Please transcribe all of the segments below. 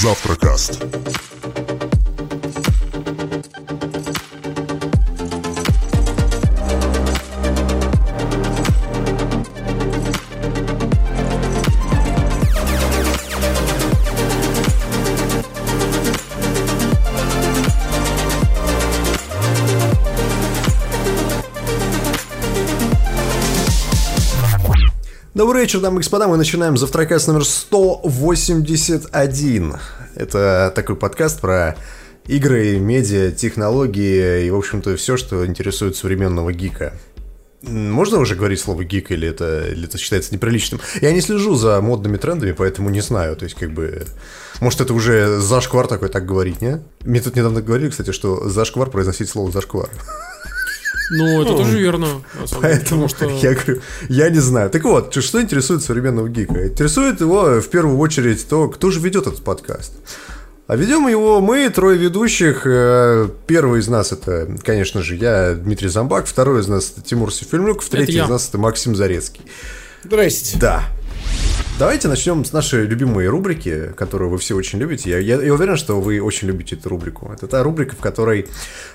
Завтракаст. Добрый вечер, дамы и господа. Мы начинаем завтракаст номер 181. Это такой подкаст про игры, медиа, технологии и, в общем-то, все, что интересует современного гика. Можно уже говорить слово гик или это, или это считается неприличным? Я не слежу за модными трендами, поэтому не знаю. То есть, как бы... Может, это уже зашквар такой так говорить, не? Мне тут недавно говорили, кстати, что зашквар произносить слово зашквар. Ну, это тоже верно. Поэтому потому что- я говорю, я не знаю. Так вот, что интересует современного гика? Интересует его в первую очередь то, кто же ведет этот подкаст. А ведем его мы, трое ведущих. Э, Первый из нас это, конечно же, я, Дмитрий Замбак. Второй из нас это Тимур Сефельнюк. Третий из нас это Максим Зарецкий. Здрасте. Да. Давайте начнем с нашей любимой рубрики, которую вы все очень любите. Я, я- я уверен, что вы очень любите эту рубрику. Это та рубрика, в которой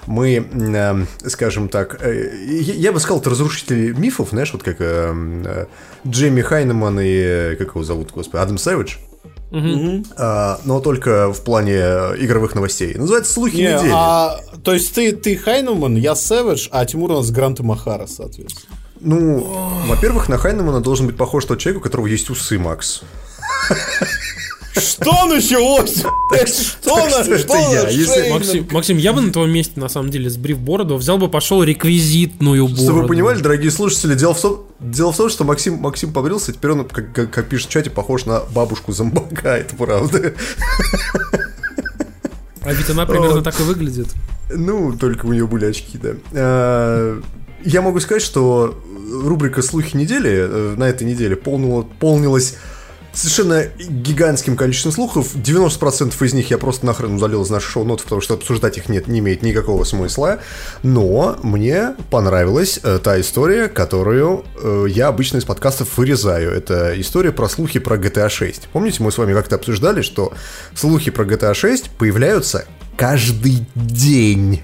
мы, э, скажем так, э, я, я бы сказал, это разрушители мифов, знаешь, вот как э, э, Джейми Хайнеман и, э, как его зовут, господи, Адам Сэвидж. А, но только в плане э, игровых новостей. Называется «Слухи Не, недели». а, то есть ты, ты Хайнуман, я Сэвидж, а Тимур у нас Грант и Махара, соответственно. Ну, во-первых, на Хайнемана должен быть похож тот человек, у которого есть усы, Макс. Что началось? Что на что? Максим, Максим, я бы на твоем месте, на самом деле, сбрив бороду, взял бы, пошел реквизитную бороду. Чтобы вы понимали, дорогие слушатели, дело в том, дело в том что Максим, Максим побрился, теперь он, как, как- как пишет в чате, похож на бабушку зомбака, это правда. А ведь она примерно так и выглядит. Ну, только у нее были очки, да. Я могу сказать, что рубрика «Слухи недели» э, на этой неделе полнила- полнилась совершенно гигантским количеством слухов. 90% из них я просто нахрен удалил из наших шоу-нотов, потому что обсуждать их нет, не имеет никакого смысла. Но мне понравилась э, та история, которую э, я обычно из подкастов вырезаю. Это история про слухи про GTA 6. Помните, мы с вами как-то обсуждали, что слухи про GTA 6 появляются каждый день.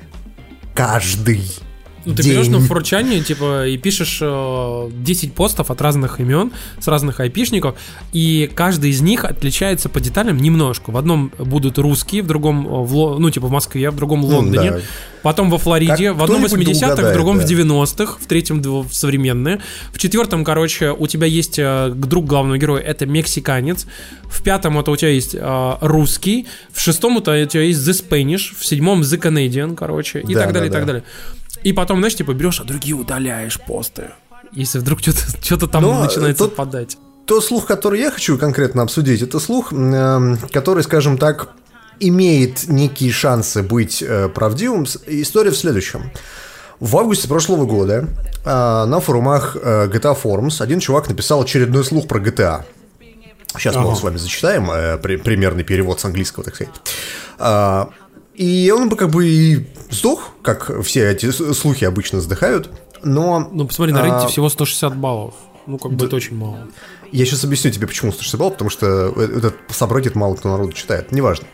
Каждый. Ну, ты день. берешь на форчане, типа, и пишешь э, 10 постов от разных имен, с разных айпишников, и каждый из них отличается по деталям немножко. В одном будут русские, в другом, э, в, ну, типа, в Москве, в другом в Ну, Лондоне, да. потом во Флориде, Как в одном кто-нибудь да 80-х, в другом да. в 90-х, в третьем в современные. В четвертом, короче, у тебя есть э, друг главного героя, это мексиканец. В пятом это у тебя есть э, русский. В шестом это у тебя есть The Spanish. В седьмом The Canadian, короче. И Да, так далее, да, и так да. далее. И потом, знаешь, типа берешь, а другие удаляешь посты. Если вдруг что-то что там Но, начинает э, тут- совпадать. Тот слух, который я хочу конкретно обсудить, это слух, эм, который, скажем так, имеет некие шансы быть э, правдивым. История в следующем. В августе прошлого года э, на форумах э, GTA Forums один чувак написал очередной слух про GTA. Сейчас мы его с вами зачитаем, э, при- примерный перевод с английского, так сказать. А, и он бы как бы и сдох, как все эти слухи обычно сдыхают, но... Ну, посмотри, на а, Reddit всего 160 баллов. Ну, как бы это очень мало. Я сейчас объясню тебе, почему 160 баллов, потому что э- этот сабреддит мало кто народу читает. Неважно.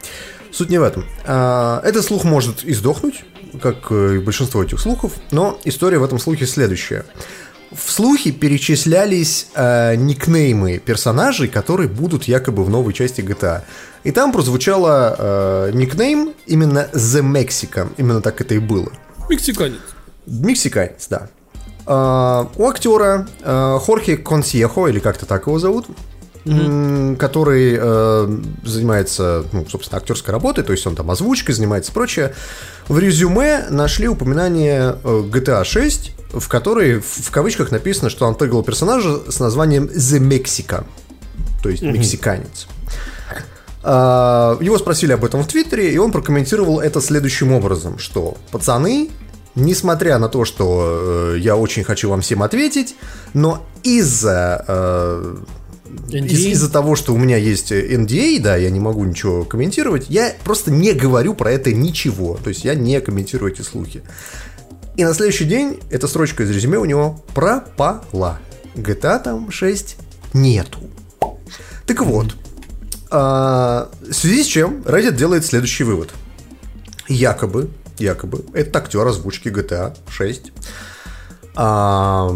Суть не в этом. А, Этот слух может и сдохнуть, как э, и большинство этих слухов, но история в этом слухе следующая. В слухе перечислялись э, никнеймы персонажей, которые будут якобы в новой части GTA. И там прозвучало э, никнейм именно The Mexican. Именно так это и было. Мексиканец. Мексиканец, да. А, у актера а, Хорхе Консьехо, или как-то так его зовут, м, который э, занимается, ну, собственно, актерской работой, то есть он там озвучкой занимается и прочее. В резюме нашли упоминание э, GTA 6, в которой в, кавычках написано, что он отыграл персонажа с названием The Mexican, то есть мексиканец. А, Его спросили об этом в Твиттере, и он прокомментировал это следующим образом, что пацаны, несмотря на то, что э, я очень хочу вам всем ответить, но из-за э, из- NDA? из-за того, что у меня есть NDA, да, я не могу ничего комментировать, я просто не говорю про это ничего. То есть я не комментирую эти слухи. И на следующий день эта строчка из резюме у него пропала. GTA там 6 нету. Так вот, А, в связи с чем Reddit делает следующий вывод. Якобы, якобы, этот актер озвучки GTA 6 а,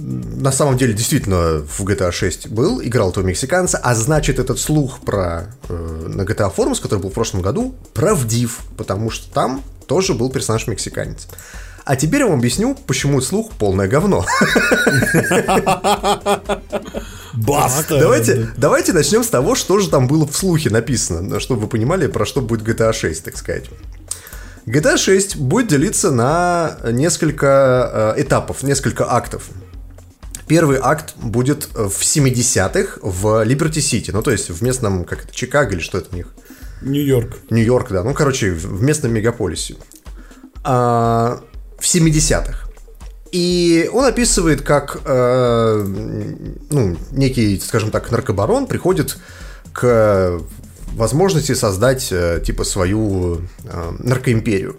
на самом деле действительно в GTA 6 был, играл этого мексиканца, а значит этот слух про э, на GTA Forums, который был в прошлом году, правдив, потому что там тоже был персонаж мексиканец. А теперь я вам объясню, почему слух полное говно. Баста! Давайте, давайте начнем с того, что же там было в слухе написано, чтобы вы понимали, про что будет GTA 6, так сказать. GTA 6 будет делиться на несколько э, этапов, несколько актов. Первый акт будет в 70-х в Либерти-Сити, ну то есть в местном, как это, Чикаго или что это у них? Нью-Йорк. Нью-Йорк, да, ну короче, в местном мегаполисе. А, в 70-х. И он описывает, как э, ну, некий, скажем так, наркобарон приходит к возможности создать э, типа свою э, наркоимперию.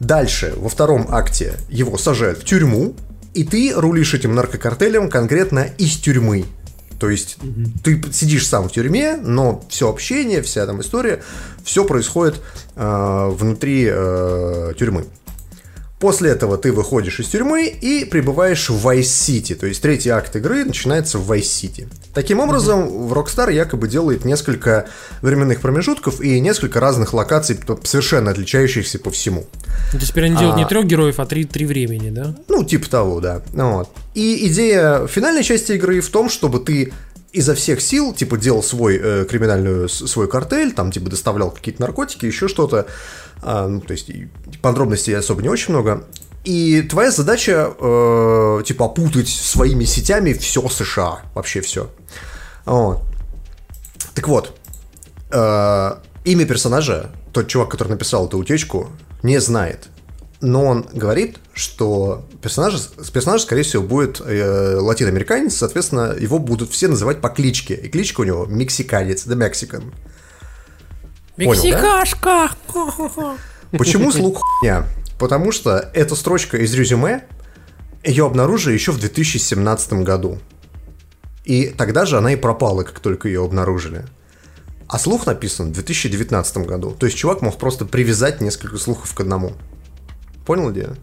Дальше, во втором акте, его сажают в тюрьму, и ты рулишь этим наркокартелем конкретно из тюрьмы. То есть угу. ты сидишь сам в тюрьме, но все общение, вся там история, все происходит э, внутри э, тюрьмы. После этого ты выходишь из тюрьмы и прибываешь в Vice City. То есть третий акт игры начинается в Vice City. Таким образом, mm-hmm. в Rockstar якобы делает несколько временных промежутков и несколько разных локаций, совершенно отличающихся по всему. То есть теперь они делают а, не трех героев, а три, три времени, да? Ну, типа того, да. Вот. И идея финальной части игры в том, чтобы ты изо всех сил, типа, делал свой э, криминальную, свой картель, там, типа, доставлял какие-то наркотики, еще что-то, а, ну, то есть подробностей особо не очень много. И твоя задача, э, типа, опутать своими сетями все США, вообще все. Вот. Так вот, э, имя персонажа, тот чувак, который написал эту утечку, не знает. Но он говорит, что персонаж, персонаж скорее всего, будет э, латиноамериканец, соответственно, его будут все называть по кличке. И кличка у него Мексиканец, The Mexican. Мексикашка! да? Почему слух хуйня? Потому что эта строчка из резюме, ее обнаружили еще в 2017 году. И тогда же она и пропала, как только ее обнаружили. А слух написан в 2019 году. То есть чувак мог просто привязать несколько слухов к одному. Понял идею?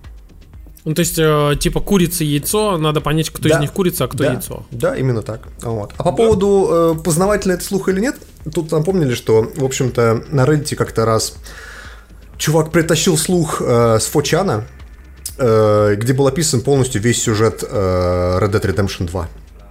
Ну, то есть, э, типа, курица и яйцо, надо понять, кто да. из них курица, а кто да. яйцо. Да, именно так. Вот. А по да. поводу э, познавательный это слух или нет, тут напомнили, что, в общем-то, на Reddit как-то раз чувак притащил слух э, с Фочана, э, где был описан полностью весь сюжет э, Red Dead Redemption 2.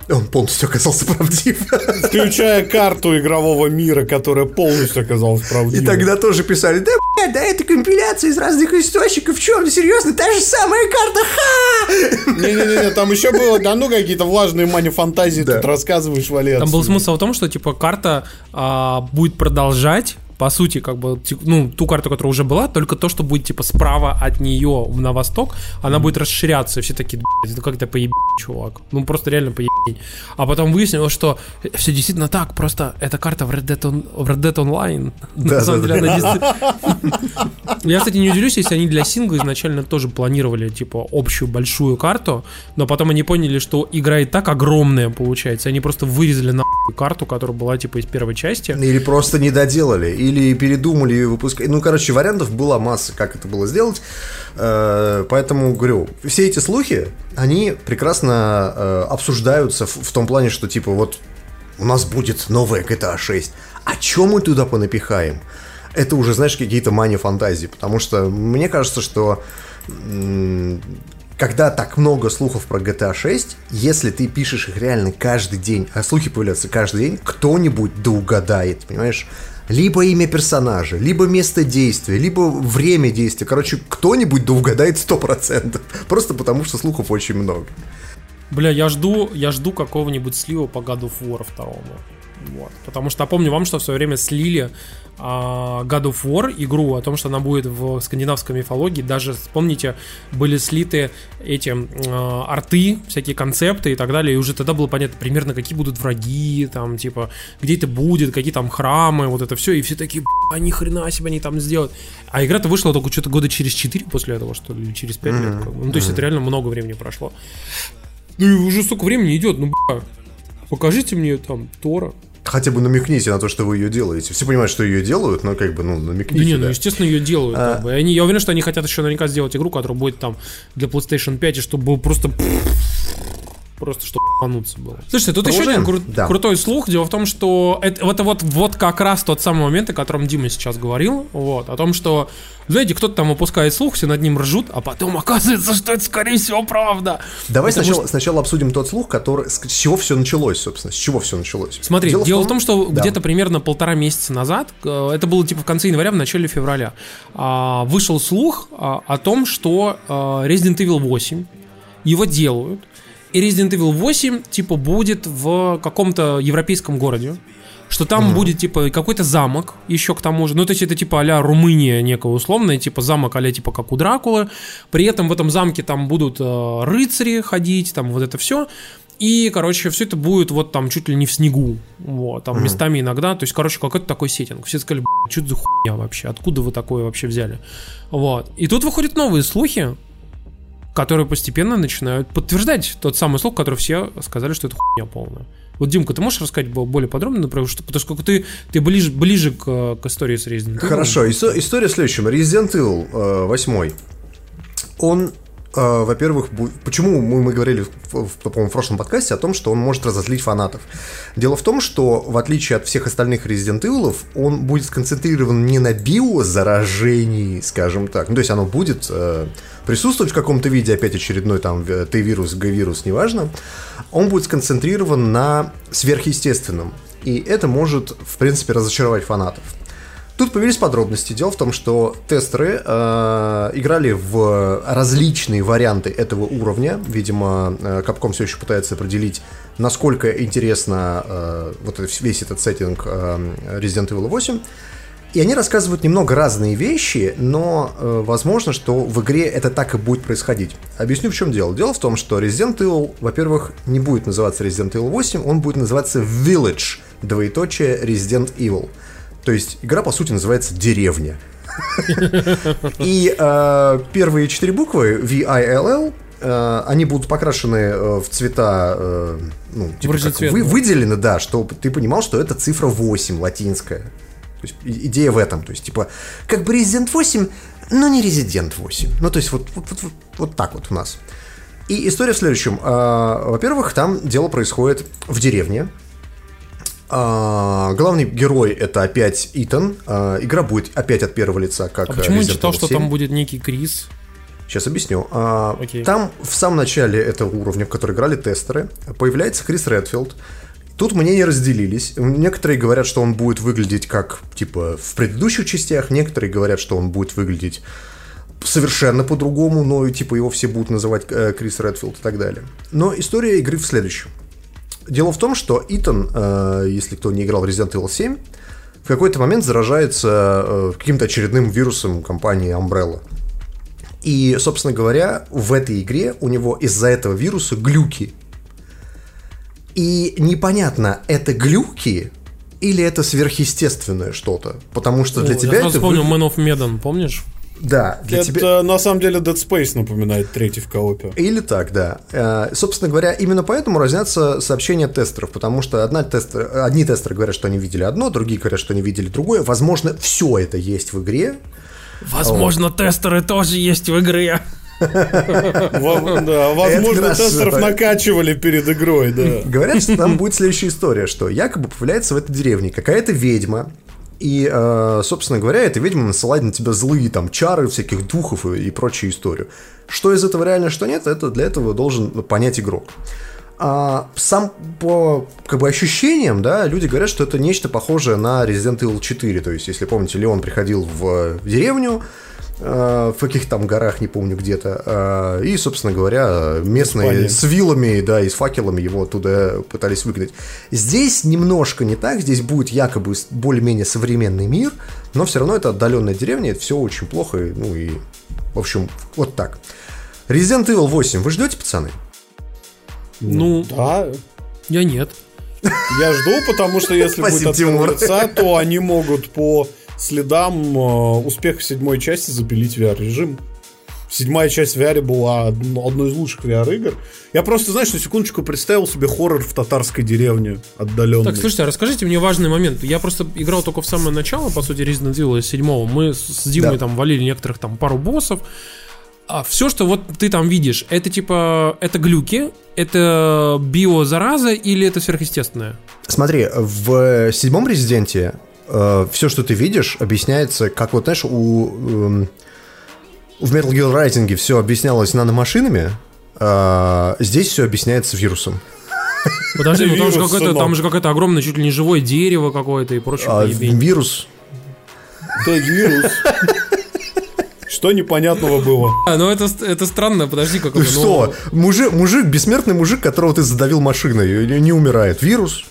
Он полностью оказался правдив. Включая карту игрового мира, которая полностью оказалась правдивой. И тогда тоже писали, да, блядь, да это компиляция из разных источников, в чем, серьезно, та же самая карта, ха! Не-не-не, там еще было, да ну какие-то влажные мани-фантазии да. тут рассказываешь, Валер. Там был смысл в том, что, типа, карта а, будет продолжать по сути, как бы, ну, ту карту, которая уже была, только то, что будет, типа, справа от нее на восток, она будет расширяться, и все такие, блядь, это как-то поебень, чувак. Ну, просто реально поебень. А потом выяснилось, что все действительно так, просто эта карта в Red Dead, on, в Red Dead Online. Да, на самом деле, она Я, кстати, не удивлюсь, если они для сингла изначально тоже планировали, типа, общую большую карту, но потом они поняли, что игра и так огромная получается, они просто вырезали на карту, которая была, типа, из первой части. Или просто не доделали, или передумали выпускать. Ну, короче, вариантов была масса, как это было сделать. Э, поэтому, говорю, все эти слухи, они прекрасно э, обсуждаются в том плане, что, типа, вот у нас будет новая GTA 6. А чем мы туда понапихаем? Это уже, знаешь, какие-то мани-фантазии. Потому что мне кажется, что когда так много слухов про GTA 6, если ты пишешь их реально каждый день, а слухи появляются каждый день, кто-нибудь да угадает, понимаешь? Либо имя персонажа, либо место действия, либо время действия. Короче, кто-нибудь да угадает 100%. Просто потому, что слухов очень много. Бля, я жду, я жду какого-нибудь слива по God of War второму. Вот. Потому что напомню вам, что в свое время слили God of War игру о том, что она будет в скандинавской мифологии. Даже, вспомните, были слиты эти а, арты, всякие концепты и так далее. И уже тогда было понятно примерно, какие будут враги, там, типа, где это будет, какие там храмы, вот это все. И все такие, а ни хрена себе они там сделают. А игра-то вышла только что-то года через 4 после этого, что ли, через 5 mm-hmm. лет. Ну, то есть mm-hmm. это реально много времени прошло. Ну и уже столько времени идет, ну, бля, покажите мне там Тора, хотя бы намекните на то, что вы ее делаете. Все понимают, что ее делают, но как бы, ну, намекните. Да не, ну, да. естественно, ее делают. А. как бы. Они, я уверен, что они хотят еще наверняка сделать игру, которая будет там для PlayStation 5, и чтобы было просто... Просто чтобы пануться было. Слушайте, тут еще один кру- Да. крутой слух. Дело в том, что это, это вот, вот как раз тот самый момент, о котором Дима сейчас говорил. Вот, о том, что, знаете, кто-то там выпускает слух, все над ним ржут, а потом оказывается, что это, скорее всего, правда. Давай Потому сначала, сначала обсудим тот слух, который, с чего все началось, собственно, с чего все началось. Смотри, дело, в том, что Да. где-то примерно полтора месяца назад, э, это было типа в конце января, в начале февраля, а, вышел слух а, о том, что а, Resident Evil 8 его делают, и Resident Evil 8 типа будет в каком-то европейском городе. Что там будет, типа, какой-то замок, еще к тому же. Ну, то есть, это, типа, а Румыния некая условная, типа, замок а типа, как у Дракулы. При этом в этом замке там будут э, рыцари ходить, там вот это все. И, короче, все это будет вот там чуть ли не в снегу. Вот, там местами иногда. То есть, короче, какой-то такой сеттинг. Все сказали, «Б***ь, что это за хуйня вообще? Откуда вы такое вообще взяли? Вот. И тут выходят новые слухи, которые постепенно начинают подтверждать тот самый слух, который все сказали, что это хуйня полная. Вот, Димка, ты можешь рассказать бо- более подробно, например, что, потому что ты, ты ближе, ближе к, к истории с Resident Evil. Хорошо, исто- история следующая. Resident Evil э, 8. Он, во-первых, бу- почему мы, мы говорили, в, в, в прошлом подкасте о том, что он может разозлить фанатов. Дело в том, что, в отличие от всех остальных Resident Evil, он будет сконцентрирован не на биозаражении, скажем так. Ну, то есть оно будет э, присутствовать в каком-то виде, опять очередной там э, Т-вирус, Г-вирус, неважно. Он будет сконцентрирован на сверхъестественном. И это может, в принципе, разочаровать фанатов. Тут появились подробности. Дело в том, что тестеры э, играли в различные варианты этого уровня. Видимо, э, Capcom все еще пытается определить, насколько интересно э, вот весь этот сеттинг э, Resident Evil 8. И они рассказывают немного разные вещи, но э, возможно, что в игре это так и будет происходить. Объясню, в чем дело. Дело в том, что Resident Evil, во-первых, не будет называться Resident Evil 8, он будет называться Village, двоеточие Resident Evil. То есть игра, по сути, называется «Деревня». И э, первые четыре буквы V-I-L-L э, они будут покрашены э, в цвета, э, ну, типа как вы, выделены, да, чтобы ты понимал, что это цифра 8 латинская. То есть идея в этом. То есть, типа, как бы Resident 8, но не Resident 8. Ну, то есть, вот, вот, вот, вот, так вот у нас. И история в следующем. Во-первых, там дело происходит в деревне. А, главный герой это опять Итан. А, игра будет опять от первого лица, как А почему я Resident читал, Evil что 7. там будет некий Крис? Сейчас объясню. А. Там в самом начале этого уровня, в который играли тестеры, появляется Крис Редфилд. Тут мнения разделились. Некоторые говорят, что он будет выглядеть как, типа, в предыдущих частях. Некоторые говорят, что он будет выглядеть совершенно по-другому, но, типа, его все будут называть э, Крис Редфилд и так далее. Но история игры в следующем. Дело в том, что Итан, э, если кто не играл в Resident Evil 7, в какой-то момент заражается э, каким-то очередным вирусом компании Umbrella. И, собственно говоря, в этой игре у него из-за этого вируса глюки. И непонятно, это глюки или это сверхъестественное что-то. Потому что для О, тебя я это... вспомнил вы- Man of Medan, помнишь? Да, для Это тебя... на самом деле Dead Space напоминает третий в коопе. Или так, да. Э, Собственно говоря, именно поэтому разнятся сообщения тестеров, потому что одна тестер, одни тестеры говорят, что они видели одно, другие говорят, что они видели другое. Возможно, все это есть в игре. Возможно, тестеры тоже есть в игре. Да, Возможно, тестеров накачивали перед игрой, да. Говорят, что там будет следующая история, что якобы появляется в этой деревне какая-то ведьма, и, э, собственно говоря, эта ведьма насылает на тебя злые там чары, всяких духов и, прочую историю. Что из этого реально, что нет, это для этого должен понять игрок. А сам по как бы ощущениям, да, люди говорят, что это нечто похожее на Resident Evil 4. То есть, если помните, Леон приходил в деревню, э, в каких там горах, не помню где-то, э, и, собственно говоря, местные Испания. с вилами, да, и с факелами его оттуда пытались выгнать. Здесь немножко не так, здесь будет якобы более-менее современный мир, но все равно это отдаленная деревня, это все очень плохо, и, ну и, в общем, вот так. Resident Evil 8, вы ждете, пацаны? Ну, Да, я нет. я жду, потому что если будет Тимур. то они могут по следам э, успеха седьмой части запилить VR-режим. седьмая часть VR была одно- одной из лучших VR-игр. Я просто, знаешь, на секундочку представил себе хоррор в татарской деревне отдаленный. Так, слушайте, а расскажите мне важный момент. Я просто играл только в самое начало, по сути, Resident Evil 7. Мы с с Димой Да. там валили некоторых там пару боссов. А все, что вот ты там видишь, это типа, это глюки, это биозараза или это сверхъестественное? Смотри, в седьмом резиденте все, что ты видишь, объясняется, как вот, знаешь, у, эм, в Metal Gear Rising все объяснялось наномашинами, а здесь все объясняется вирусом. Подожди, ну там же какое-то, там же какое-то огромное, чуть ли не живое дерево какое-то и прочее. А вирус Это вирус. Что непонятного было? А, ну это, это странно, подожди, как это, ну, что? Мужик, мужик, бессмертный мужик, которого ты задавил машиной, и не умирает. Вирус.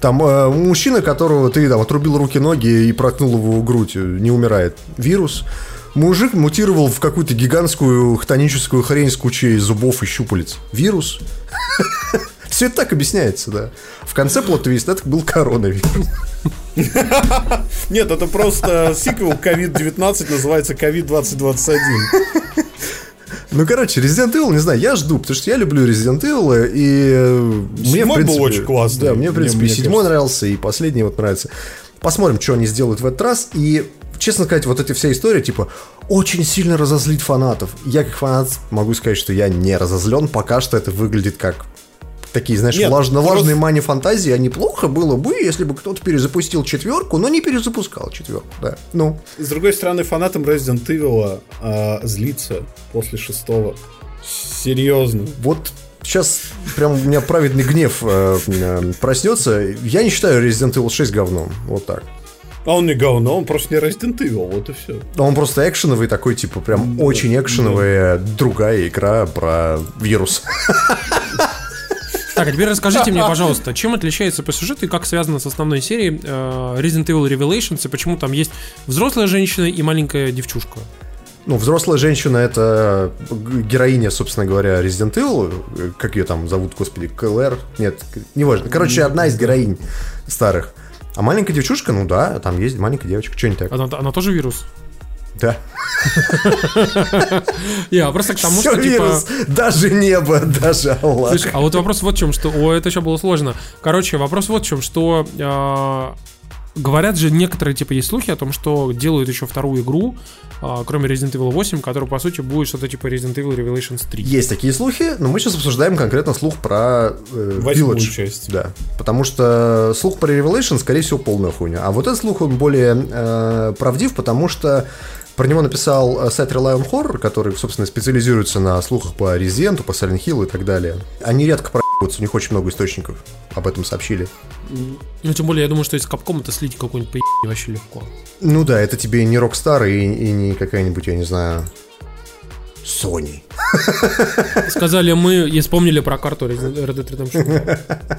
Там э, мужчина, которого ты там отрубил руки-ноги и проткнул его грудь, э, не умирает. Вирус. Мужик мутировал в какую-то гигантскую хтоническую хрень с кучей зубов и щупалец. Вирус. Все это так объясняется, да. В конце плот-твист это был коронавирус. Нет, это просто сиквел COVID-19 называется COVID-2021. Ну, короче, Resident Evil, не знаю, я жду, потому что я люблю Resident Evil, и э, мне, Седьмой был принципе... очень классный, Да, мне, в мне- принципе, мне и седьмой кажется. нравился, и последний вот нравится. Посмотрим, что они сделают в этот раз, и, честно сказать, вот эти вся история, типа, очень сильно разозлить фанатов. Я, как фанат, могу сказать, что я не разозлен, пока что это выглядит как такие, знаешь, Нет, просто- мани фантазии, а неплохо было бы, если бы кто-то перезапустил четверку, но не перезапускал четверку, да. Ну, С другой стороны, фанатам Resident Evil а, злиться после шестого. Серьезно. Вот сейчас прям у меня праведный гнев э, э, проснется. Я не считаю Resident Evil 6 говном. Вот так. А он не говно, он просто не Resident Evil, вот и все. Он просто экшеновый такой, типа, прям очень экшеновая другая игра про вирус. Так, а теперь расскажите мне, пожалуйста, чем отличается по сюжету и как связано с основной серией э, Resident Evil Revelations, и почему там есть взрослая женщина и маленькая девчушка? Ну, взрослая женщина это героиня, собственно говоря, Resident Evil. Как ее там зовут, господи, КЛР? Нет, неважно. Короче, одна из героинь старых. А маленькая девчушка, ну да, там есть маленькая девочка. Что не так? Она, она тоже вирус? Да. Я просто к тому, что типа... Даже небо, даже Аллах. Слушай, а вот вопрос вот в чем, что... О, это еще было сложно. Короче, вопрос вот в чем, что... э, Говорят же некоторые, типа, есть слухи о том, что делают еще вторую игру, а, кроме Resident Evil 8, которая, по сути, будет что-то типа Resident Evil Revelations 3. Есть такие слухи, но мы сейчас обсуждаем конкретно слух про э, Village. часть. Да. Потому что слух про Revelation, скорее всего, полная хуйня. А вот этот слух, он более э, правдив, потому что про него написал сайт Rely on Horror, который, собственно, специализируется на слухах по Resident, по Silent Hill и так далее. Они редко проебываются, у них очень много источников об этом сообщили. Ну, тем более, я думаю, что из Capcom это слить какой-нибудь поебень вообще легко. Ну да, это тебе не Rockstar и, и не какая-нибудь, я не знаю, Sony. Сказали мы и вспомнили про карту Red Dead Redemption.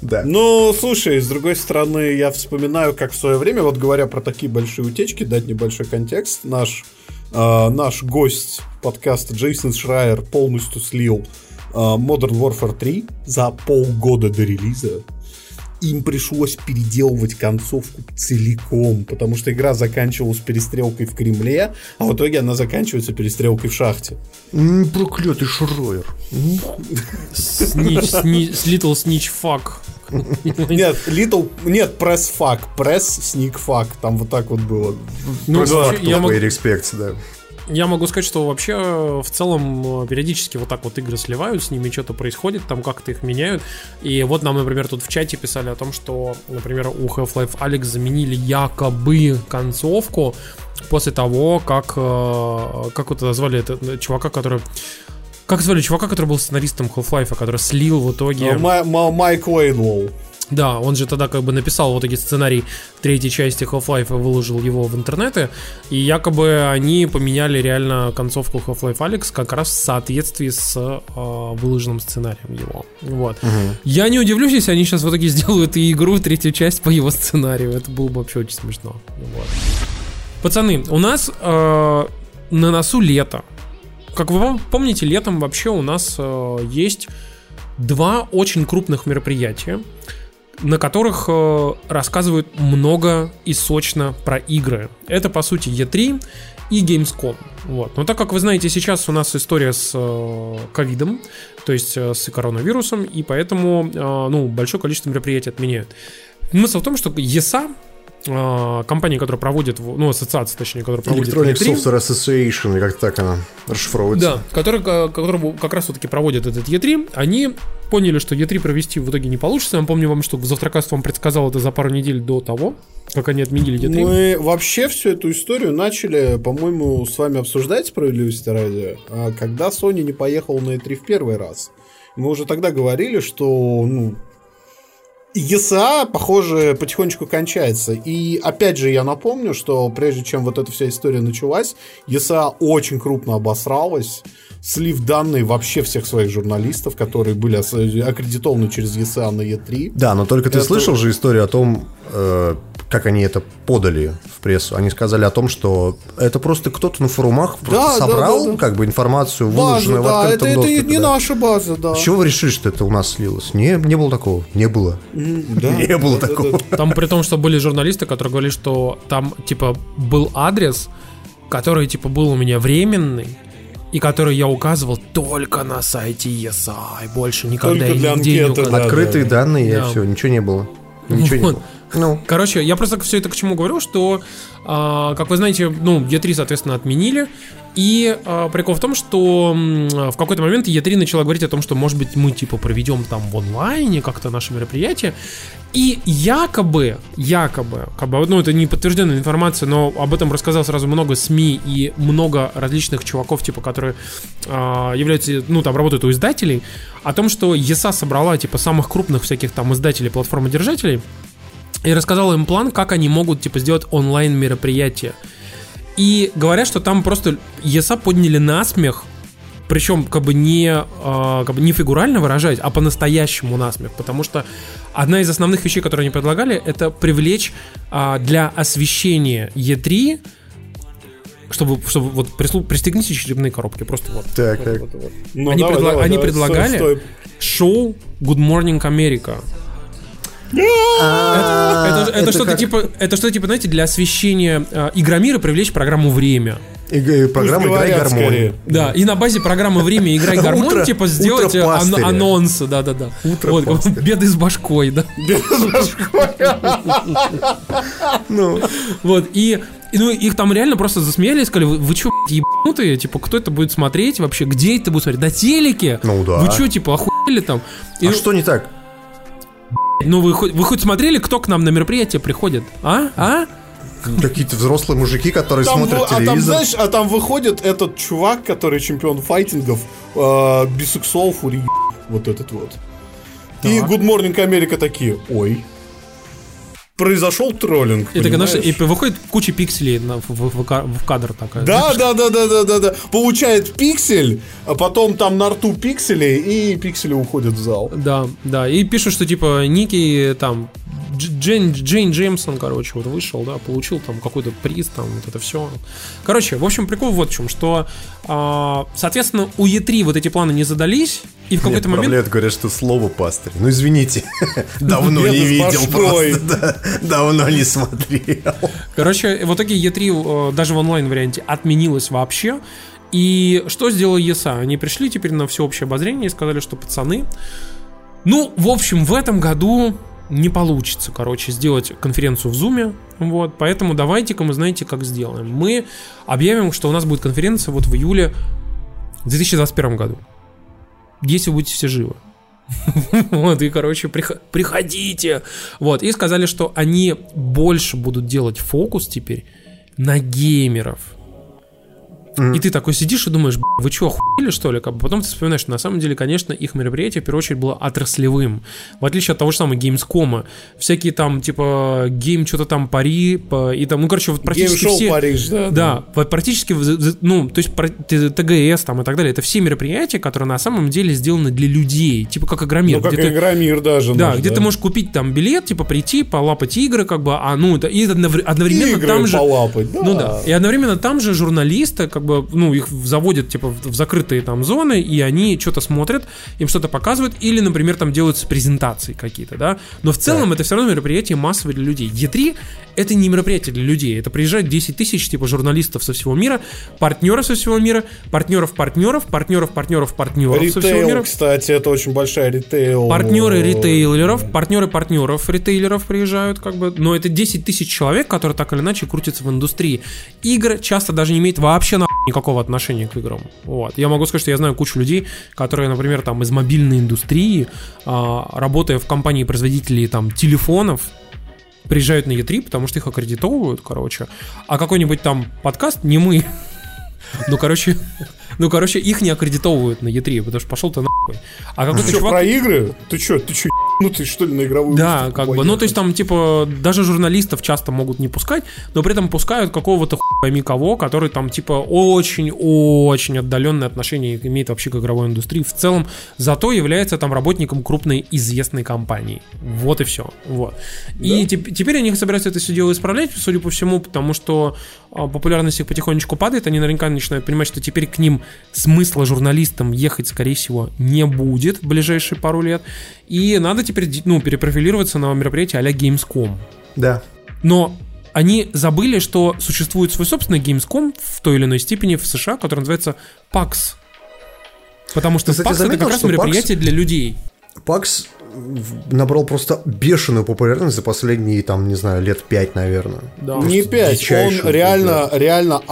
Да. Ну, слушай, с другой стороны, я вспоминаю, как в свое время, вот говоря про такие большие утечки, дать небольшой контекст, наш, э, наш гость подкаста Джейсон Шрайер полностью слил э, Modern Warfare 3 за полгода до релиза. Им пришлось переделывать концовку целиком, потому что игра заканчивалась перестрелкой в Кремле, а в итоге она заканчивается перестрелкой в шахте. Проклятый Шройер. Снич, сни- Little Snitch Fuck. Нет, Little... Нет, пресс фак, пресс сник фак, там вот так вот было. Ну, вообще, я, могу, респект, да. Я могу сказать, что вообще э, в целом э, периодически вот так вот игры сливают, с ними что-то происходит, там как-то их меняют. И вот нам, например, тут в чате писали о том, что, например, у Half-Life Alex заменили якобы концовку после того, как, э, как вот назвали это чувака, который... Как звали чувака, который был сценаристом Half-Life, который слил в итоге... Ма- Ма- Майк Лейнволл. Да, он же тогда как бы написал в итоге сценарий третьей части Half-Life и выложил его в интернеты. И якобы они поменяли реально концовку Half-Life Alex как раз в соответствии с э, выложенным сценарием его. Вот. Я не удивлюсь, если они сейчас в итоге сделают и игру, третью часть по его сценарию. Это было бы вообще очень смешно. Вот. Пацаны, у нас э, на носу лето. Как вы пом- помните, летом вообще у нас э, есть два очень крупных мероприятия. На которых э, рассказывают много и сочно про игры. Это, по сути, E3 и Gamescom. Вот. Но так как вы знаете, сейчас у нас история с э, ковидом, то есть э, с коронавирусом, и поэтому ну, большое количество мероприятий отменяют. Смысл в том, что ESA, э, компания, которая проводит, ну, ассоциация, точнее, которая проводит Electronic E3, Software Association, или как так она расшифровывается. да, который, ка- который как раз таки проводит этот E3, они поняли, что E3 провести в итоге не получится. Я помню вам, что Завтракаст вам предсказал это за пару недель до того, как они отменили E3. Мы вообще всю эту историю начали, по-моему, с вами обсуждать справедливости ради, а, когда Sony не поехал на E3 в первый раз. Мы уже тогда говорили, что ну, ESA, похоже, потихонечку кончается. И опять же, я напомню, что прежде чем вот эта вся история началась, ESA очень крупно обосралась, слив данные вообще всех своих журналистов, которые были аккредитованы через ESA на E3. Да, но только ты Это- слышал же историю о том, э, как они это подали в прессу. Они сказали о том, что это просто кто-то на форумах просто Да, да, собрал да, да. как бы информацию, База, выложенную в да, это, открытом это доступе. не да. наша база, да. С чего вы решили, что это у нас слилось? Не, не было такого. Не было. Да. Не было Да, да, такого. да. Там при том, что были журналисты, которые говорили, что там, типа, был адрес, который, типа, был у меня временный, и который я указывал только на сайте ESA, и больше никогда Только и для нигде не анкеты, указывал. да. Открытые данные, и Да. все, ничего не было. Ничего не Вот. было. Ну, Короче, я просто все это к чему говорю, что, а, как вы знаете, ну, E3, соответственно, отменили. И а, прикол в том, что м, в какой-то момент E3 начала говорить о том, что, может быть, мы, типа, проведем там в онлайне как-то наше мероприятие. И якобы, якобы, как бы, ну, это не подтвержденная информация, но об этом рассказал сразу много СМИ и много различных чуваков, типа, которые а, являются, ну, там, работают у издателей, о том, что ESA собрала, типа, самых крупных всяких там издателей, платформодержателей, и рассказал им план, как они могут, типа, сделать онлайн мероприятие. И говорят, что там просто ЕСА подняли на смех, причем как бы не, а, как бы не фигурально выражать, а по-настоящему насмех, потому что одна из основных вещей, которые они предлагали, это привлечь а, для освещения Е3 чтобы, чтобы вот прислу- пристегните черепные коробки, просто вот. так, так. Ну, Они давай, предла- давай, они давай, предлагали- стой, стой. Шоу Good Morning America. Это, это- что-то типа, это что-то типа, знаете, для освещения э, Игромира привлечь программу «Время». И, и программа Пусть «Играй говорят гармонь». скорее. Да, и на базе программы «Время» «Играй гармонь» Утро- типа сделать э, ан- анонсы, да-да-да. Утро Вот, беды с башкой, да. Ну, Вот, и и, ну, их там реально просто засмеяли и сказали, вы, вы что, ебанутые? Типа, кто это будет смотреть вообще? Где это будет смотреть? На телеке? Ну да. Вы что, типа, охуели там? И, а что не так? Ну, вы, хоть- вы хоть смотрели, кто к нам на мероприятие приходит? А? А? Какие-то взрослые мужики, которые Там смотрят вы- а там, телевизор. знаешь, а там выходит этот чувак, который чемпион файтингов, э, бисексуал фури, вот этот вот. И Good Morning America такие, ой, произошел троллинг, И, так, знаешь, и понимаешь? выходит куча пикселей на- в, в- в ка- в кадр такая. Да, да, да, да, да, да, да. Получает пиксель, а потом там на рту пиксели, и пиксели уходят в зал. Да, да. И пишут, что типа Ники там Джейн, Джейн Джеймсон, короче, вот вышел, да, получил там какой-то приз, там вот это все. Короче, в общем, прикол вот в чем, что, а, соответственно, у Е3 вот эти планы не задались, и в какой-то момент... отправляют, говорят, что слово пастырь. Ну, извините, давно не видел просто. да, Давно не смотрел. Короче, в итоге E3 э, даже в онлайн-варианте отменилась вообще. И что сделал ESA? Они пришли теперь на всеобщее обозрение и сказали, что пацаны... Ну, в общем, в этом году не получится, короче, сделать конференцию в Зуме. Вот, поэтому давайте-ка мы знаете, как сделаем. Мы объявим, что у нас будет конференция вот в июле в 2021 году. Если вы будете все живы. Вот, и, короче, прих- приходите. Вот, и сказали, что они больше будут делать фокус теперь на геймеров. И ты такой сидишь и думаешь, «Б***ь, вы что, охуели, что ли? Как бы Потом ты вспоминаешь, что на самом деле, конечно, их мероприятие, в первую очередь, было отраслевым. В отличие от того же самого Gamescom. Всякие там, типа, game, что-то там, party, и там, ну, короче, вот практически Game Show все... Париж, да? Да, вот практически, ну, то есть ТГС там и так далее, это все мероприятия, которые на самом деле сделаны для людей, типа как Игромир. Ну, как где ты- Игромир даже. да, наш, где ты можешь купить там билет, типа прийти, полапать игры, как бы, а ну, это, и одновр- одновременно Игры там же... полапать, да. Ну да. И одновременно там же журналисты, как бы бы, ну, их заводят, типа, в закрытые там зоны, и они что-то смотрят, им что-то показывают, или, например, там делаются презентации какие-то, да. Но в целом это все равно мероприятие массовое для людей. Е3 это не мероприятие для людей, это приезжает 10 тысяч, типа, журналистов со всего мира, партнеров со всего мира, партнеров партнеров, партнеров партнеров партнеров со всего мира. кстати, это очень большая ритейл. Партнеры ритейлеров, партнеры партнеров ритейлеров приезжают, как бы, но это 10 тысяч человек, которые так или иначе крутятся в индустрии. Игры часто даже не имеют вообще нахуй никакого отношения к играм. Вот. Я могу сказать, что я знаю кучу людей, которые, например, там из мобильной индустрии, а, работая в компании производителей там телефонов, приезжают на E3, потому что их аккредитовывают, короче. А какой-нибудь там подкаст, не мы, ну, короче, ну, короче, их не аккредитовывают на E3, потому что пошел ты нахуй. А какой-то чувак... про игры? Ты что, ты что, ну ты что ли на игровую Да, как бы, ну то есть там типа даже журналистов часто могут не пускать, но при этом пускают какого-то хуй пойми кого, который там типа очень-очень отдаленное отношение имеет вообще к игровой индустрии в целом, зато является там работником крупной известной компании. Вот и все. Вот. И теп- теперь они собираются это все дело исправлять, судя по всему, потому что а, популярность их потихонечку падает, они наверняка начинают понимать, что теперь к ним смысла журналистам ехать, скорее всего, не будет в ближайшие пару лет. И надо теперь ну, перепрофилироваться на мероприятие а-ля Gamescom. Да. Но они забыли, что существует свой собственный Gamescom в той или иной степени в США, который называется PAX. Потому что Ты, кстати, PAX это заметил, как раз что PAX мероприятие для людей. PAX набрал просто бешеную популярность за последние, там, не знаю, лет пять, наверное. Да. Не 5, он реально, реально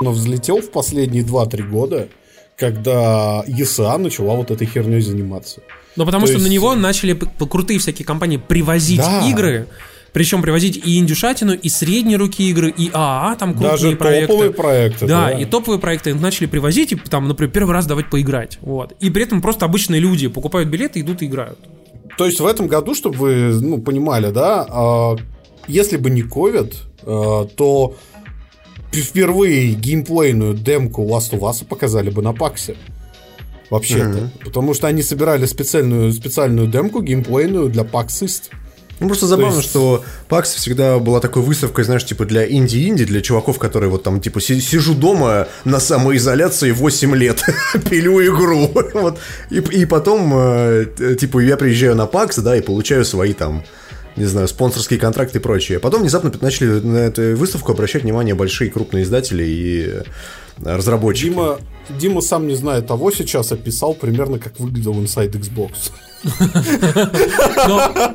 взлетел в последние 2-3 года, когда ESA начала вот этой херней заниматься. Но потому То что на есть- него начали п- п- крутые всякие компании привозить Да. игры. Причем привозить и индюшатину, и средние руки игры, и АА, там крупные Даже проекты. топовые проекты. Да, и топовые проекты начали привозить, и там, например, первый раз давать поиграть. Вот. И при этом просто обычные люди покупают билеты, идут и играют. То есть в этом году, чтобы вы ну, понимали, да, а, если бы не COVID, а, то впервые геймплейную демку Last of Us показали бы на Паксе. Вообще-то. Потому что они собирали специальную, специальную демку геймплейную для паксист. Ну, просто забавно, есть- что PAX всегда была такой выставкой, знаешь, типа для инди-инди, для чуваков, которые вот там, типа, си- сижу дома на самоизоляции 8 лет, пилю игру. вот. и, и потом, э, типа, я приезжаю на PAX, да, и получаю свои там не знаю, спонсорские контракты и прочее. Потом внезапно начали на эту выставку обращать внимание большие крупные издатели и э, разработчики. Дима, Дима сам не знает того, сейчас описал примерно, как выглядел Inside Xbox. Но,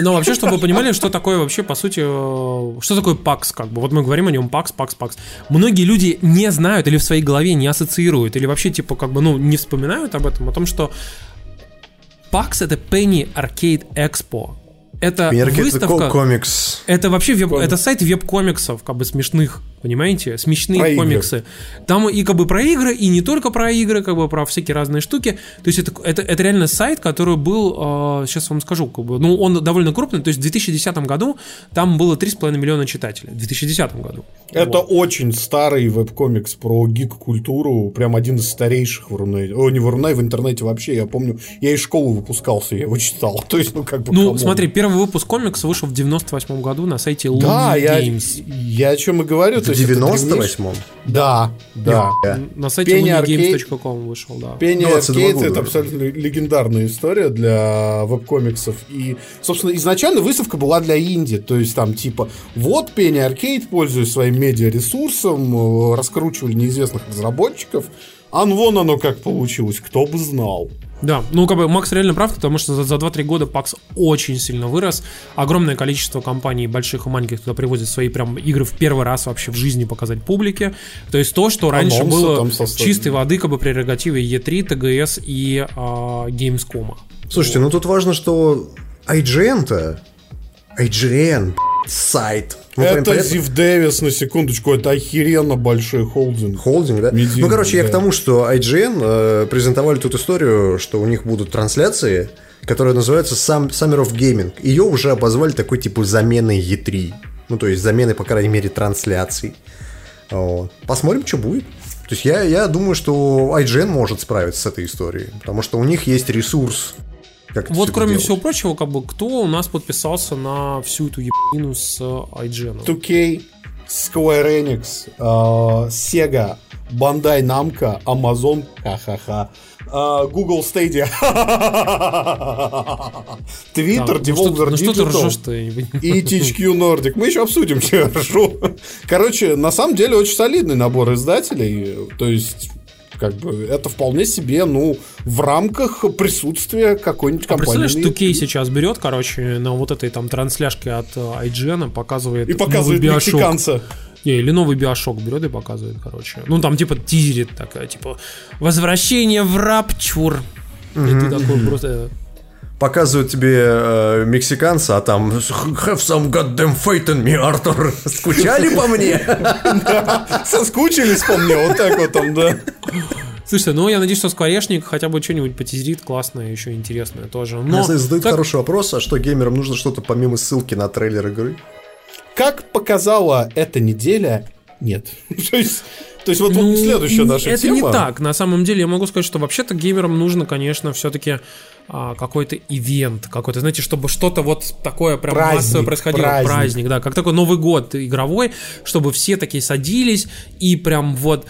но вообще, чтобы вы понимали, что такое вообще, по сути, э, что такое PAX, как бы. Вот мы говорим о нем PAX, PAX, PAX. Многие люди не знают или в своей голове не ассоциируют, или вообще, типа, как бы, ну, не вспоминают об этом, о том, что PAX это Penny Arcade Expo. Это Мерки- выставка... ко- комикс. Это вообще веб, Комикс. это сайт веб-комиксов, как бы смешных, понимаете? Смешные Про игры. комиксы. Там и как бы про игры, и не только про игры, как бы про всякие разные штуки. То есть это, это, это реально сайт, который был, э, сейчас вам скажу, как бы, ну он довольно крупный. То есть в 2010 году там было 3,5 миллиона читателей. В 2010 году. Это Вот. очень старый веб-комикс про гик-культуру, прям один из старейших в Рунете. О, не в Рунете, в интернете вообще, я помню, я из школы выпускался, я его читал. То есть, ну как бы... Ну, come on. смотри, первый выпуск комикса вышел в 98 году на сайте Looney Да, я, Games. я о чем и говорю. То 98-м. Да, да. Да. На сайте looneygames.com вышел, да. 22 Arcade года. это абсолютно легендарная история для веб-комиксов. И, собственно, изначально выставка была для инди. То есть там типа, вот Penny Arcade, пользуясь своим медиаресурсом, э, раскручивали неизвестных разработчиков. А ну вон оно как получилось, кто бы знал. Да, ну как бы Макс реально прав, потому что за, за 2-3 года PAX очень сильно вырос. Огромное количество компаний, больших и маленьких, туда привозят свои прям игры в первый раз вообще в жизни показать публике. То есть то, что раньше Анонсы было чистой воды как бы прерогативой E3, TGS и а, Gamescom. Слушайте, ну тут важно, что IGN-то... IGN, сайт. Ну, это понятно? Зив Дэвис, на секундочку, это охеренно большой холдинг. Холдинг, да? Медийный, ну, короче, я да. к тому, что IGN э, презентовали тут историю, что у них будут трансляции, которая называется Sum- Summer of Gaming. Ее уже обозвали такой типа заменой E3. Ну, то есть заменой, по крайней мере, трансляций. Вот. Посмотрим, что будет. То есть я, я думаю, что IGN может справиться с этой историей, потому что у них есть ресурс. Как Вот кроме делать. всего прочего, как бы кто у нас подписался на всю эту ебанину с э, IGN? 2K, Square Enix, э, Sega, Bandai Namco, Amazon, ха-ха-ха, э, Google Stadia, Twitter, ну что ты- Devolver ну что ты Digital и THQ Nordic. Мы еще обсудим, что я ржу. Короче, на самом деле очень солидный набор издателей. То есть, как бы, это вполне себе, ну, в рамках присутствия какой-нибудь А компании. представляешь, на 2K сейчас берет, короче, на вот этой там трансляшке от э, IGN показывает И показывает мексиканца. Не, или новый Биошок берет и показывает, короче. Ну, там типа тизерит такая, типа, возвращение в Рапчур. И ты такой просто... Показывают тебе э, мексиканца, а там Have some goddamn faith in me, Артур. Скучали по мне? Соскучились по мне, вот так вот там, да. Слушай, ну я надеюсь, что Скворечник хотя бы что-нибудь потизерит классное, еще интересное тоже. Но задают так- хороший вопрос, а что геймерам нужно что-то помимо ссылки на трейлер игры? Как показала эта неделя, нет. То есть, то есть вот, вот Ну, следующая не- наша это тема. не так. На самом деле я могу сказать, что вообще-то геймерам нужно, конечно, все-таки какой-то ивент, какой-то, знаете, чтобы что-то вот такое прям Праздник, массовое происходило. праздник. Праздник, да, как такой Новый год игровой, чтобы все такие садились и прям вот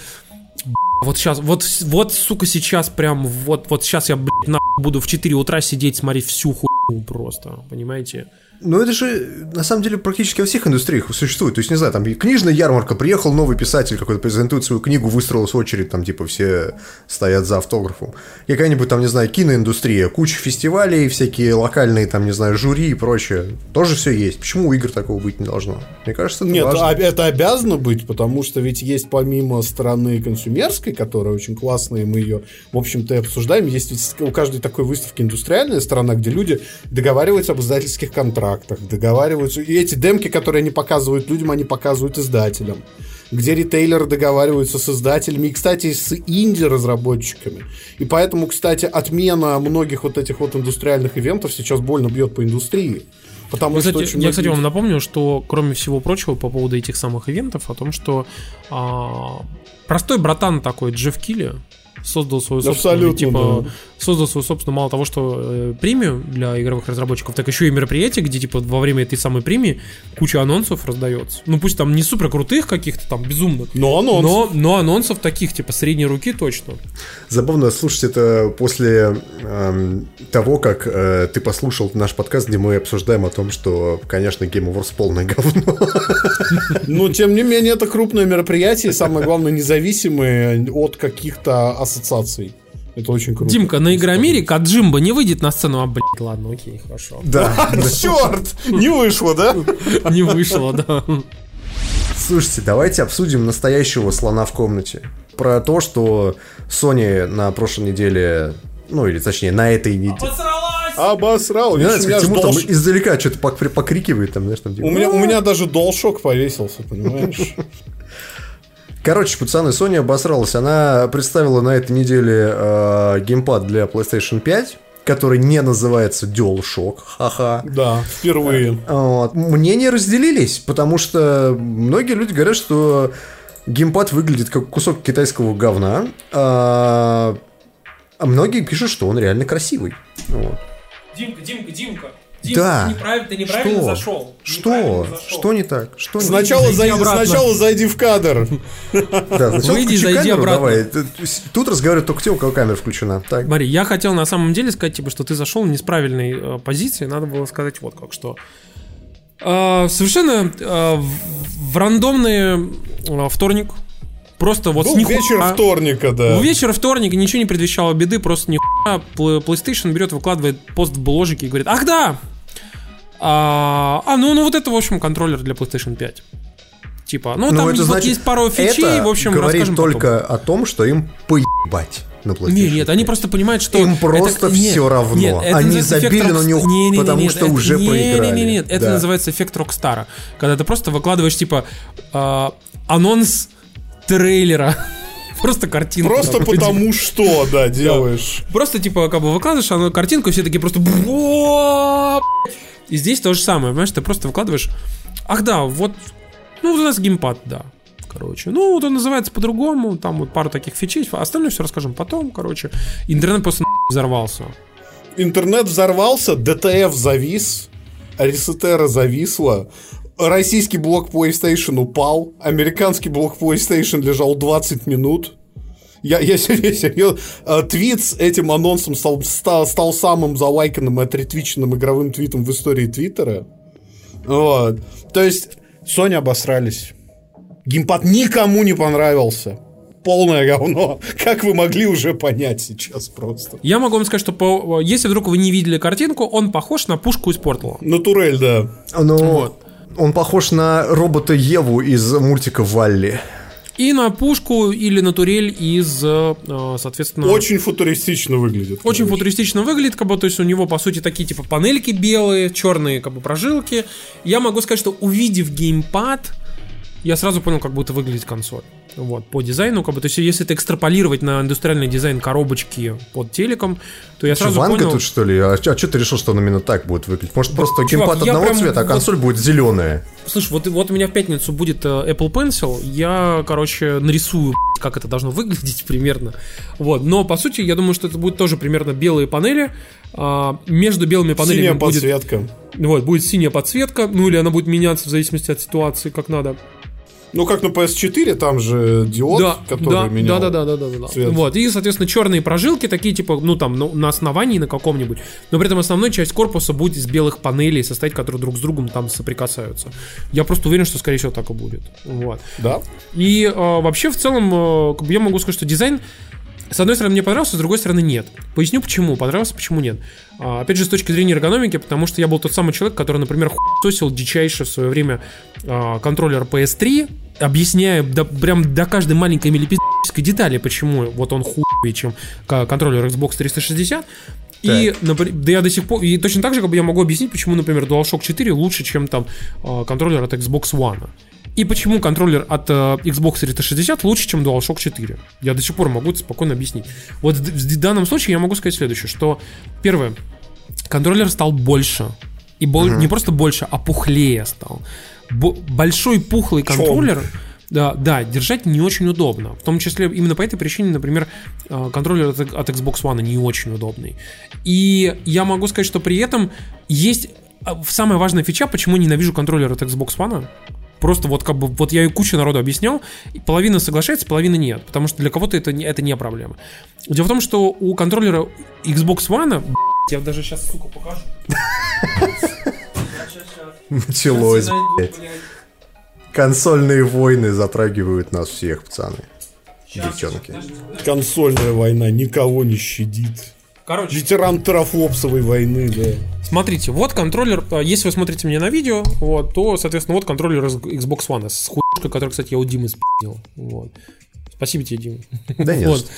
вот сейчас, вот, вот, сука, сейчас прям, вот, вот сейчас я, блядь, на буду в 4 утра сидеть, смотреть всю хуйню просто, понимаете? Ну, это же, на самом деле, практически во всех индустриях существует. То есть, не знаю, там книжная ярмарка, приехал новый писатель какой-то, презентует свою книгу, выстроилась очередь, там, типа, все стоят за автографом. Какая-нибудь, там, не знаю, киноиндустрия, куча фестивалей, всякие локальные, там, не знаю, жюри и прочее. Тоже все есть. Почему у игр такого быть не должно? Мне кажется, это Нет, важно. а- это обязано быть, потому что ведь есть помимо стороны консумерской, которая очень классная, и мы ее, в общем-то, и обсуждаем, есть ведь у каждой такой выставки индустриальная сторона, где люди договариваются об издательских контрактах, договариваются, и эти демки, которые они показывают людям, они показывают издателям где ритейлеры договариваются с издателями и, кстати, с инди-разработчиками. И поэтому, кстати, отмена многих вот этих вот индустриальных ивентов сейчас больно бьет по индустрии. Потому Я, что кстати, я, кстати, многие- вам напомню, что, кроме всего прочего, по поводу этих самых ивентов, о том, что а, простой братан такой, Джефф Килли, создал свою собственную, типа, да. создал свою собственную, мало того, что э, премию для игровых разработчиков, так еще и мероприятие, где, типа, во время этой самой премии куча анонсов раздается. Ну, пусть там не супер крутых каких-то там, безумных, Но анонс. но, но анонсов таких, типа, средней руки точно. Забавно слушать это после эм, того, как э, ты послушал наш подкаст, где мы обсуждаем о том, что, конечно, Game Awards полное говно. Но, тем не менее, это крупное мероприятие, самое главное, независимое от каких-то ассоциаций. Это очень круто. Димка, на Игромире Каджимба не выйдет на сцену, а, блядь, ладно, окей, хорошо. Да. Черт! Не вышло, да? Не вышло, да. Слушайте, давайте обсудим настоящего слона в комнате. Про то, что Sony на прошлой неделе, ну или точнее на этой неделе. Обосрал. Мне Видишь, нравится, у меня как аж Тимур там долж- издалека что-то пок- покрикивает, там, знаешь, там типа, У меня, у меня даже долшок повесился, понимаешь? Короче, пацаны, Sony обосралась. Она представила на этой неделе э, геймпад для PlayStation 5, который не называется DualShock. Ха-ха. Да, впервые. Вот. Мнения разделились, потому что многие люди говорят, что геймпад выглядит как кусок китайского говна, а, а многие пишут, что он реально красивый. Вот. Димка, Димка, Димка. Да. ты неправильно, ты неправильно Что? зашел. Что? неправильно зашел. Что не так? Что не Сначала Зайди зайди, обратно. сначала зайди в кадр. Да, сначала Выйди, включи зайди камеру, обратно. давай. Тут- разговаривают только те, у кого камера включена. Так. Смотри, я хотел на самом деле сказать, типа, что ты зашел не с правильной э, позиции, надо было сказать вот как что. Э, совершенно э, в, в рандомный э, вторник, просто вот с Был нихуя- вечер вторника, да. Вечер вторника ничего не предвещало беды, просто нихуя PlayStation берет, выкладывает пост в бложике и говорит, ах да! А, а, ну, ну вот это, в общем, контроллер для PlayStation 5. Типа, ну, Ну, там это вот значит, есть пару фичей, это в общем, говорит расскажем потом. только о том, что им поебать на PlayStation. Не, нет, они просто понимают, что... Им просто нет, всё равно. нет, это Они называется эффект забили на Rockstar. него, Не-не-не, потому нет, что это- уже не, проиграли. Не, не, нет, это Да. называется эффект Rockstar а. Когда ты просто выкладываешь, типа, а, анонс трейлера. Просто картинку. Просто такую, потому что, да, делаешь. Просто, типа, как бы выкладываешь оно, картинку, и все такие просто... И здесь то же самое, понимаешь, ты просто выкладываешь... Ах да, вот... Ну, вот у нас геймпад, да. Короче, ну, вот он называется по-другому, там вот пару таких фичей, остальное все расскажем потом, короче. Интернет просто взорвался. Интернет взорвался, ДТФ завис, Ресетера зависла, Российский блок PlayStation упал, американский блок PlayStation лежал 20 минут. Я, я серьезно, твит с этим анонсом стал, стал, стал самым залайканным и отретвиченным игровым твитом в истории Твиттера. Вот. То есть, Sony обосрались. Геймпад никому не понравился. Полное говно. Как вы могли уже понять сейчас просто? Я могу вам сказать, что по, если вдруг вы не видели картинку, он похож на пушку из Портала. Натурель, да. Ну, вот. он похож на робота Еву из мультика Валли. И на пушку или на турель из, э, соответственно... Очень футуристично выглядит. Очень короче. футуристично выглядит, как бы, то есть у него, по сути, такие типа панельки белые, черные, как бы, прожилки. Я могу сказать, что увидев геймпад, я сразу понял, как будет выглядеть консоль. Вот, по дизайну, как бы, то есть, если это экстраполировать на индустриальный дизайн коробочки под телеком, то я что, сразу Ванга понял... тут, что ли? А, а что ты решил, что он именно так будет выглядеть? Может, просто Чувак, геймпад одного прям... цвета, а консоль вот... будет зеленая? Слушай, вот, вот у меня в пятницу будет э, Apple Pencil, я, короче, нарисую, как это должно выглядеть примерно. Вот, но, по сути, я думаю, что это будет тоже примерно белые панели, а, между белыми панелями Синяя будет... подсветка. Вот, будет синяя подсветка, ну или она будет меняться в зависимости от ситуации, как надо. Ну, как на PS4, там же диод, да, который да, менял да, да, да, да, да, цвет. Вот, и, соответственно, черные прожилки, такие, типа, ну, там, ну, на основании на каком-нибудь, но при этом основная часть корпуса будет из белых панелей состоять, которые друг с другом там соприкасаются. Я просто уверен, что, скорее всего, так и будет. Вот. Да. И э, вообще, в целом, э, я могу сказать, что дизайн с одной стороны, мне понравился, с другой стороны, нет. Поясню, почему. Понравился, почему нет. А, опять же, с точки зрения эргономики, потому что я был тот самый человек, который, например, хуесосил дичайше в свое время а, контроллер PS3, объясняя до, прям до каждой маленькой милипизической детали, почему вот он хуй, чем контроллер Xbox 360. И, например, да я до сих пор, и точно так же, как бы я могу объяснить, почему, например, DualShock 4 лучше, чем там а, контроллер от Xbox One. И почему контроллер от э, Xbox 360 лучше, чем DualShock 4? Я до сих пор могу это спокойно объяснить. Вот в, в данном случае я могу сказать следующее, что первое, контроллер стал больше. И бол- uh-huh. не просто больше, а пухлее стал. Б- большой пухлый контроллер... Да, да, держать не очень удобно. В том числе именно по этой причине, например, э, контроллер от, от Xbox One не очень удобный. И я могу сказать, что при этом есть э, самая важная фича, почему ненавижу контроллер от Xbox One. Просто вот как бы, вот я и кучу народу объяснял, и половина соглашается, половина нет, потому что для кого-то это, это не проблема. Дело в том, что у контроллера Xbox One, я даже сейчас, сука, покажу. Началось, Консольные войны затрагивают нас всех, пацаны. Девчонки. Консольная война никого не щадит. Короче. Ветеран терафлопсовой войны, да. Смотрите, вот контроллер, э, если вы смотрите меня на видео, вот, то, соответственно, вот контроллер Xbox One с хуйкой, который, кстати, я у Димы спи***ил. Вот. Спасибо тебе, Дима. Да нет, вот.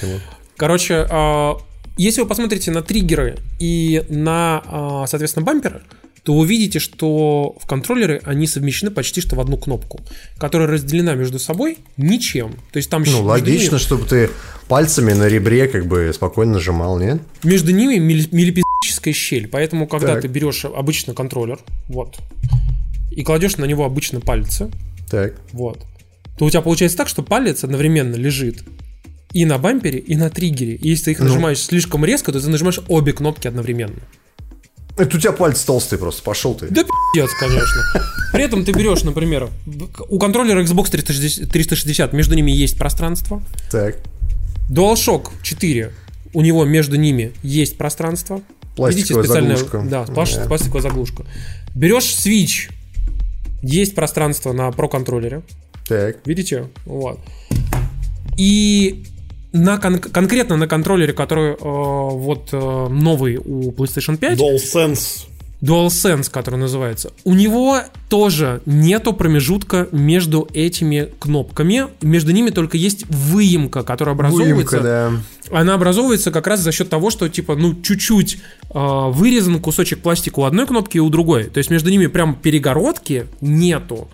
Короче, а, если вы посмотрите на триггеры и на, а, соответственно, бамперы, то вы увидите, что в контроллеры они совмещены почти что в одну кнопку, которая разделена между собой ничем. То есть там ну логично, ними... чтобы ты пальцами на ребре как бы спокойно нажимал, нет? Между ними милипизическая щель, поэтому когда так. ты берешь обычно контроллер, вот, и кладешь на него обычно пальцы, так. вот, то у тебя получается так, что палец одновременно лежит и на бампере, и на триггере. И если ты их ну. нажимаешь слишком резко, то ты нажимаешь обе кнопки одновременно. Это у тебя пальцы толстые просто, пошел ты. Да пиздец, конечно. При этом ты берешь, например, у контроллера Xbox 360 между ними есть пространство. Так. DualShock 4, у него между ними есть пространство. Пластиковая Видите, специальная, заглушка. Да, yeah. пластиковая заглушка. Берешь Switch, есть пространство на Pro контроллере. Так. Видите? Вот. И на кон- конкретно на контроллере, который э, вот э, новый у PlayStation 5. DualSense. DualSense, который называется. У него тоже нету промежутка между этими кнопками. Между ними только есть выемка, которая образовывается. Выемка, да. Она образовывается как раз за счет того, что типа, ну, чуть-чуть э, вырезан кусочек пластика у одной кнопки и у другой. То есть между ними прям перегородки нету.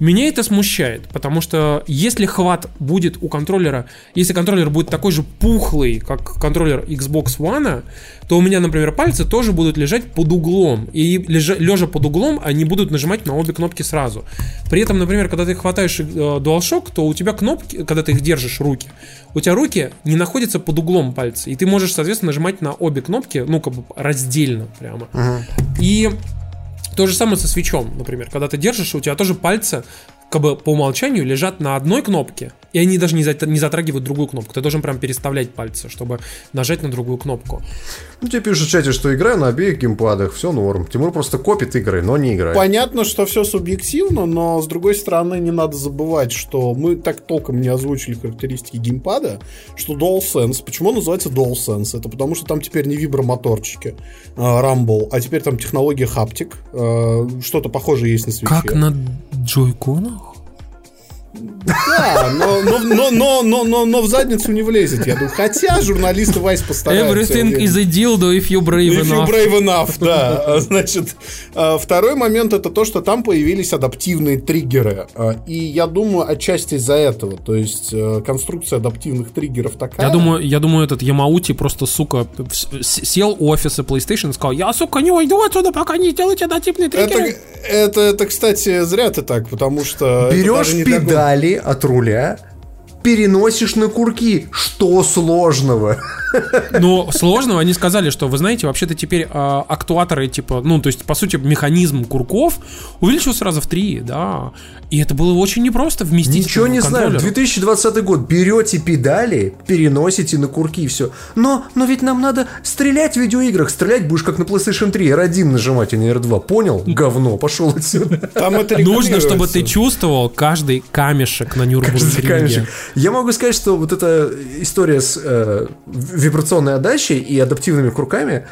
Меня это смущает, потому что если хват будет у контроллера, если контроллер будет такой же пухлый, как контроллер Xbox One, то у меня, например, пальцы тоже будут лежать под углом. И лежа, лежа под углом, они будут нажимать на обе кнопки сразу. При этом, например, когда ты хватаешь э, DualShock, то у тебя кнопки, когда ты их держишь руки, у тебя руки не находятся под углом пальца. И ты можешь, соответственно, нажимать на обе кнопки, ну, как бы раздельно прямо. Uh-huh. И То же самое со свечом, например. Когда ты держишь, у тебя тоже пальцы как бы по умолчанию лежат на одной кнопке, и они даже не, за, не затрагивают другую кнопку. Ты должен прям переставлять пальцы, чтобы нажать на другую кнопку. Ну, тебе пишут в чате, что играю на обеих геймпадах, все норм. Тимур просто копит игры, но не играет. Понятно, что все субъективно, но с другой стороны не надо забывать, что мы так толком не озвучили характеристики геймпада, что DualSense, почему он называется DualSense? Это потому что там теперь не вибромоторчики э, Rumble, а теперь там технология э, что-то похожее есть на свече. Как на джойконах? Да, но, но, но, но, но, но, но в задницу не влезет, я думаю. Хотя журналисты Вайс постараются. Everything is a dildo if you brave if enough. you brave enough, да. Значит, а, второй момент это то, что там появились адаптивные триггеры. А, и я думаю, отчасти из-за этого. То есть конструкция адаптивных триггеров такая. Я думаю, я думаю, этот Ямаути просто, сука, сел у офиса PlayStation и сказал, я, сука, не уйду отсюда, пока не делаете адаптивные триггеры. Это, это, это, кстати, зря ты так, потому что... Берешь педаль от руля переносишь на курки. Что сложного? Но сложного они сказали, что вы знаете, вообще-то теперь э, актуаторы, типа, ну, то есть, по сути, механизм курков увеличился раза в три, да. И это было очень непросто вместить. Ничего не знаю. 2020 год. Берете педали, переносите на курки и все. Но, но ведь нам надо стрелять в видеоиграх. Стрелять будешь как на PlayStation 3. R1 нажимать, а не R2. Понял? Говно. Пошел отсюда. Там это Нужно, чтобы ты чувствовал каждый камешек на Нюрнбурге. Я могу сказать, что вот эта история с э, вибрационной отдачей и адаптивными курками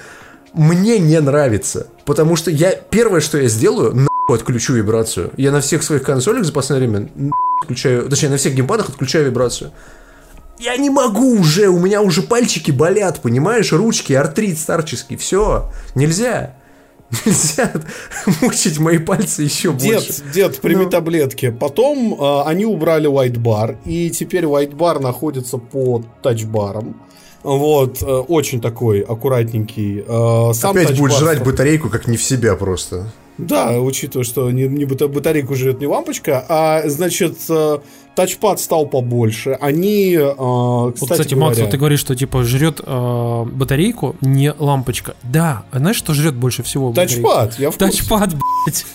мне не нравится. Потому что я первое, что я сделаю, нахуй отключу вибрацию. Я на всех своих консолях за последнее время отключаю, точнее, на всех геймпадах отключаю вибрацию. Я не могу уже, у меня уже пальчики болят, понимаешь, ручки, артрит старческий, все, нельзя. Нельзя мучить мои пальцы еще дед, больше. Дед, прими ну. таблетки. Потом э, они убрали white bar, и теперь white bar находится под тачбаром. Вот, э, очень такой аккуратненький. Э, сам Опять будет жрать батарейку, как не в себя просто. Да, учитывая, что не, не батарейку жрет не лампочка, а, значит, э, тачпад стал побольше. Они, э, кстати, вот, кстати говоря... Макс, вот ты говоришь, что типа жрет э, батарейку, не лампочка. Да, а знаешь, что жрет больше всего? Тачпад, я в курсе. Тачпад, блядь.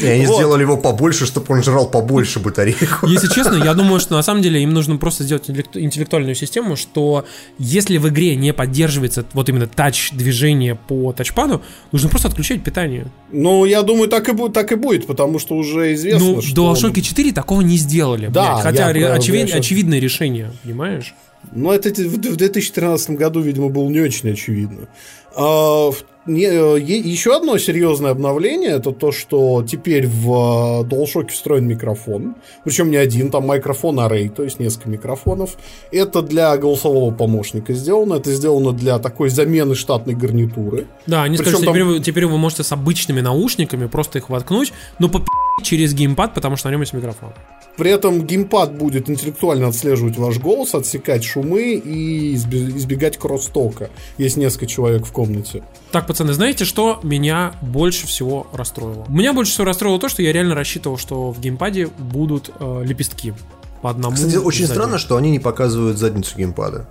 И они вот. сделали его побольше, чтобы он жрал побольше батарейку. Если честно, я думаю, что на самом деле им нужно просто сделать интеллектуальную систему, что если в игре не поддерживается вот именно тач движение по тачпаду, нужно просто отключать питание. Ну, я думаю, так и, будет, так и будет, потому что уже известно, ну, что... DualShock 4 такого не сделали. Да, блядь, хотя я, очевид, я очевидное решение, понимаешь? Ну, это в 2013 году, видимо, было не очень очевидно. А, не, э, еще одно серьезное обновление это то, что теперь в э, DualShock встроен микрофон. Причем не один, там микрофон array, то есть несколько микрофонов. Это для голосового помощника сделано. Это сделано для такой замены штатной гарнитуры. Да, они сказали, что там... теперь, вы, теперь вы можете с обычными наушниками просто их воткнуть, но по через геймпад, потому что на нем есть микрофон. При этом геймпад будет интеллектуально отслеживать ваш голос, отсекать шумы и избегать кросстока. Есть несколько человек в комнате. Так, пацаны, знаете, что меня больше всего расстроило? Меня больше всего расстроило то, что я реально рассчитывал, что в геймпаде будут э, лепестки по одному. Кстати, очень странно, что они не показывают задницу геймпада.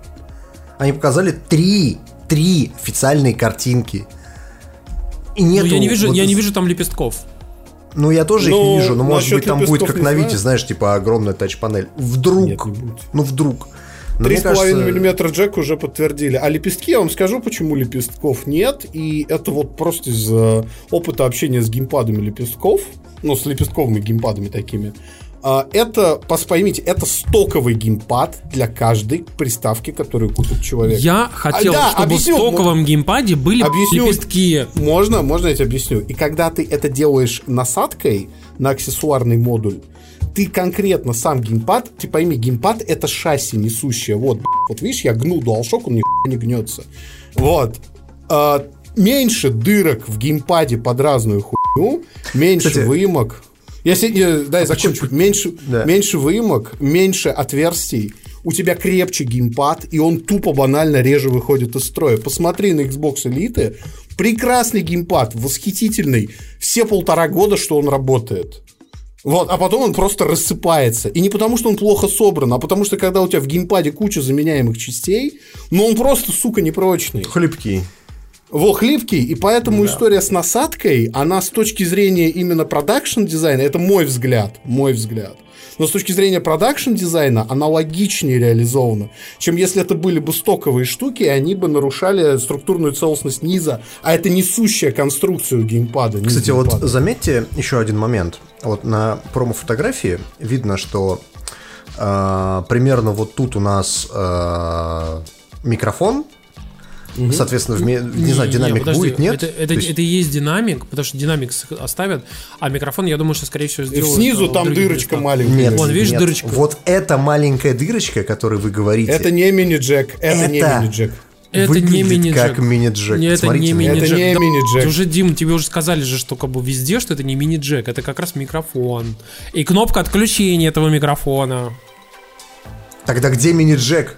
Они показали три, три официальные картинки. И нет. Ну, я не вижу, вот я не вижу там лепестков. Ну, я тоже ну, их не вижу, но может быть там будет как на Вите, знаешь, типа огромная тач-панель. Вдруг. Нет, не. Ну, вдруг. 3,5 кажется... мм джек уже подтвердили. А лепестки, я вам скажу, почему лепестков нет. И это вот просто из опыта общения с геймпадами лепестков, ну, с лепестковыми геймпадами такими. А, это, поймите, это стоковый геймпад для каждой приставки, которую купит человек. Я хотел, а, да, чтобы объясню, в стоковом геймпаде были объясню, лепестки. Можно, можно я тебе объясню. И когда ты это делаешь насадкой на аксессуарный модуль, ты конкретно сам геймпад, ты пойми, геймпад это шасси несущее. Вот, вот видишь, я гну DualShock, он нихуя не гнется. Вот. А, меньше дырок в геймпаде под разную хуйню, меньше Кстати, выемок. Если, да, я закончу. Меньше, да. меньше выемок, меньше отверстий, у тебя крепче геймпад, и он тупо банально реже выходит из строя. Посмотри на Xbox Elite. Прекрасный геймпад, восхитительный. Все полтора года, что он работает. Вот, а потом он просто рассыпается. И не потому, что он плохо собран, а потому, что когда у тебя в геймпаде куча заменяемых частей, но он просто, сука, непрочный. Хлебкий. Во, хлипкий, и поэтому история с насадкой, она с точки зрения именно production дизайна, это мой взгляд, мой взгляд. Но с точки зрения production дизайна она логичнее реализована, чем если это были бы стоковые штуки, и они бы нарушали структурную целостность низа, а это несущая конструкцию геймпада. Кстати, вот геймпада. заметьте еще один момент. Вот на промо-фотографии видно, что э, примерно вот тут у нас э, микрофон. Соответственно, в ме- не, знаю, динамик подожди, будет, нет? Это, это, То есть- это и есть динамик, потому что динамик оставят, а микрофон, я думаю, что, скорее всего, И сделают... снизу э, там дырочка местах. маленькая. Нет, Вон, видишь, нет. дырочка? Вот эта маленькая дырочка, о которой вы говорите, Это не мини-джек, это, не Это- мини-джек. Это не мини-джек. как мини-джек. Не, это Смотрите не мини-джек. Это не Да, мини-джек. Уже, Дим, тебе уже сказали же, что как бы везде, что это не мини-джек, это как раз микрофон. И кнопка отключения этого микрофона. Тогда где мини-джек?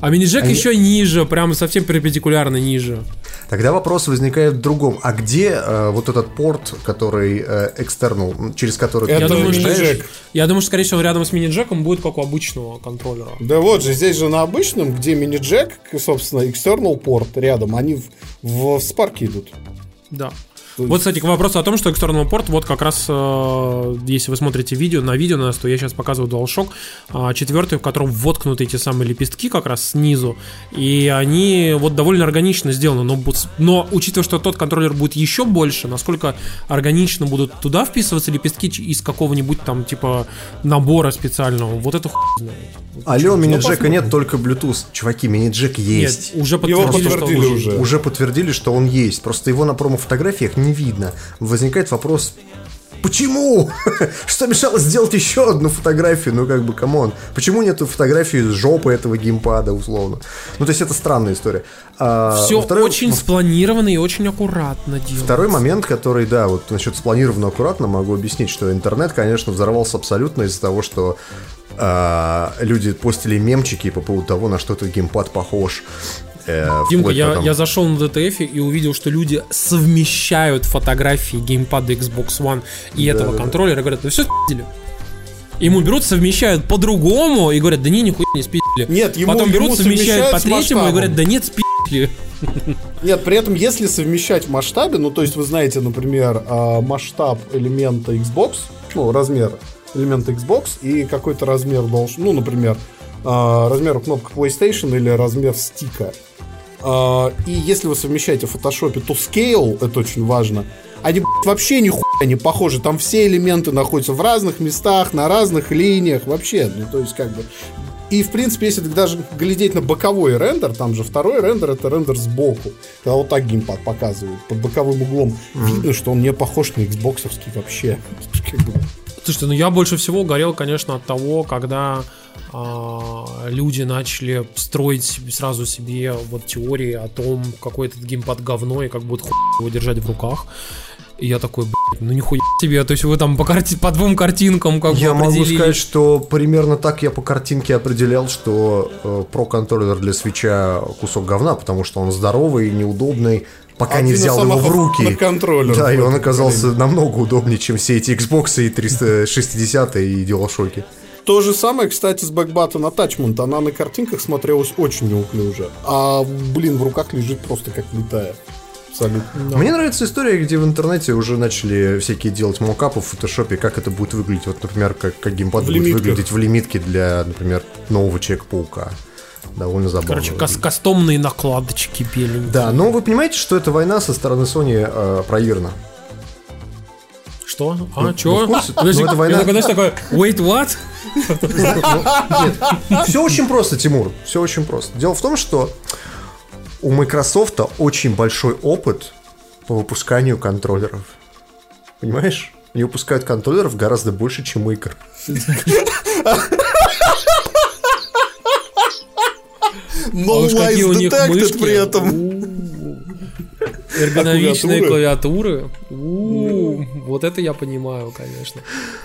А мини-джек Они- еще ниже, прям совсем перпендикулярно ниже. Тогда вопрос возникает в другом. А где э, вот этот порт, который э, external, через который Это Я думаю, мини-джек. Я думаю, что, скорее всего, рядом с мини-джеком будет как у обычного контроллера. Да вот же, здесь же на обычном, где мини-джек, собственно, external порт рядом, они в, в, в спарке идут. Да. Вот, кстати, к вопросу о том, что external порт, вот как раз, э, если вы смотрите видео, на видео нас, то я сейчас показываю DualShock а, четвертый, в котором воткнуты эти самые лепестки как раз снизу, и они вот довольно органично сделаны, но, но учитывая, что тот контроллер будет еще больше, насколько органично будут туда вписываться лепестки из какого-нибудь там типа набора специального, вот это хуй знает. Алло, мини-джека посмотрим. нет, только Bluetooth. Чуваки, мини-джек есть. Нет, уже Его подтвердили, что подтвердили он уже. есть. Уже подтвердили, что он есть. Просто его на промо-фотографиях не видно. Возникает вопрос, почему? Что мешало сделать еще одну фотографию? Ну, как бы, come on. Почему нету фотографии с жопы этого геймпада, условно? Ну, то есть, это странная история. А, Все второй- очень спланировано и очень аккуратно делается. Второй момент, который, да, вот насчет спланированно аккуратно могу объяснить, что интернет, конечно, взорвался абсолютно из-за того, что а, люди постили мемчики по поводу того, на что этот геймпад похож. Э, Димка, я, там- я зашел на DTF и увидел, что люди совмещают фотографии геймпада Xbox One и этого да, да. контроллера и говорят, ну все спиздили. Ему берут, совмещают по-другому и говорят, да не, нихуя не спиздили. Нет, ему- Потом ему берут, совмещают по совмещают с третьему и говорят, да нет, спиздили. Нет, при этом, если совмещать в масштабе, ну, то есть вы знаете, например, а, масштаб элемента Xbox, ну, размер элемента Xbox и какой-то размер должен, ну, например, а, размер кнопок PlayStation или размер стика. А, И если вы совмещаете в фотошопе, то scale, это очень важно, они вообще нихуя не похожи. Там все элементы находятся в разных местах, на разных линиях, вообще. Ну, то есть, как бы. И, в принципе, если даже глядеть на боковой рендер, там же второй рендер это рендер сбоку. Когда вот так геймпад показывает, под боковым углом. Видно, что он не похож на Xboxовский вообще. Как бы. Слушайте, ну я больше всего горел, конечно, от того, когда а, люди начали строить сразу себе вот теории о том, какой этот геймпад говно и как будет хуй его держать в руках. И я такой, блядь, ну нихуя себе, то есть вы там по, карти- по двум картинкам как Я могу сказать, что примерно так я по картинке определял, что э, Pro контроллер для свеча кусок говна, потому что он здоровый, неудобный, пока не Один из взял его в руки. охуенных контроллеров Да, и он оказался намного удобнее, чем все эти Xbox и 360 и DualShock. То же самое, кстати, с Backbutton Attachment. Она на картинках смотрелась очень неуклюже. А, блин, в руках лежит просто как летая. Абсолютно. Мне нравится история, где в интернете уже начали всякие делать мокапы в фотошопе, как это будет выглядеть. Вот, например, как, как геймпад В будет лимитках. выглядеть в лимитке для, например, нового Человека-паука. Довольно забавно. Короче, кас- кастомные накладочки беленькие. Да, но вы понимаете, что эта война со стороны Sony э, проиграна. Что? А, Ну, чё? ну, курсе? Подожди, Ну, это я война. знаешь, такой, wait, what? Все очень просто, Тимур. Все очень просто. Дело в том, что у Microsoft очень большой опыт по выпусканию контроллеров. Понимаешь? Они выпускают контроллеров гораздо больше, чем игр. No А уж какие у них мышки. при этом. Эргономичные Клавиатуры. Вот это я понимаю, конечно.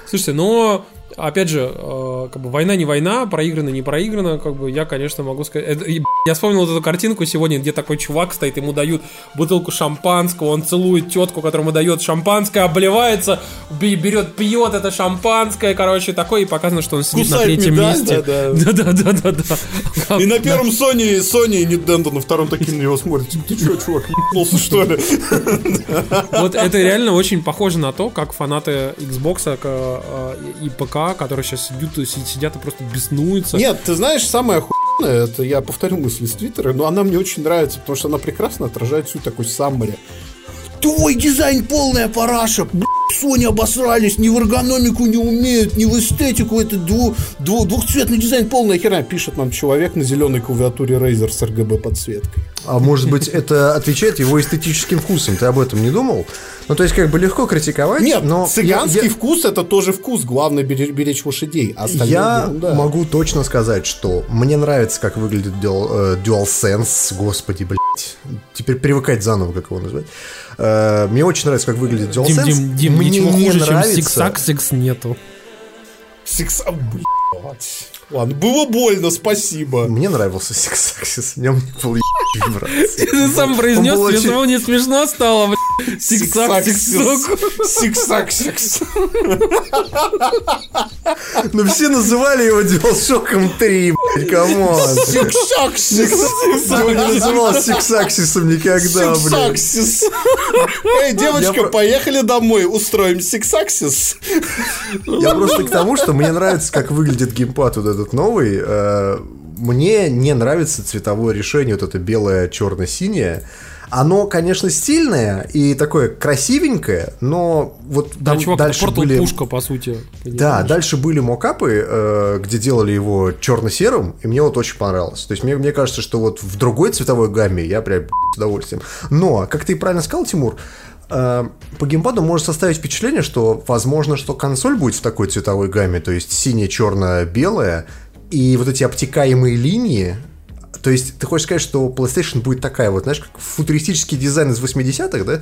Слушайте, но опять же, э, как бы война не война, проиграна не проиграна, как бы я, конечно, могу сказать. Это, и, я вспомнил вот эту картинку сегодня, где такой чувак стоит, ему дают бутылку шампанского, он целует тетку, которому дает шампанское, обливается, берет, пьет это шампанское, короче, такой, и показано, что он сидит Кусает на третьем медаль, месте. Да-да-да-да-да. И на первом Sony, Sony и Nintendo, на втором такие на него смотрят. Типа, Ты что, чувак, ебнулся, что ли? Вот это реально очень похоже на то, как фанаты Xbox э, и ПК, которые сейчас сидят, сидят и просто беснуются. Нет, ты знаешь, самое охуенное, это я повторю мысли с Твиттера, но она мне очень нравится, потому что она прекрасно отражает суть такой саммари. Твой дизайн полная параша, Sony обосрались, ни в эргономику не умеют, ни в эстетику, это дву, дву, двухцветный дизайн полная херня, пишет нам человек на зеленой клавиатуре Razer с RGB подсветкой. А может быть, это отвечает его эстетическим вкусом? Ты об этом не думал? Ну, то есть, как бы легко критиковать, Нет, но... цыганский я- я- вкус это тоже вкус, главное беречь, беречь лошадей. а Я ерунда. могу точно сказать, что мне нравится, как выглядит Dual, э, DualSense, господи, блядь. Теперь привыкать заново, как его назвать. Э, Мне очень нравится, как выглядит Дим, DualSense. Дим, Дим, мне ничего не хуже, чем нравится... Six Axis нету. Секс... а, блядь. Ладно, было больно, спасибо. Мне нравился Six Axis, в нем не было вибрации. Ты сам произнес, очень- самому не смешно стало, блядь. Сиксаксикс. Ну все называли его DualShock 3, блядь, come on. Сиксаксикс. Никто не называл Axis никогда, блядь. Сиксаксис. Эй, девочка, поехали домой, устроим сиксаксис. Я просто к тому, что мне нравится, как выглядит геймпад вот этот новый. Э, Мне не нравится цветовое решение, вот это белое, черно-синее. Оно, конечно, стильное и такое красивенькое, но вот Да, там чувак, дальше были... пушка, по сути. Да, понимаешь? дальше были мокапы, э, где делали его черно-серым, и мне вот очень понравилось. То есть мне, мне кажется, что вот в другой цветовой гамме я прям с удовольствием. Но, как ты и правильно сказал, Тимур, э, по геймпаду может составить впечатление, что возможно, что консоль будет в такой цветовой гамме, то есть синяя, черная, белая, и вот эти обтекаемые линии. То есть ты хочешь сказать, что PlayStation будет такая вот, знаешь, как футуристический дизайн из 80-х, да?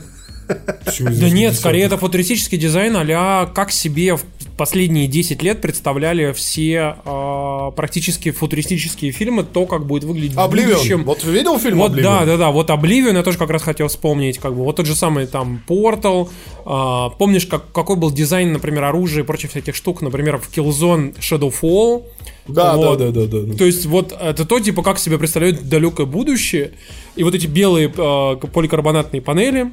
Да нет, скорее это футуристический дизайн а как себе в последние 10 лет представляли все а, практически футуристические фильмы, то, как будет выглядеть в Обливион. будущем. Вот видел фильм Вот, Oblivion? да, да, да, вот Oblivion я тоже как раз хотел вспомнить, как бы, вот тот же самый там Portal, а, помнишь, как, какой был дизайн, например, оружия и прочих всяких штук, например, в Killzone Shadowfall, Да, Вот. да, да, да, да. то есть вот это то, типа, как себе представляют далекое будущее, и вот эти белые э, поликарбонатные панели,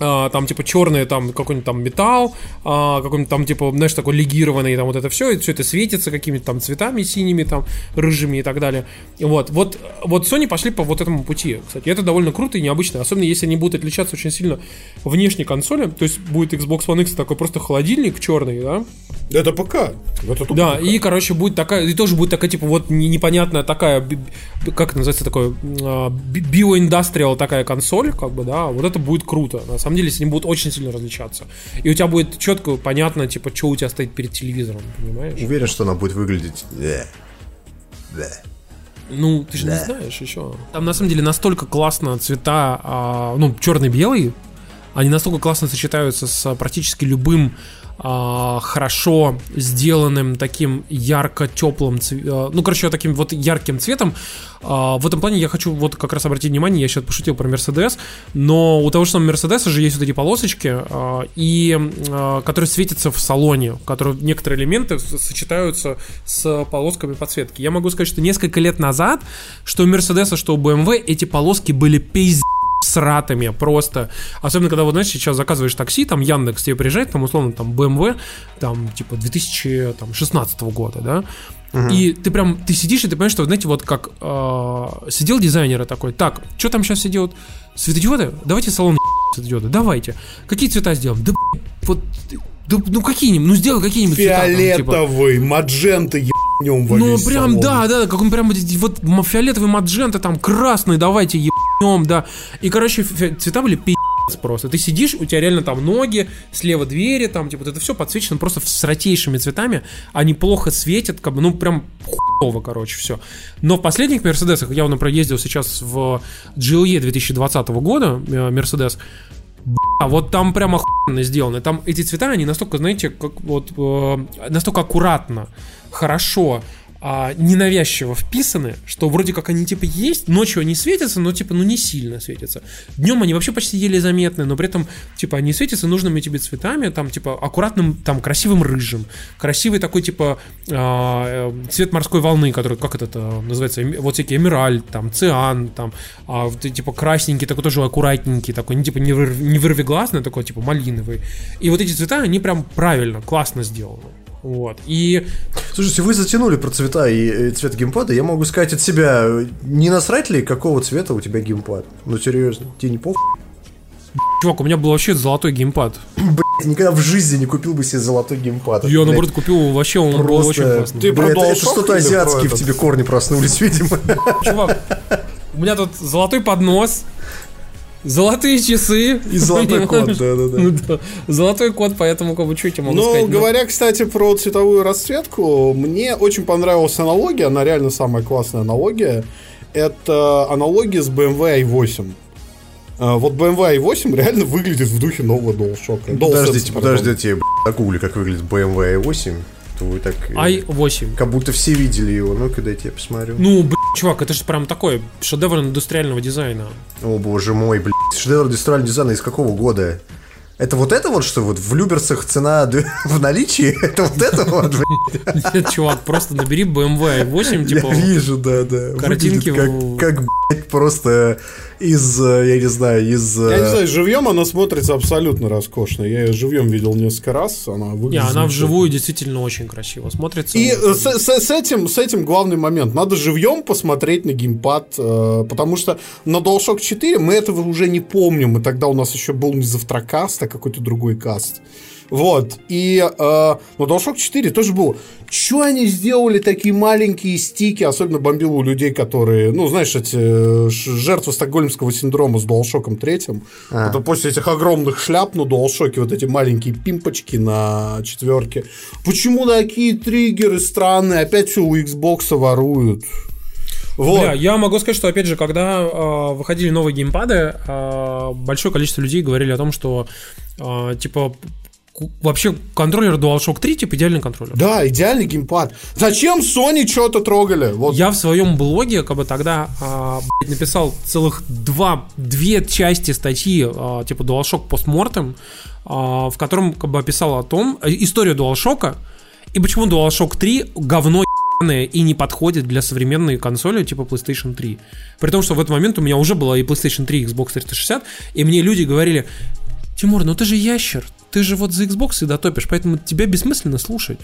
а, там, типа, черные, там, какой-нибудь там металл, а, какой-нибудь там, типа, знаешь, такой легированный, там, вот это все, и все это светится какими-то там цветами синими, там, рыжими и так далее. Вот, вот, вот Sony пошли по вот этому пути, кстати. И это довольно круто и необычно, особенно если они будут отличаться очень сильно внешней консоли, то есть будет Xbox One X такой просто холодильник черный, да, Это ПК. Это да, ПК. и, короче, будет такая, и тоже будет такая, типа, вот не- непонятная такая, как это называется, такое, а, би- биоиндастриал такая консоль, как бы, да, вот это будет круто. На самом деле, если они будут очень сильно различаться. И у тебя будет четко понятно, типа, что у тебя стоит перед телевизором, понимаешь? Уверен, что она будет выглядеть... да. Ну, ты же не знаешь еще. Там, на самом деле, настолько классно цвета, а, ну, черный-белый, они настолько классно сочетаются с практически любым хорошо сделанным таким ярко-теплым, ну, короче, таким вот ярким цветом. А, в этом плане я хочу вот как раз обратить внимание, я сейчас пошутил про Мерседес, но у того же самого Мерседеса же есть вот эти полосочки, а, и, а, которые светятся в салоне, которые некоторые элементы сочетаются с полосками подсветки. Я могу сказать, что несколько лет назад, что у Мерседеса, что у BMW, эти полоски были пиздец сратыми просто. Особенно, когда, вот, знаешь, сейчас заказываешь такси, там Яндекс тебе приезжает, там, условно, там, BMW, там, типа, 2016 года, да, и ты прям, ты сидишь, и ты понимаешь, что, знаете, вот как э, сидел дизайнер такой, так, что там сейчас делают? Светодиоды? Давайте салон светодиоды, давайте. Какие цвета сделаем? Да, вот, да, ну какие-нибудь, ну сделай какие-нибудь цвета. там, типа. Фиолетовый, маджента, ебнем во Ну, прям, салон. да, да, как он прям вот фиолетовый маджента, там, красный, давайте ебнем, да. И, короче, цвета были пи***ц просто. Ты сидишь, у тебя реально там ноги, слева двери, там, типа, вот это все подсвечено просто сратейшими цветами, они плохо светят, как бы, ну, прям хуево, короче, все. Но в последних Мерседесах, я, например, ездил сейчас в GLE 2020 года, э, Мерседес, а вот там прямо охуенно сделаны. Там эти цвета, они настолько, знаете, как вот э, настолько аккуратно, хорошо а, ненавязчиво вписаны, что вроде как они типа есть, ночью они светятся, но типа ну не сильно светятся. Днем они вообще почти еле заметны, но при этом типа они светятся нужными тебе цветами, там типа аккуратным, там красивым рыжим, красивый такой типа а, э, цвет морской волны, который как это э, называется, вот всякие эмеральд, там циан, там а, типа красненький, такой тоже аккуратненький, такой не типа не, выр, не вырвиглазный, такой типа малиновый. И вот эти цвета, они прям правильно, классно сделаны. Вот. И Слушайте, вы затянули про цвета и э, цвет геймпада. Я могу сказать от себя, э, не насрать ли, какого цвета у тебя геймпад? Ну, серьезно, тебе не похуй? Чувак, у меня был вообще золотой геймпад. Блядь, никогда в жизни не купил бы себе золотой геймпад. Я, Блядь, наоборот, купил вообще, он был Просто, очень классный. Ты Блядь, это, это что-то азиатские в тебе корни проснулись, видимо. Чувак, у меня тут золотой поднос, золотые часы. И золотой код, понимаешь? да-да-да. Ну да. Золотой код, поэтому как бы что я тебе могу Ну, сказать? говоря, кстати, про цветовую расцветку, мне очень понравилась аналогия, она реально самая классная аналогия. Это аналогия с BMW i8. А, Вот BMW i8 реально выглядит в духе нового DualShock. DualSense, Подождите, подождите, блядь, загугли, как выглядит BMW i8. То вы так... э, i8. Как будто все видели его. Ну-ка, дайте я посмотрю. Ну, блин, чувак, это же прям такой шедевр индустриального дизайна. О боже мой, блядь. Шедевр индустриального дизайна из какого года? Это вот это вот, что вот в Люберцах цена в наличии? Это вот это вот? Нет, чувак, просто набери BMW i8, типа... Я вижу, да, да. картинки как, как, блядь, просто из, э, я не знаю, из... Я не э, знаю, живьем она смотрится абсолютно роскошно. Я ее живьем видел несколько раз. Она Не, выглядит она замечательно. вживую действительно очень красиво смотрится. И э, с, с- с этим, с этим главный момент. Надо живьем посмотреть на геймпад, э, потому что на DualShock 4 мы этого уже не помним. И тогда у нас еще был не завтракаст, а какой-то другой каст. Вот. И э, на DualShock 4 тоже было. Что они сделали такие маленькие стики, особенно бомбило у людей, которые, ну, знаешь, эти э, жертвы стокгольмского синдрома с DualShock 3. А. Это после этих огромных шляп на DualShock вот эти маленькие пимпочки на четверке. Почему такие триггеры странные? Опять все у Xbox воруют. Вот. Бля, я могу сказать, что, опять же, когда э, выходили новые геймпады, э, большое количество людей говорили о том, что, э, типа, вообще контроллер DualShock 3, типа, идеальный контроллер. Да, идеальный геймпад. Зачем Sony что-то трогали? Вот. Я в своем блоге, как бы тогда а, блядь, написал целых два, две части статьи, а, типа DualShock Postmortem, а, в котором как бы описал о том, э, историю DualShock и почему DualShock 3 говно и не подходит для современной консоли типа PlayStation 3. При том, что в этот момент у меня уже была и PlayStation 3, и Xbox 360, и мне люди говорили, Тимур, ну ты же ящер, ты же вот за Xbox и дотопишь, поэтому тебя бессмысленно слушать.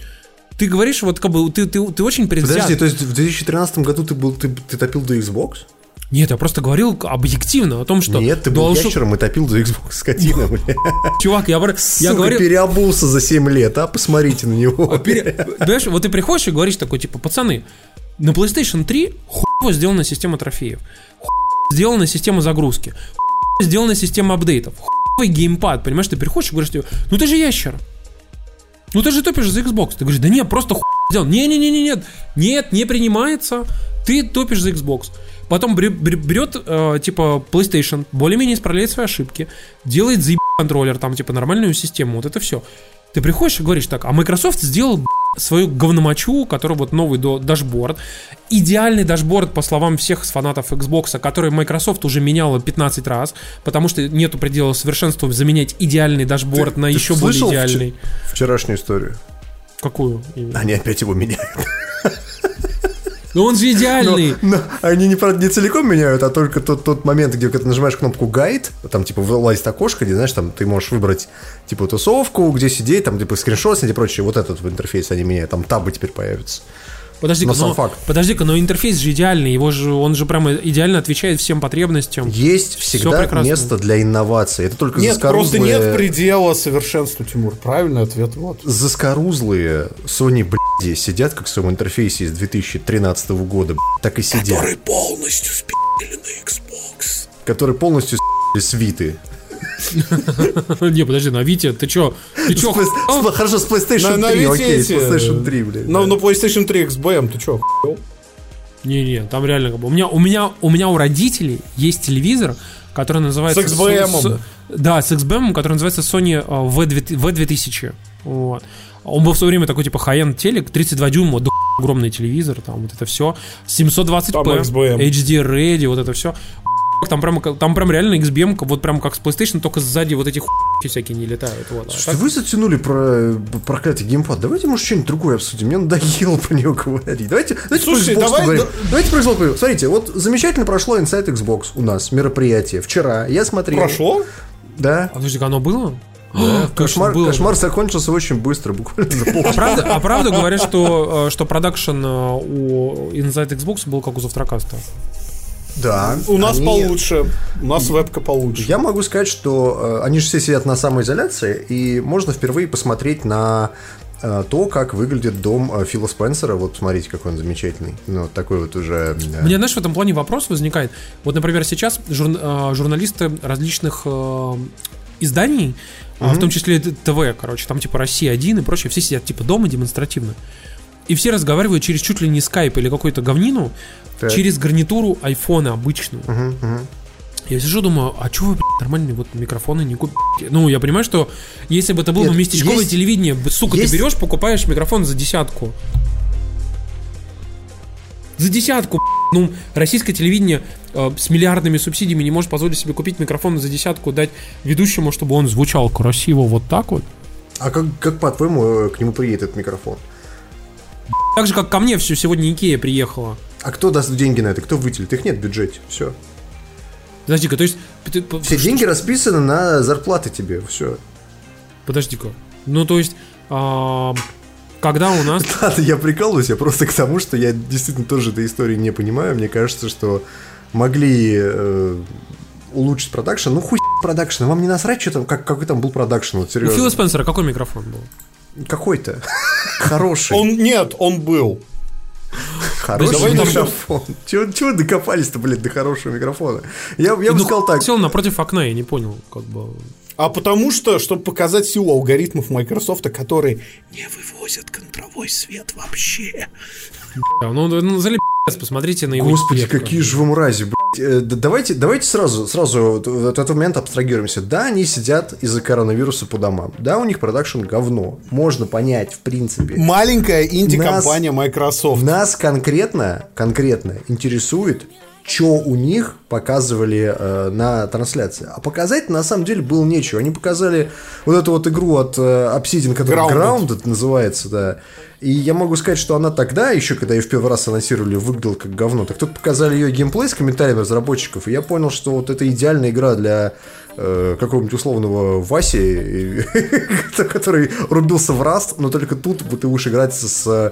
Ты говоришь, вот как бы ты, ты, ты очень предвзят. Подожди, то есть в 2013 году ты был, ты, ты топил до Xbox? Нет, я просто говорил объективно о том, что Нет, ты был DualShock- ящером и топил до Xbox, скотина, блядь. Чувак, я, я говорю... переобулся за 7 лет, а? Посмотрите на него. а пере- Понимаешь, вот ты приходишь и говоришь такой, типа, пацаны, на PlayStation 3 хуево сделана система трофеев, хуево сделана система загрузки, хуево сделана система апдейтов, хуевый геймпад, понимаешь, ты приходишь и говоришь, ну ты же ящер, ну ты же топишь за Xbox. Ты говоришь, да нет, просто хуй сделан. Не-не-не, нет, нет, не принимается. Ты топишь за Xbox. Потом берет, э, типа, PlayStation, более-менее исправляет свои ошибки, делает заебись контроллер, там, типа, нормальную систему, вот это все. Ты приходишь и говоришь так, а Microsoft сделал свою говномочу, который вот новый до- дашборд. Идеальный дашборд, по словам всех фанатов Xbox, который Microsoft уже меняла 15 раз, потому что нету предела совершенству заменять идеальный дашборд на Ты еще более идеальный. Вчерашнюю историю. Какую? именно? Они опять его меняют. Ну он же идеальный. Но они не, не целиком меняют, а только тот, тот момент, где ты нажимаешь кнопку guide, там типа вылазит окошко, где, знаешь, там ты можешь выбрать типа тусовку, где сидеть, там типа скриншот и прочее. Вот этот в интерфейсе они меняют, там табы теперь появятся. Подожди-ка, Но но, факт. подожди-ка, но интерфейс же идеальный, его же, он же прямо идеально отвечает всем потребностям. Есть всегда место для инноваций. Это только Нет, просто заскорузлые- нет предела совершенству, Тимур. Правильный ответ, вот. заскорузлые Sony, блядь, сидят как в своем интерфейсе из 2013 года, блядь, так и сидят. полностью спи***ли на Xbox. Которые полностью с***ли свиты. Не, подожди, на Вите, ты чё? Ты чё? Хорошо, с PlayStation На, на 3, Вите окей, с PlayStation 3, блядь. На PlayStation 3 XBM, ты чё? Не-не, там реально как бы. У меня, у меня, у меня у родителей есть телевизор, который называется... С XBM. Да, с XBM, который называется Sony э, V2000. V2000. Вот. Он был в свое время такой, типа, high-end телек, 32 дюйма, огромный телевизор, там вот это все. 720p, Там XBM. HD Ready, вот это все. Там прям, там прям реально XBM, вот прям как с PlayStation, только сзади вот эти хуйки всякие не летают. Вот. А Слушайте, так- вы затянули про проклятый геймпад. Давайте, может, что-нибудь другое обсудим. Мне надоело про него говорить. Давайте, давайте Слушай, про Xbox давай- поговорим. да- Давайте про Xbox поговорим. Смотрите, вот замечательно прошло Inside Xbox у нас, мероприятие. Вчера я смотрел. Прошло? Да. А подожди, оно было? Да, кошмар, было. кошмар закончился очень быстро, буквально за А полчаса. правда, а правда говорят, что, э, что продакшн э, у Inside Xbox был как у Завтракаста? Да. У нас они- получше. У нас вебка получше. Я могу сказать, что э, они же все сидят на самоизоляции, и можно впервые посмотреть на э, то, как выглядит дом э, Фила Спенсера. Вот посмотрите, какой он замечательный. Ну, такой вот уже... У меня, знаешь, в этом плане вопрос возникает. Вот, например, сейчас жур- журналисты различных изданий, а в том числе ТВ, короче, там типа Россия-1 и прочее, все сидят типа дома демонстративно. И все разговаривают через чуть ли не скайп или какую-то говнину, Так. через гарнитуру айфона обычную. Я сижу, думаю, а чего вы, блядь, нормальные вот микрофоны не купите? Ну, я понимаю, что если бы это было Нет, бы местечковое есть- телевидение, сука, есть- ты берешь, покупаешь микрофон за десятку. За десятку, ну, российское телевидение э, с миллиардными субсидиями не может позволить себе купить микрофон за десятку, дать ведущему, чтобы он звучал красиво вот так вот. А как, как по-твоему, э, к нему приедет этот микрофон? Так же, как ко мне все сегодня Икея приехала. А кто даст деньги на это? Кто выделит? Их нет в бюджете. Все. Подожди-ка, то есть... Все деньги расписаны на зарплаты тебе. Все. Подожди-ка. Ну, то есть... а, когда у нас... Ладно, я прикалываюсь, я просто к тому, что я действительно тоже этой истории не понимаю. Мне кажется, что могли э, улучшить продакшн. Ну, хуй продакшн. Вам не насрать, что там, как, какой там был продакшн, вот У Фила серьезно. Спенсера какой микрофон был? Какой-то. Хороший. Он нет, он был. Хороший Давай микрофон. Чего, чего докопались-то, блядь, до хорошего микрофона? Я, я бы Ну, сказал так. Сел напротив окна, я не понял, как бы... А потому что, чтобы показать силу алгоритмов Microsoft, которые не вывозят контровой свет вообще. Да, Ну, ну зале посмотрите на его Господи, эффект, какие как же вы мрази, блядь. Э, да Давайте, давайте сразу, сразу от этого момента абстрагируемся. Да, они сидят из-за коронавируса по домам. Да, у них продакшн говно. Можно понять, в принципе. Маленькая инди-компания Microsoft. Нас конкретно, конкретно интересует, что у них показывали э, на трансляции. А показать на самом деле было нечего. Они показали вот эту вот игру от э, Obsidian, которая Grounded. Grounded называется, да. И я могу сказать, что она тогда, еще когда ее в первый раз анонсировали, выглядела как говно. Так тут показали ее геймплей с комментариями разработчиков, и я понял, что вот это идеальная игра для э, какого-нибудь условного Васи, который рубился в раст, но только тут ты будешь играть с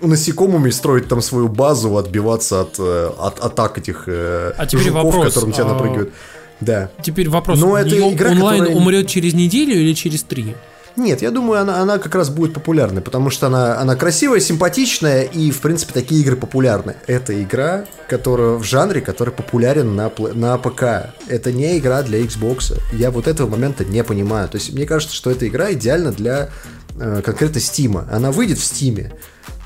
насекомыми, строить там свою базу, отбиваться от, э, от атак этих э, А теперь жуков, вопрос, которые на тебя а, напрыгивают. Да. Теперь вопрос, Но это игра, онлайн которая- умрет через неделю или через три? Нет, я думаю, она, она как раз будет популярной, потому что она, она красивая, симпатичная, и, в принципе, такие игры популярны. Это игра, которая в жанре, который популярен на, на ПК. Это не игра для Xbox. Я вот этого момента не понимаю. То есть, мне кажется, что эта игра идеальна для конкретно Steam. Она выйдет в Steam,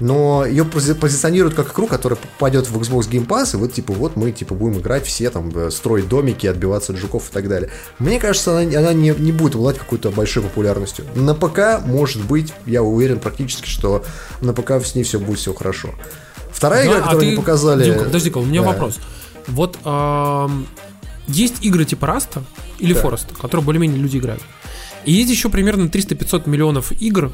но ее пози- позиционируют как игру, которая попадет в Xbox Game Pass, и вот, типа, вот мы, типа, будем играть все, там, э, строить домики, отбиваться от жуков и так далее. Мне кажется, она, она не, не будет обладать какой-то большой популярностью. На ПК, может быть, я уверен практически, что на ПК с ней все будет все хорошо. Вторая игра, Да, а которую ты- они показали... Димка, подожди-ка, у меня Да. вопрос. Вот есть игры типа Rust а или Да. Фореста, которые более-менее люди играют. И есть еще примерно 300-500 миллионов игр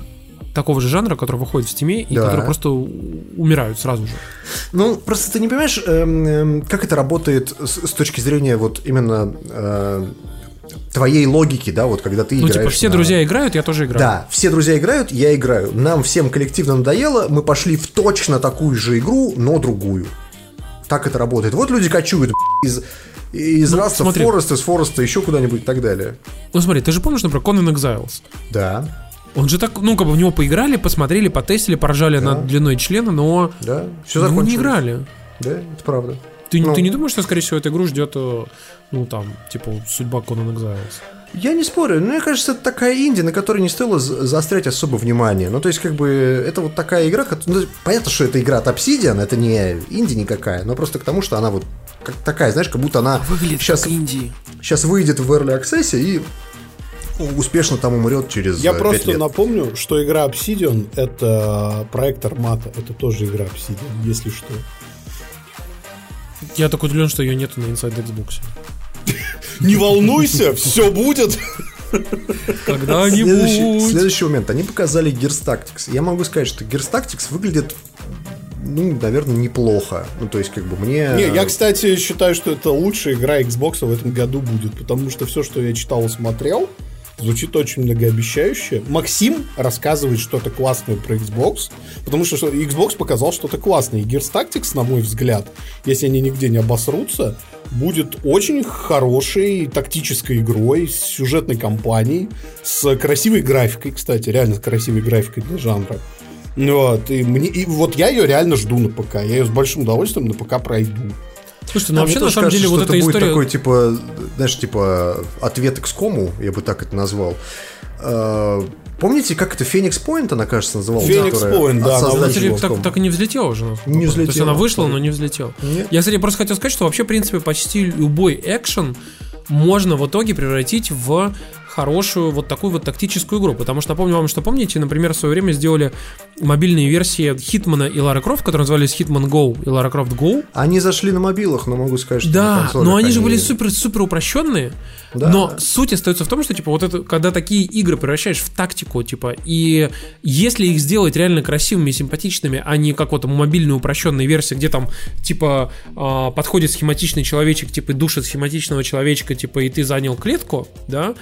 такого же жанра, которые выходят в Стиме и Да. которые просто умирают сразу же. Ну, просто ты не понимаешь, эм, эм, как это работает с, с точки зрения вот именно э, твоей логики, да, вот когда ты Ну, играешь типа, все на- друзья играют, я тоже играю. Да, все друзья играют, я играю. Нам всем коллективно надоело, мы пошли в точно такую же игру, но другую. Так это работает. Вот люди кочуют из, из Ну, Rust а в смотри. Forest, из Forest а еще куда-нибудь и так далее. Ну, смотри, ты же помнишь, например, Conan Exiles? Да, Он же так, ну, как бы в него поиграли, посмотрели, потестили, поржали Да. над длиной члена, но да, все него не играли. Да, это правда. Ты, Ну. ты не думаешь, что, скорее всего, эту игру ждет, э, ну, там, типа, судьба Conan Exiles? Я не спорю, но мне кажется, это такая инди, на которой не стоило за- заострять особо внимание. Ну, то есть, как бы, это вот такая игра, ну, понятно, что это игра от Obsidian, это не инди никакая, но просто к тому, что она вот как такая, знаешь, как будто она Выглядит сейчас как Индии. сейчас выйдет в Early Access и успешно там умрет через Я э, просто лет. напомню, что игра Obsidian это проект Армата. Это тоже игра Obsidian, если что. Я так удивлен, что ее нету на Inside Xbox. Не волнуйся, все будет. Следующий, Когда-нибудь. следующий момент. Они показали Gears Tactics. Я могу сказать, что Gears Tactics выглядит, ну, наверное, неплохо. Ну, то есть, как бы мне... Не, я, кстати, считаю, что это лучшая игра Xbox в этом году будет, потому что все, что я читал и смотрел, звучит очень многообещающе. Максим рассказывает что-то классное про Xbox, потому что Xbox показал что-то классное. И Gears Tactics, на мой взгляд, если они нигде не обосрутся, будет очень хорошей тактической игрой, с сюжетной кампанией, с красивой графикой, кстати, реально с красивой графикой для жанра. Вот, и, мне, и вот я ее реально жду на ПК. Я ее с большим удовольствием на ПК пройду. Слушайте, ну А вообще, на самом кажется, деле, вот эта это будет история... такой, типа, знаешь, типа, ответ XCOM, я бы так это назвал. Э, Помните, как это Феникс Point, она, кажется, называлась? Которая Point, да, Кстати, так, так и не взлетела уже. Не помню. То есть взлетела. она вышла, но не взлетела. Нет. Я, кстати, просто хотел сказать, что вообще, в принципе, почти любой экшен можно в итоге превратить в хорошую вот такую вот тактическую игру. Потому что напомню вам, что помните, например, в свое время сделали мобильные версии Хитмана и Лара Крофт, которые назывались Hitman Go и Лара Крофт Go. Они зашли на мобилах, но могу сказать, что Да, но они же были супер-супер упрощенные. Да. Но суть остается в том, что, типа, вот это, когда такие игры превращаешь в тактику, типа, и если их сделать реально красивыми и симпатичными, а не как вот мобильные упрощенные версии, где там, типа, а, подходит схематичный человечек, типа, душит схематичного человечка, типа, и ты занял клетку, да,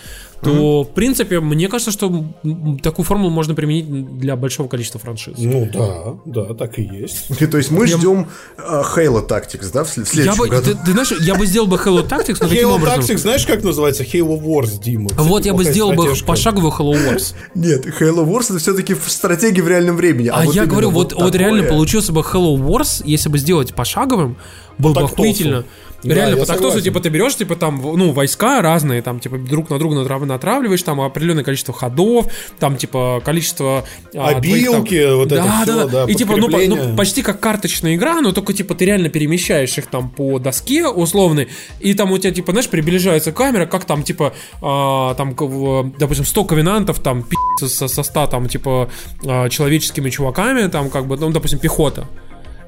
то, в принципе, мне кажется, что такую формулу можно применить для большого количества франшиз. Ну да, да, так и есть. И, то есть мы Я- ждем э, Halo Tactics, да, в след- в Я следующем бы, году? ты, ты знаешь, я бы сделал бы Hello Tactics, но Halo образом? Tactics, знаешь, как называется? Halo Wars, Дима. Кстати, Вот я бы сделал бы пошаговый Hello Wars. Нет, Halo Wars это все-таки стратегия в реальном времени. А, вот я говорю, вот, вот такое- реально получился бы Hello Wars, если бы сделать пошаговым, был бы тактосу. охуительно. Да, реально, по тактосу, согласен. типа, ты берешь, типа, там, ну, войска разные, там, типа, друг на друга натрав- натравливаешь, там, определенное количество ходов, там, типа, количество... а, твоих, там- Обилки, вот это да, всё, да, да, И, типа, ну, по- ну, почти как карточная игра, но только, типа, ты реально перемещаешь их там по доске условной, и там у тебя, типа, знаешь, приближается камера, как там, типа, а, там, допустим, 100 ковенантов, там, пи***цы со, со 100, там, типа, а, человеческими чуваками, там, как бы, ну, допустим, пехота.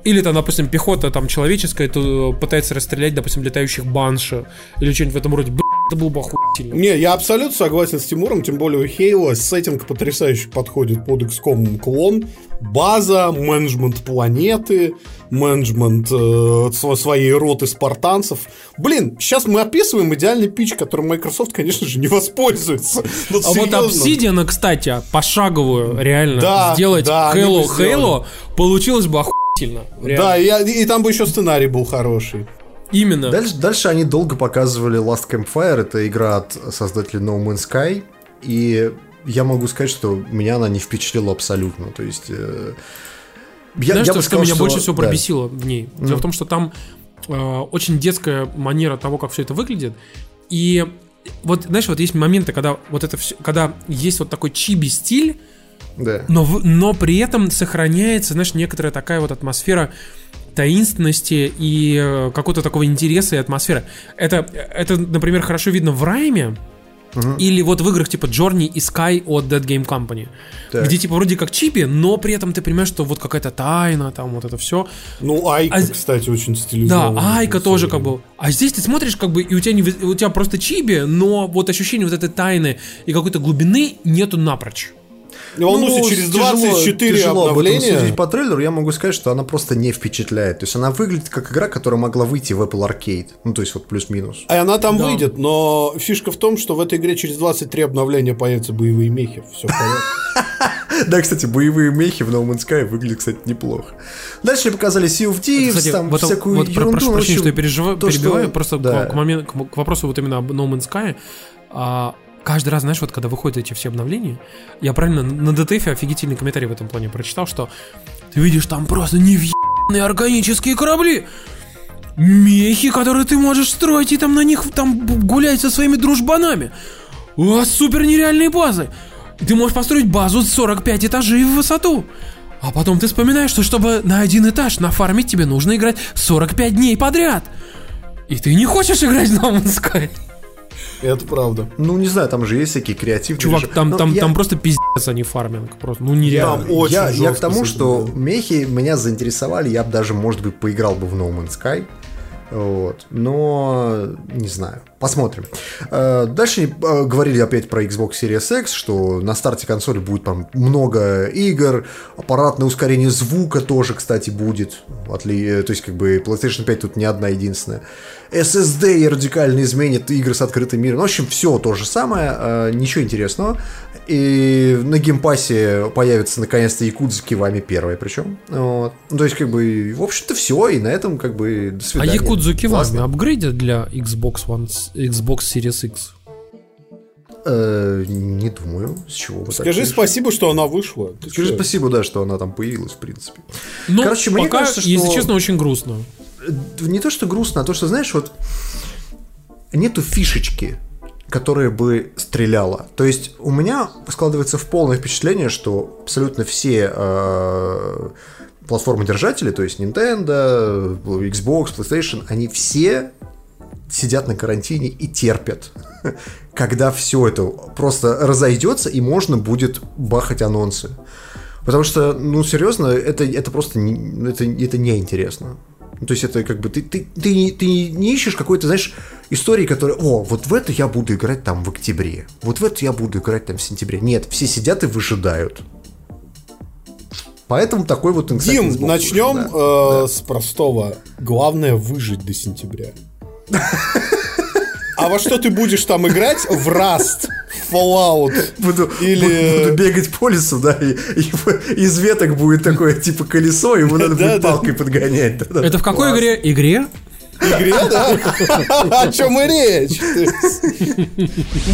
Или там, допустим, пехота там человеческая, то пытается расстрелять, допустим, летающих банши. Или что-нибудь в этом роде. Блин, это было бы охуительно. Не, я абсолютно согласен с Тимуром, тем более у Хейла сеттинг потрясающе подходит под XCOM клон. База, менеджмент планеты, менеджмент э, сво- своей роты спартанцев. Блин, сейчас мы описываем идеальный пич, которым Microsoft, конечно же, не воспользуется. Ну, А вот серьезно. Obsidian, кстати, пошаговую реально Да, сделать да, Halo. Halo получилось бы охуительно. Реально. Да, и, я- и там бы еще сценарий был хороший. Именно. Дальше, дальше они долго показывали Last Campfire, это игра от создателей No Man's Sky, и я могу сказать, что меня она не впечатлила абсолютно, то есть... э, я, Знаешь, я что, бы что сказал, меня больше всего да. пробесило в ней? Дело в том, что там э, очень детская манера того, как все это выглядит. И вот, знаешь, вот есть моменты, когда вот это все, когда есть вот такой чиби стиль, Да. но, в- но при этом сохраняется, знаешь, некоторая такая вот атмосфера таинственности и э, какого-то такого интереса и атмосферы. Это, это, например, хорошо видно в Райме, или вот в играх типа Journey и Sky от Dead Game Company. Так. Где типа вроде как чипи, но при этом ты понимаешь, что вот какая-то тайна, там вот это все. Ну, Айка, А- кстати, очень Да, стилизованная. Айка тоже как бы. А здесь ты смотришь, как бы, и у тебя, не, у тебя просто чиби, но вот ощущение вот этой тайны и какой-то глубины нету напрочь. Волнуйся, Ну, через тяжело- 24 тяжело об обновления... судить по трейлеру, я могу сказать, что она просто не впечатляет. То есть она выглядит как игра, которая могла выйти в Apple Arcade. Ну, то есть вот плюс-минус. А она там Да. выйдет, но фишка в том, что в этой игре через 23 обновления появятся боевые мехи. Все. Да, кстати, боевые мехи в No Man's Sky выглядят, кстати, неплохо. Дальше показали Sea of Thieves, Кстати, там вот, всякую ерунду. прошу прощения, что я переживаю, то, что- перебиваю, просто да. к, к момен- к вопросу вот именно об No Man's Sky. Каждый раз, знаешь, вот когда выходят эти все обновления, я правильно на ДТФ офигительный комментарий в этом плане прочитал, что ты видишь там просто невъебанные органические корабли, мехи, которые ты можешь строить и там на них там гулять со своими дружбанами. Вас супер нереальные базы. Ты можешь построить базу 45 этажей в высоту. А потом ты вспоминаешь, что чтобы на один этаж нафармить тебе нужно играть 45 дней подряд. И ты не хочешь играть Man's Sky. Это правда. Ну, не знаю, там же есть всякие креативные Чувак, там, Но там, я- там просто пиздец, а не фарминг. Просто, ну нереально. Там очень я, я к тому, что мехи меня заинтересовали, я бы даже, может быть, поиграл бы в No Man's Sky. Вот. Но не знаю. Посмотрим. Э, Дальше э, говорили опять про Xbox Series X, что на старте консоли будет там много игр, аппаратное ускорение звука тоже, кстати, будет. Отли- э, То есть, как бы PlayStation 5 тут не одна единственная. SSD радикально изменит игры с открытым миром. В общем, все то же самое, ничего интересного. И на Game Pass е появится наконец-то Yakuza Kiwami первая причем. Вот. Ну, то есть, как бы, в общем-то, все, и на этом, как бы, до А свидания. Якудзу Kiwami Классно. апгрейдят для Xbox One, Xbox Series X? Э, не думаю, с чего вы так Скажи решили. спасибо, что она вышла. Ты Скажи чё? спасибо, да, что она там появилась, в принципе. Ну, Короче, мне пока, кажется, что- если честно, очень грустно. Э, Не то, что грустно, а то, что, знаешь, вот нету фишечки, которая бы стреляла. То есть у меня складывается в полное впечатление, что абсолютно все э, платформы-держатели, то есть Nintendo, Xbox, PlayStation, они все сидят на карантине и терпят, когда все это просто разойдется и можно будет бахать анонсы. Потому что, ну, серьезно, это, это просто не, это, это неинтересно. Ну, То есть это как бы ты, ты, ты, не- ты не ищешь какой-то, знаешь, истории, которые, о, вот в это я буду играть там в октябре, вот в это я буду играть там в сентябре. Нет, все сидят и выжидают. Поэтому такой вот Дим, начнем да. э, с простого. Главное выжить до сентября. А во что ты будешь там играть? В в Fallout. Буду, Или- буду бегать по лесу, да, и, и из веток будет такое типа колесо, его надо будет палкой подгонять. Это в какой игре? Игре? Игре, да? О чем и речь?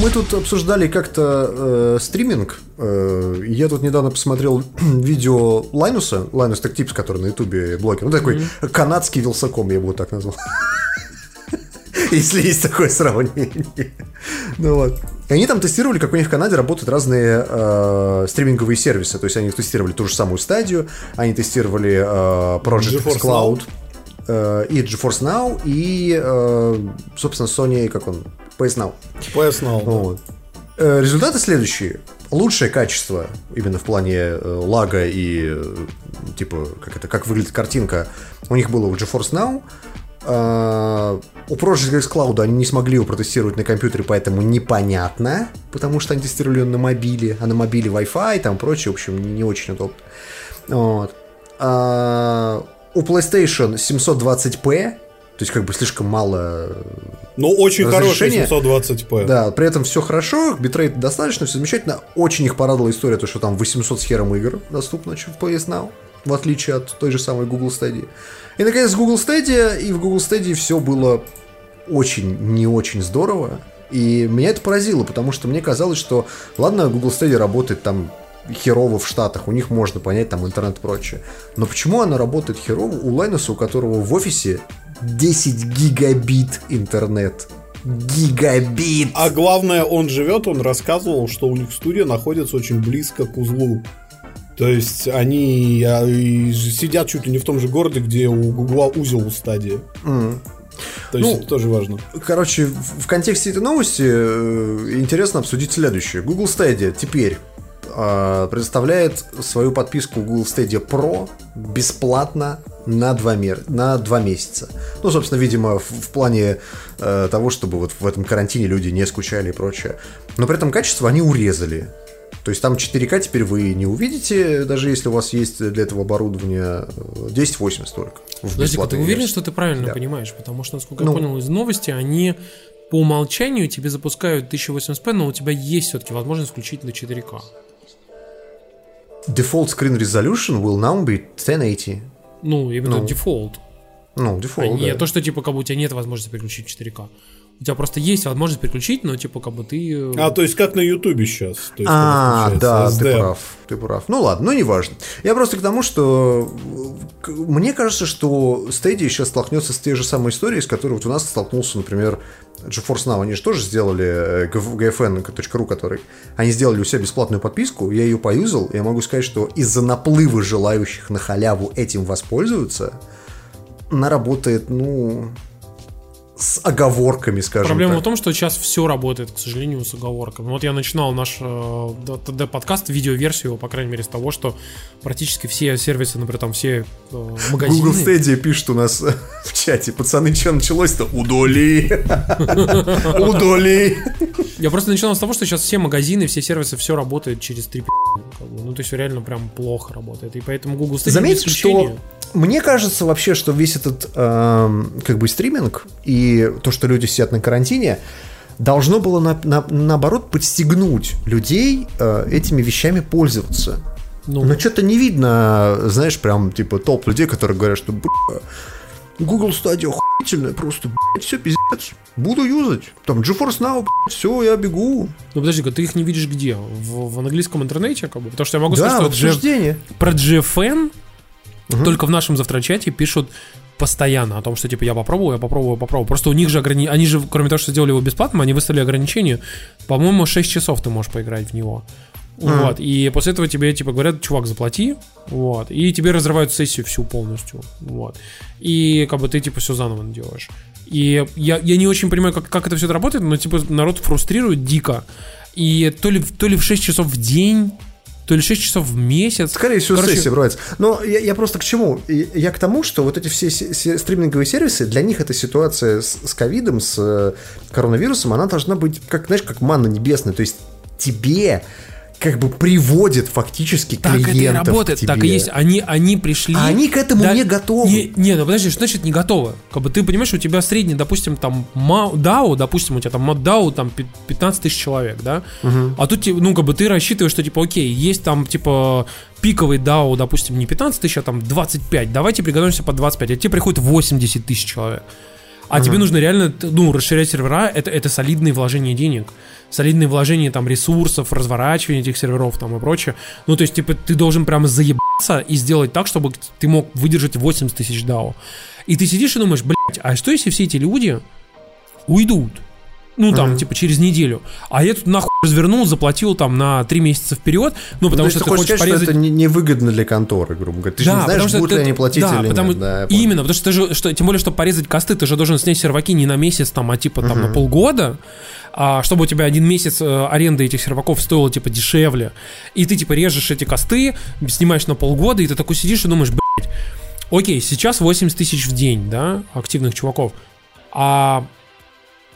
Мы тут обсуждали как-то э, стриминг. Э, я тут недавно посмотрел видео Linus а, Linus Tech Tips, который на Ютубе блогер. Ну, такой канадский Wylsacom, я бы его так назвал. Если есть такое сравнение. Ну вот. И они там тестировали, как у них в Канаде работают разные э, стриминговые сервисы. То есть они тестировали ту же самую стадию, они тестировали э, Project GeForce Cloud, э, и GeForce Now, и, э, собственно, Sony, как он, PS Now. PS Now. Вот. Э, Результаты следующие. Лучшее качество именно в плане э, лага и э, типа как это как выглядит картинка у них было у GeForce Now. Э, У Project X Cloud они не смогли его протестировать на компьютере, поэтому непонятно, потому что они тестировали на мобиле, а на мобиле Wi-Fi и там прочее, в общем, не очень удобно. Вот. А, у PlayStation 720p, то есть как бы слишком мало Ну, очень хороший Разрешение? 720p. да, при этом все хорошо, битрейт достаточно, все замечательно. Очень их порадовала история, то, что там 800 с хером игр доступно в PS Now, в отличие от той же самой Google Stadia. И, наконец, Google Stadia, и в Google Stadia все было очень не очень здорово. И меня это поразило, потому что мне казалось, что, ладно, Google Stadia работает там херово в Штатах, у них можно понять там интернет и прочее. Но почему она работает херово у Лайнуса, у которого в офисе 10 гигабит интернет? Гигабит! А главное, он живет, он рассказывал, что у них студия находится очень близко к узлу. То есть они а, сидят чуть ли не в том же городе, где у Гугла узел у стадии. То есть Ну, это тоже важно. Короче, в контексте этой новости э, интересно обсудить следующее. Google Stadia теперь э, предоставляет свою подписку Google Stadia Pro бесплатно на два, мер, на два месяца. Ну, собственно, видимо, в, в плане э, того, чтобы вот в этом карантине люди не скучали и прочее. Но при этом качество они урезали. То есть там 4К теперь вы не увидите, даже если у вас есть для этого оборудование э, 1080 только. в Подожди-ка, ты уверен, версии. что ты правильно Да. понимаешь? Потому что, насколько Ну. я понял из новости, они по умолчанию тебе запускают 1080p, но у тебя есть все-таки возможность включить на 4К. Default screen resolution will now be 1080. Ну, именно Ну. дефолт. Ну, А default, не да. то, что типа как бы у тебя нет возможности переключить в 4К. У тебя просто есть возможность переключить, но типа как бы ты... э, А, то есть как на Ютубе сейчас. То есть, А, да, включается ты SD. прав, ты прав. Ну ладно, ну неважно. Я просто к тому, что э, мне кажется, что Stadia сейчас столкнется с той же самой историей, с которой вот у нас столкнулся, например, GeForce Now. Они же тоже сделали э, gf- gfn.ru, который... Они сделали у себя бесплатную подписку, я ее поюзал, я могу сказать, что из-за наплыва желающих на халяву этим воспользоваться, она работает, ну, с оговорками, скажем Проблема так. в том, что сейчас все работает, к сожалению, с оговорками. Вот я начинал наш э, д- подкаст, видеоверсию, его, по крайней мере, с того, что практически все сервисы, например, там все э, магазины... Google Stadia пишет у нас в чате, пацаны, что началось-то? Удали! Удали! Я просто начинал с того, что сейчас все магазины, все сервисы, все работает через 3 как бы. Ну, то есть реально прям плохо работает. И поэтому Google Stadia исключение. что мне кажется вообще, что весь этот эм, как бы стриминг и то, что люди сидят на карантине, должно было на- на- наоборот подстегнуть людей э, этими вещами пользоваться. Ну, Но что-то не видно, знаешь, прям типа топ людей, которые говорят, что «Бля, Google Stadia охуительная, просто, блядь, все пиздец. Буду юзать. Там GeForce Now, все, я бегу. ну подожди-ка, ты их не видишь где? В, в английском интернете, как бы? Потому что я могу Да, сказать, что G- обсуждении. про GFN только в нашем завтрачате пишут постоянно о том, что типа я попробовал, я попробовал, попробовал. Просто у них же ограни... они же, кроме того, что сделали его бесплатным, они выставили ограничение. По-моему, 6 часов ты можешь поиграть в него. Вот, и после этого тебе, типа, говорят, чувак, заплати, вот, и тебе разрывают сессию всю полностью, вот, и, как бы, ты, типа, все заново делаешь. И я, я не очень понимаю, как, как это все работает, но, типа, народ фрустрирует дико, и то ли, то ли в 6 часов в день, то ли 6 часов в месяц. Скорее всего, Короче, сессия брать. Но я, я просто к чему? Я к тому, что вот эти все се- се- стриминговые сервисы, для них эта ситуация с с ковидом, с э, коронавирусом, она должна быть, как, знаешь, как манна небесная. То есть тебе как бы приводит фактически Так это и клиентов работает, к тебе. так и есть. Они, они пришли. А они к этому не готовы. Не, не, ну подожди, что значит не готовы? Как бы ты понимаешь, у тебя средний, допустим, там ма- DAO, допустим, у тебя там DAO там пи- 15 тысяч человек, да? А тут, ну, как бы ты рассчитываешь, что типа, окей, есть там типа пиковый DAO, допустим, не 15 тысяч, а там 25. Давайте приготовимся под 25. А тебе приходит 80 тысяч человек. А тебе нужно реально, ну, расширять сервера, это, это солидные вложения денег. Солидные вложения там ресурсов, разворачивание этих серверов там и прочее. Ну, то есть, типа, ты должен прямо заебаться и сделать так, чтобы ты мог выдержать 80 тысяч DAO. И ты сидишь и думаешь, блядь, а что если все эти люди уйдут? Ну, там, типа, через неделю. А я тут нахуй развернул, заплатил там на 3 месяца вперед, ну, То потому есть что ты хочешь хочешь сказать, порезать... что это не- невыгодно для конторы, грубо говоря. Ты же не знаешь, будут ли ты- они платить да, или потому- нет. Да, именно, потому что ты же, что, тем более, чтобы порезать косты, ты же должен снять серваки не на месяц, там, а типа там на полгода, а чтобы у тебя один месяц э, аренда этих серваков стоила типа дешевле, и ты типа режешь эти косты, снимаешь на полгода, и ты такой сидишь и думаешь, блядь, окей, сейчас 80 тысяч в день, да, активных чуваков, а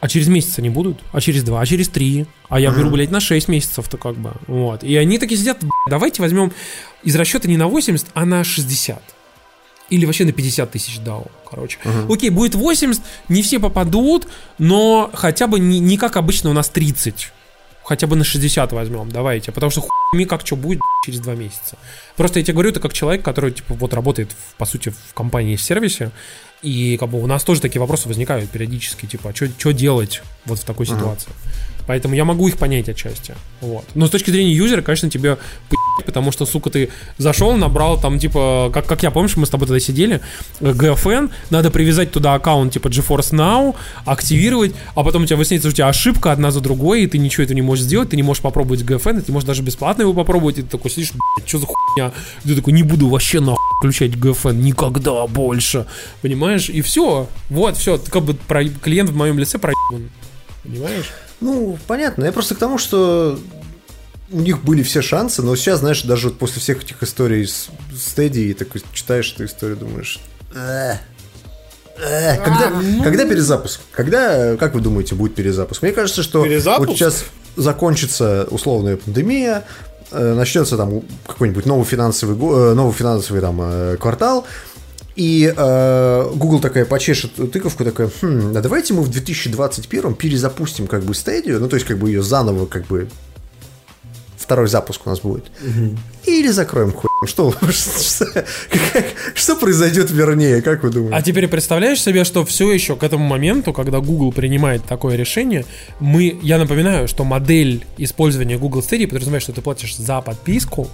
а через месяц они будут? А через два? А через три? А я беру, блядь, на 6 месяцев-то как бы. Вот. И они такие сидят, «Б***ь, давайте возьмем из расчета не на 80, а на 60. Или вообще на 50 тысяч DAO, короче. Окей, будет 80, не все попадут, но хотя бы не, не как обычно у нас 30. Хотя бы на 60 возьмем, давайте. Потому что хуйми как что будет через два месяца. Просто я тебе говорю, это как человек, который, типа, вот работает, в- по сути, в компании, в сервисе. И как бы у нас тоже такие вопросы возникают периодически, типа, а что делать вот в такой ситуации? Поэтому я могу их понять отчасти. Вот. Но с точки зрения юзера, конечно, тебе потому что, сука, ты зашел, набрал там, типа, как, как я, помнишь, мы с тобой тогда сидели, э, GFN, надо привязать туда аккаунт, типа, GeForce Now, активировать, а потом у тебя выясняется, что у тебя ошибка одна за другой, и ты ничего этого не можешь сделать, ты не можешь попробовать GFN, и ты можешь даже бесплатно его попробовать, и ты такой сидишь, что за хуйня? И ты такой, не буду вообще нахуй включать GFN никогда больше, понимаешь? И все, вот, все, как бы про- клиент в моем лице проебан, понимаешь? Ну, понятно. Я просто к тому, что у них были все шансы, но сейчас, знаешь, даже вот после всех этих историй с Steady, и такой читаешь эту историю, думаешь... «Э, э, Когда, когда перезапуск? Когда, как вы думаете, будет перезапуск? Мне кажется, что Перезапуск? вот сейчас закончится условная пандемия, э, начнется там какой-нибудь новый финансовый, новый финансовый там квартал, и э, Google такая почешет тыковку, такая, «Хм, а давайте мы в 2021 перезапустим как бы стадию, ну то есть как бы ее заново как бы второй запуск у нас будет. Или закроем хуй. Что, что, как- что произойдет вернее, как вы думаете? А теперь представляешь себе, что все еще к этому моменту, когда Google принимает такое решение, мы, я напоминаю, что модель использования Google Stadia подразумевает, что ты платишь за подписку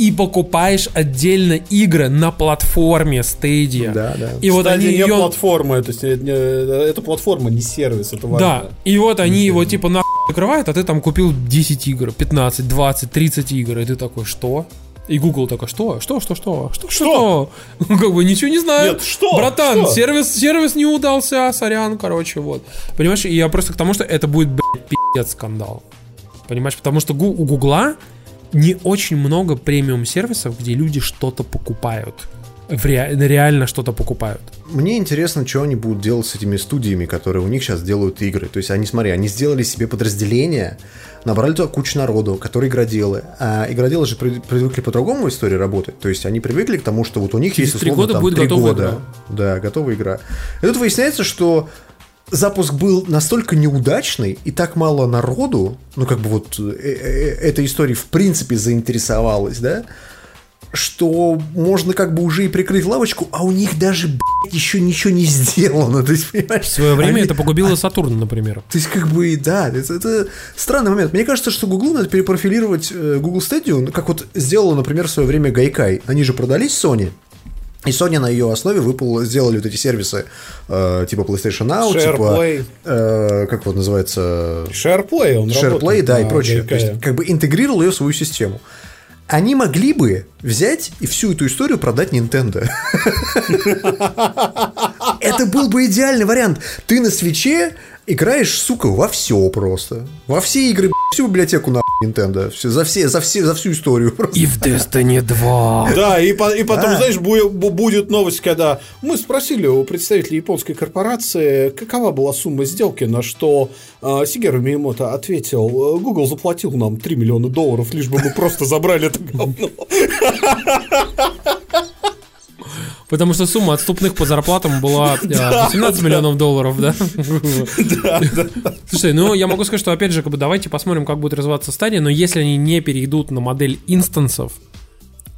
и покупаешь отдельно игры на платформе Stadia. Да, да. И вот Кстати, они не ее... платформа, это, это платформа, не сервис, это важно. Да, и вот они его типа нахуй закрывают, а ты там купил 10 игр, 15, 20, 30 игр, и ты такой, что? И Google такой, что? Что, что, что? Что? Что? Как бы ничего не знаю. Нет, что? Братан, Что? сервис, сервис не удался, сорян, короче, вот. Понимаешь, и я просто к тому, что это будет, блядь, пиздец скандал. Понимаешь, потому что у Гугла не очень много премиум сервисов, где люди что-то покупают. Ре- реально что-то покупают. Мне интересно, что они будут делать с этими студиями, которые у них сейчас делают игры. То есть они, смотри, они сделали себе подразделение, набрали туда кучу народу, которые игроделы. А игроделы же при- привыкли по-другому в истории работать. То есть они привыкли к тому, что вот у них Через есть три условно года там будет три готовая года. игра. Да, готовая игра. И тут выясняется, что запуск был настолько неудачный и так мало народу, ну как бы вот э, э, этой историей в принципе заинтересовалась, да, что можно как бы уже и прикрыть лавочку, а у них даже, блядь, еще ничего не сделано. То есть, понимаешь, В свое время они- это погубило Сатурн, например. то есть, как бы, да, это, это странный момент. Мне кажется, что Google надо перепрофилировать э, Google Stadia, ну, как вот сделала, например, в свое время Гайкай. Они же продались Sony, и Sony на ее основе выпал, сделали вот эти сервисы э, типа PlayStation Now, SharePlay. типа, э, как вот называется, SharePlay, он SharePlay, да, и прочее. То есть, как бы интегрировал ее в свою систему. Они могли бы взять и всю эту историю продать Nintendo. Это был бы идеальный вариант. Ты на свече играешь, сука, во все просто. Во все игры, всю библиотеку на Nintendo. Всё, за, все, за, все, за всю историю просто. И в Destiny 2. Да, и, по- и потом, Да. знаешь, бу- бу- будет новость, когда мы спросили у представителей японской корпорации, какова была сумма сделки, на что э, Сигеру Миямото ответил, «Э, Google заплатил нам 3 миллиона долларов, лишь бы мы просто забрали это говно. Потому что сумма отступных по зарплатам была э, 18 миллионов долларов, да? Слушай, ну я могу сказать, что опять же, как бы давайте посмотрим, как будет развиваться стадия, но если они не перейдут на модель инстансов,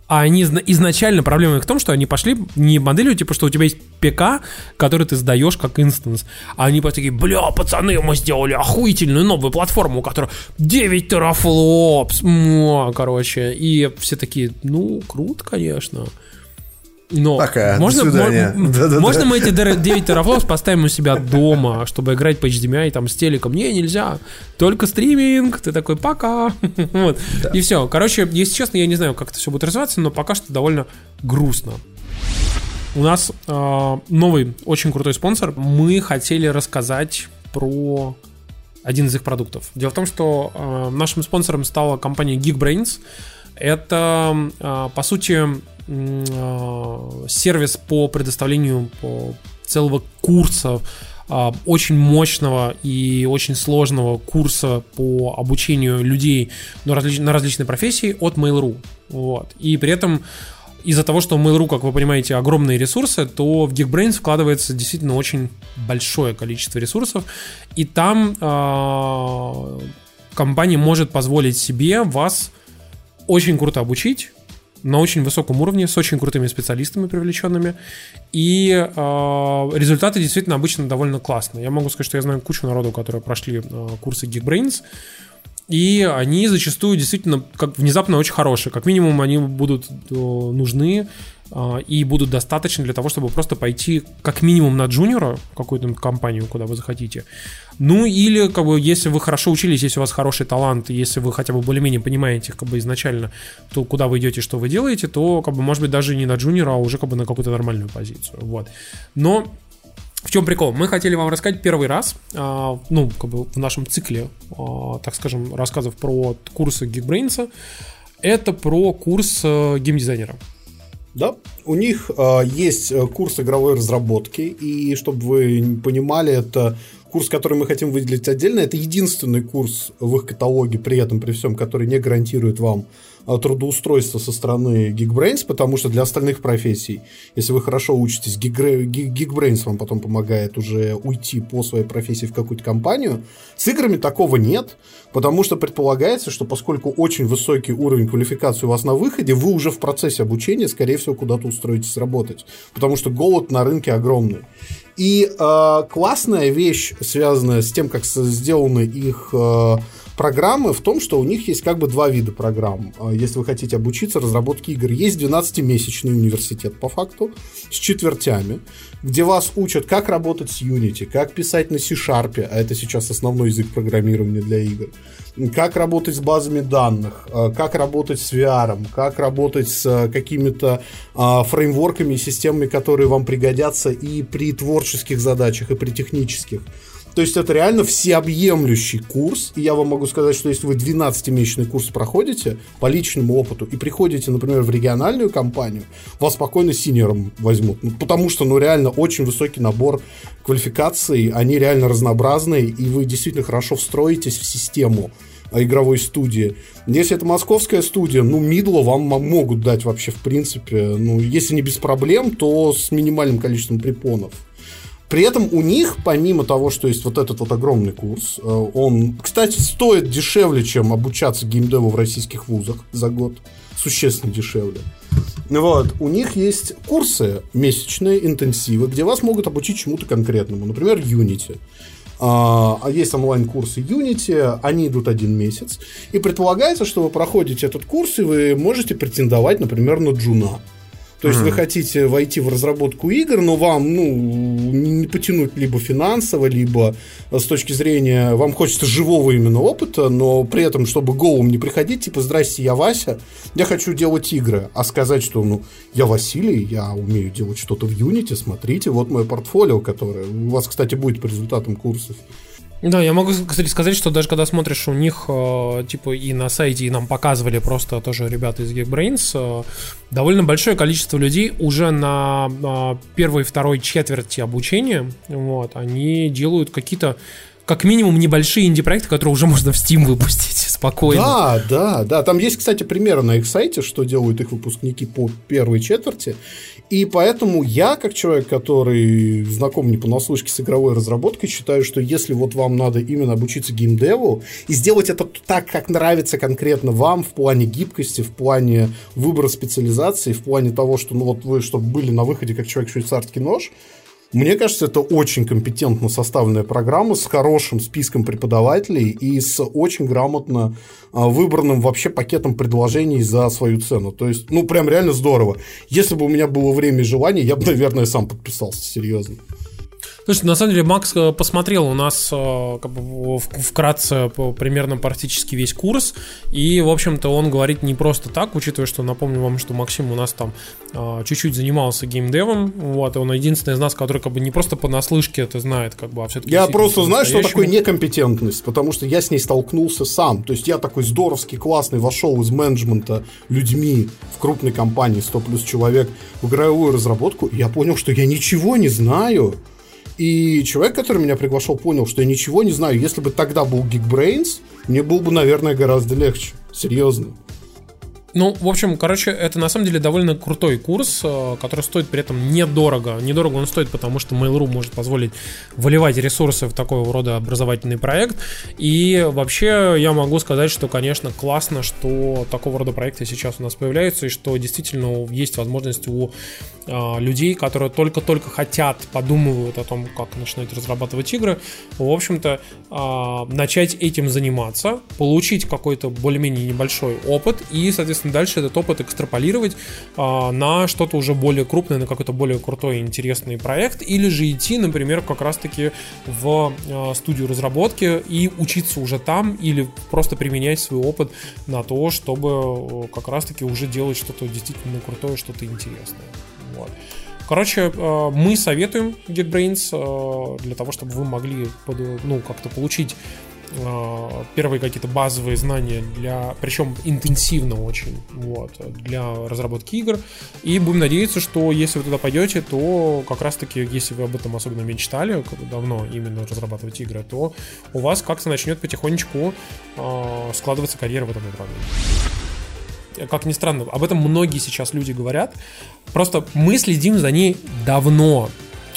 а они изна- изначально проблема их в том, что они пошли не моделью, типа, что у тебя есть ПК, который ты сдаешь как инстанс, а они просто такие, бля, пацаны, мы сделали охуительную новую платформу, у которой 9 терафлопс, муа», короче, и все такие, ну, круто, конечно. Но Пока, до можно, свидания. мо- можно мы эти др- 9 терафлопс поставим у себя дома, чтобы играть по HDMI там с телеком? Не, нельзя. Только стриминг. Ты такой, пока. Вот. И все. Короче, если честно, я не знаю, как это все будет развиваться, но пока что довольно грустно. У нас э, новый, очень крутой спонсор. Мы хотели рассказать про один из их продуктов. Дело в том, что э, нашим спонсором стала компания Geekbrains. Это, э, по сути, э, сервис по предоставлению целого курса а, очень мощного и очень сложного курса по обучению людей на, различ- на различные профессии от Mail.ru. Вот. И при этом из-за того, что Mail.ru, как вы понимаете, огромные ресурсы, то в Geekbrains вкладывается действительно очень большое количество ресурсов. И там а, компания может позволить себе вас очень круто обучить на очень высоком уровне, с очень крутыми специалистами привлеченными. И э, результаты действительно обычно довольно классные. Я могу сказать, что я знаю кучу народу, которые прошли э, курсы Geekbrains. И они зачастую действительно как внезапно очень хорошие. Как минимум они будут э, нужны и будут достаточны для того, чтобы просто пойти как минимум на джуниора какую-то компанию, куда вы захотите. Ну или как бы если вы хорошо учились, если у вас хороший талант, если вы хотя бы более-менее понимаете как бы изначально, то куда вы идете, что вы делаете, то как бы может быть даже не на джуниора, а уже как бы на какую-то нормальную позицию. Вот. Но в чем прикол? Мы хотели вам рассказать первый раз, а, ну, как бы в нашем цикле, а, так скажем, рассказов про курсы Geekbrains, это про курс э, геймдизайнера. Да, у них э, есть курс игровой разработки, и чтобы вы понимали, это курс, который мы хотим выделить отдельно, это единственный курс в их каталоге, при этом, при всем, который не гарантирует вам э, трудоустройство со стороны Geekbrains, потому что для остальных профессий, если вы хорошо учитесь, Geekbrains вам потом помогает уже уйти по своей профессии в какую-то компанию. С играми такого нет, потому что предполагается, что поскольку очень высокий уровень квалификации у вас на выходе, вы уже в процессе обучения, скорее всего, куда-то устроитесь работать, потому что голод на рынке огромный. И э, классная вещь, связанная с тем, как сделаны их э, программы в том, что у них есть как бы два вида программ. А, если вы хотите обучиться разработке игр, есть 12-месячный университет по факту с четвертями, где вас учат, как работать с Unity, как писать на C-Sharp, а это сейчас основной язык программирования для игр, как работать с базами данных, а, как работать с VR, как работать с а, какими-то фреймворками и системами, которые вам пригодятся и при творческих задачах, и при технических. То есть это реально всеобъемлющий курс. И я вам могу сказать, что если вы 12-месячный курс проходите по личному опыту и приходите, например, в региональную компанию, вас спокойно синером возьмут. Ну, потому что, ну, реально очень высокий набор квалификаций, они реально разнообразные, и вы действительно хорошо встроитесь в систему игровой студии. Если это московская студия, ну, Мидло вам могут дать вообще, в принципе, ну, если не без проблем, то с минимальным количеством препонов. При этом у них, помимо того, что есть вот этот вот огромный курс, э, он, кстати, стоит дешевле, чем обучаться геймдеву в российских вузах за год. Существенно дешевле. Вот, у них есть курсы месячные, интенсивы, где вас могут обучить чему-то конкретному. Например, Unity. А, а есть онлайн-курсы Unity, они идут один месяц. И предполагается, что вы проходите этот курс, и вы можете претендовать, например, на джуна. То есть mm-hmm. вы хотите войти в разработку игр, но вам ну, не потянуть либо финансово, либо с точки зрения вам хочется живого именно опыта, но при этом, чтобы голым не приходить, типа, здрасте, я Вася, я хочу делать игры, а сказать, что ну, я Василий, я умею делать что-то в Unity, смотрите, вот мое портфолио, которое у вас, кстати, будет по результатам курсов. Да, я могу, кстати, сказать, что даже когда смотришь у них, э, типа, и на сайте, и нам показывали просто тоже ребята из Geekbrains, э, довольно большое количество людей уже на э, первой и второй четверти обучения, вот, они делают какие-то как минимум небольшие инди-проекты, которые уже можно в Steam выпустить спокойно. Да, да, да. Там есть, кстати, примеры на их сайте, что делают их выпускники по первой четверти. И поэтому я, как человек, который знаком не понаслышке с игровой разработкой, считаю, что если вот вам надо именно обучиться геймдеву и сделать это так, как нравится конкретно вам в плане гибкости, в плане выбора специализации, в плане того, что ну вот вы чтобы были на выходе как человек швейцарский нож, мне кажется, это очень компетентно составленная программа с хорошим списком преподавателей и с очень грамотно а, выбранным вообще пакетом предложений за свою цену. То есть, ну, прям реально здорово. Если бы у меня было время и желание, я бы, наверное, сам подписался, серьезно. Слушай, на самом деле Макс э, посмотрел у нас э, как бы, вкратце примерно практически весь курс, и, в общем-то, он говорит не просто так, учитывая, что, напомню вам, что Максим у нас там э, чуть-чуть занимался геймдевом, вот, и он единственный из нас, который как бы не просто понаслышке это знает, как бы, а все-таки... Я просто знаю, что такое некомпетентность, потому что я с ней столкнулся сам, то есть я такой здоровский, классный, вошел из менеджмента людьми в крупной компании 100 плюс человек в игровую разработку, и я понял, что я ничего не знаю, и человек, который меня приглашал, понял, что я ничего не знаю. Если бы тогда был Geekbrains, мне было бы, наверное, гораздо легче. Серьезно. Ну, в общем, короче, это на самом деле довольно крутой курс, э, который стоит при этом недорого. Недорого он стоит, потому что Mail.ru может позволить выливать ресурсы в такого рода образовательный проект. И вообще я могу сказать, что, конечно, классно, что такого рода проекты сейчас у нас появляются, и что действительно есть возможность у э, людей, которые только-только хотят, подумывают о том, как начинать разрабатывать игры, в общем-то, э, начать этим заниматься, получить какой-то более-менее небольшой опыт и, соответственно, соответственно, дальше этот опыт экстраполировать а, на что-то уже более крупное, на какой-то более крутой и интересный проект, или же идти, например, как раз-таки в а, студию разработки и учиться уже там, или просто применять свой опыт на то, чтобы как раз-таки уже делать что-то действительно крутое, что-то интересное. Вот. Короче, мы советуем GetBrains а, для того, чтобы вы могли ну, как-то получить Э, первые какие-то базовые знания для, причем интенсивно очень, вот, для разработки игр. И будем надеяться, что если вы туда пойдете, то как раз-таки, если вы об этом особенно мечтали, давно именно разрабатывать игры, то у вас как-то начнет потихонечку э, складываться карьера в этом направлении как ни странно, об этом многие сейчас люди говорят. Просто мы следим за ней давно.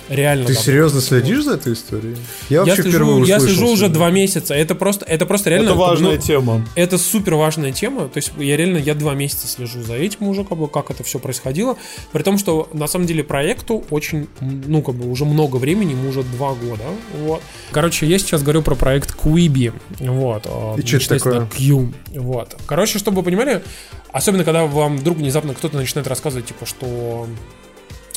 Реально Ты давно. серьезно следишь за этой историей? Я Я вообще слежу, впервые я слежу уже два месяца. Это просто, это просто реально. Это важная ну, тема. Это супер важная тема. То есть я реально я два месяца слежу за этим уже, как бы как это все происходило. При том, что на самом деле проекту очень, ну как бы уже много времени, ему уже два года. Вот. Короче, я сейчас говорю про проект Quibi. Вот. а, И чё это такое? Q. Вот. Короче, чтобы вы понимали, особенно когда вам вдруг внезапно кто-то начинает рассказывать, типа, что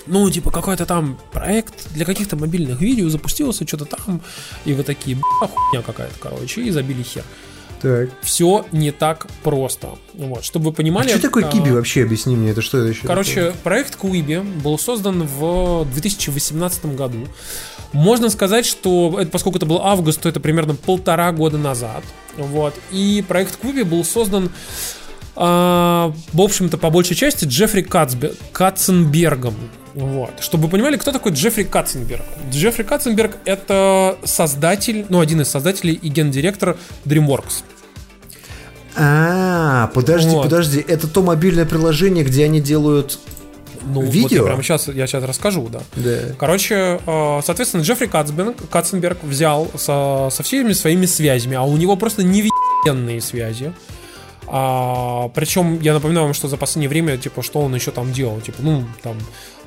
ну, типа, какой-то там проект для каких-то мобильных видео запустился, что-то там, и вы такие, бля, хуйня какая-то, короче, и забили хер. Так. Все не так просто. Вот, чтобы вы А понимали... что такое а, Киби вообще? Объясни мне, это что это еще? Короче, проект Quibi был создан в 2018 году. Можно сказать, что это, поскольку это был август, то это примерно полтора года назад. Вот. И проект Quibi был создан, а, в общем-то, по большей части Джеффри Кацбе- Катценбергом. Вот. Чтобы вы понимали, кто такой Джеффри Катценберг. Джеффри Катценберг — это создатель, ну, один из создателей и гендиректор DreamWorks. А, подожди, Вот. подожди, это то мобильное приложение, где они делают... Ну, вот Видео? я прямо сейчас, я сейчас расскажу, да. Да. Короче, э, соответственно, Джеффри Катцберг, Катценберг взял со, со всеми своими связями, а у него просто невероятные связи. А, причем я напоминаю вам, что за последнее время, типа, что он еще там делал, типа, ну, там,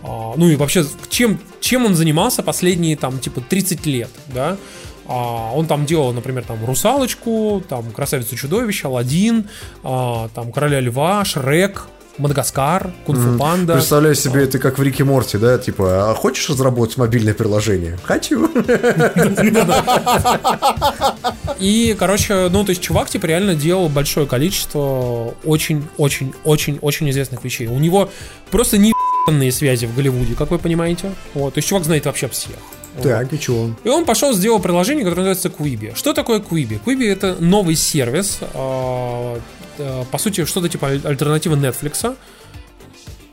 а, ну и вообще, чем, чем он занимался последние, там, типа, 30 лет, да? А, он там делал, например, там, Русалочку, там, Красавицу Чудовище, Алладин, а, там, Короля Льва, Шрек, Мадагаскар, Кунг-фу Панда. Представляю себе это как в Рике Морти, да? Типа, а хочешь разработать мобильное приложение? Хочу. И, короче, ну, то есть чувак, типа, реально делал большое количество очень-очень-очень-очень известных вещей. У него просто невероятные связи в Голливуде, как вы понимаете. Вот, то есть чувак знает вообще всех. Вот. Так, и чего? И он пошел, сделал приложение, которое называется Quibi. Что такое Quibi? Quibi это новый сервис, э, э, по сути, что-то типа аль- альтернативы Netflix,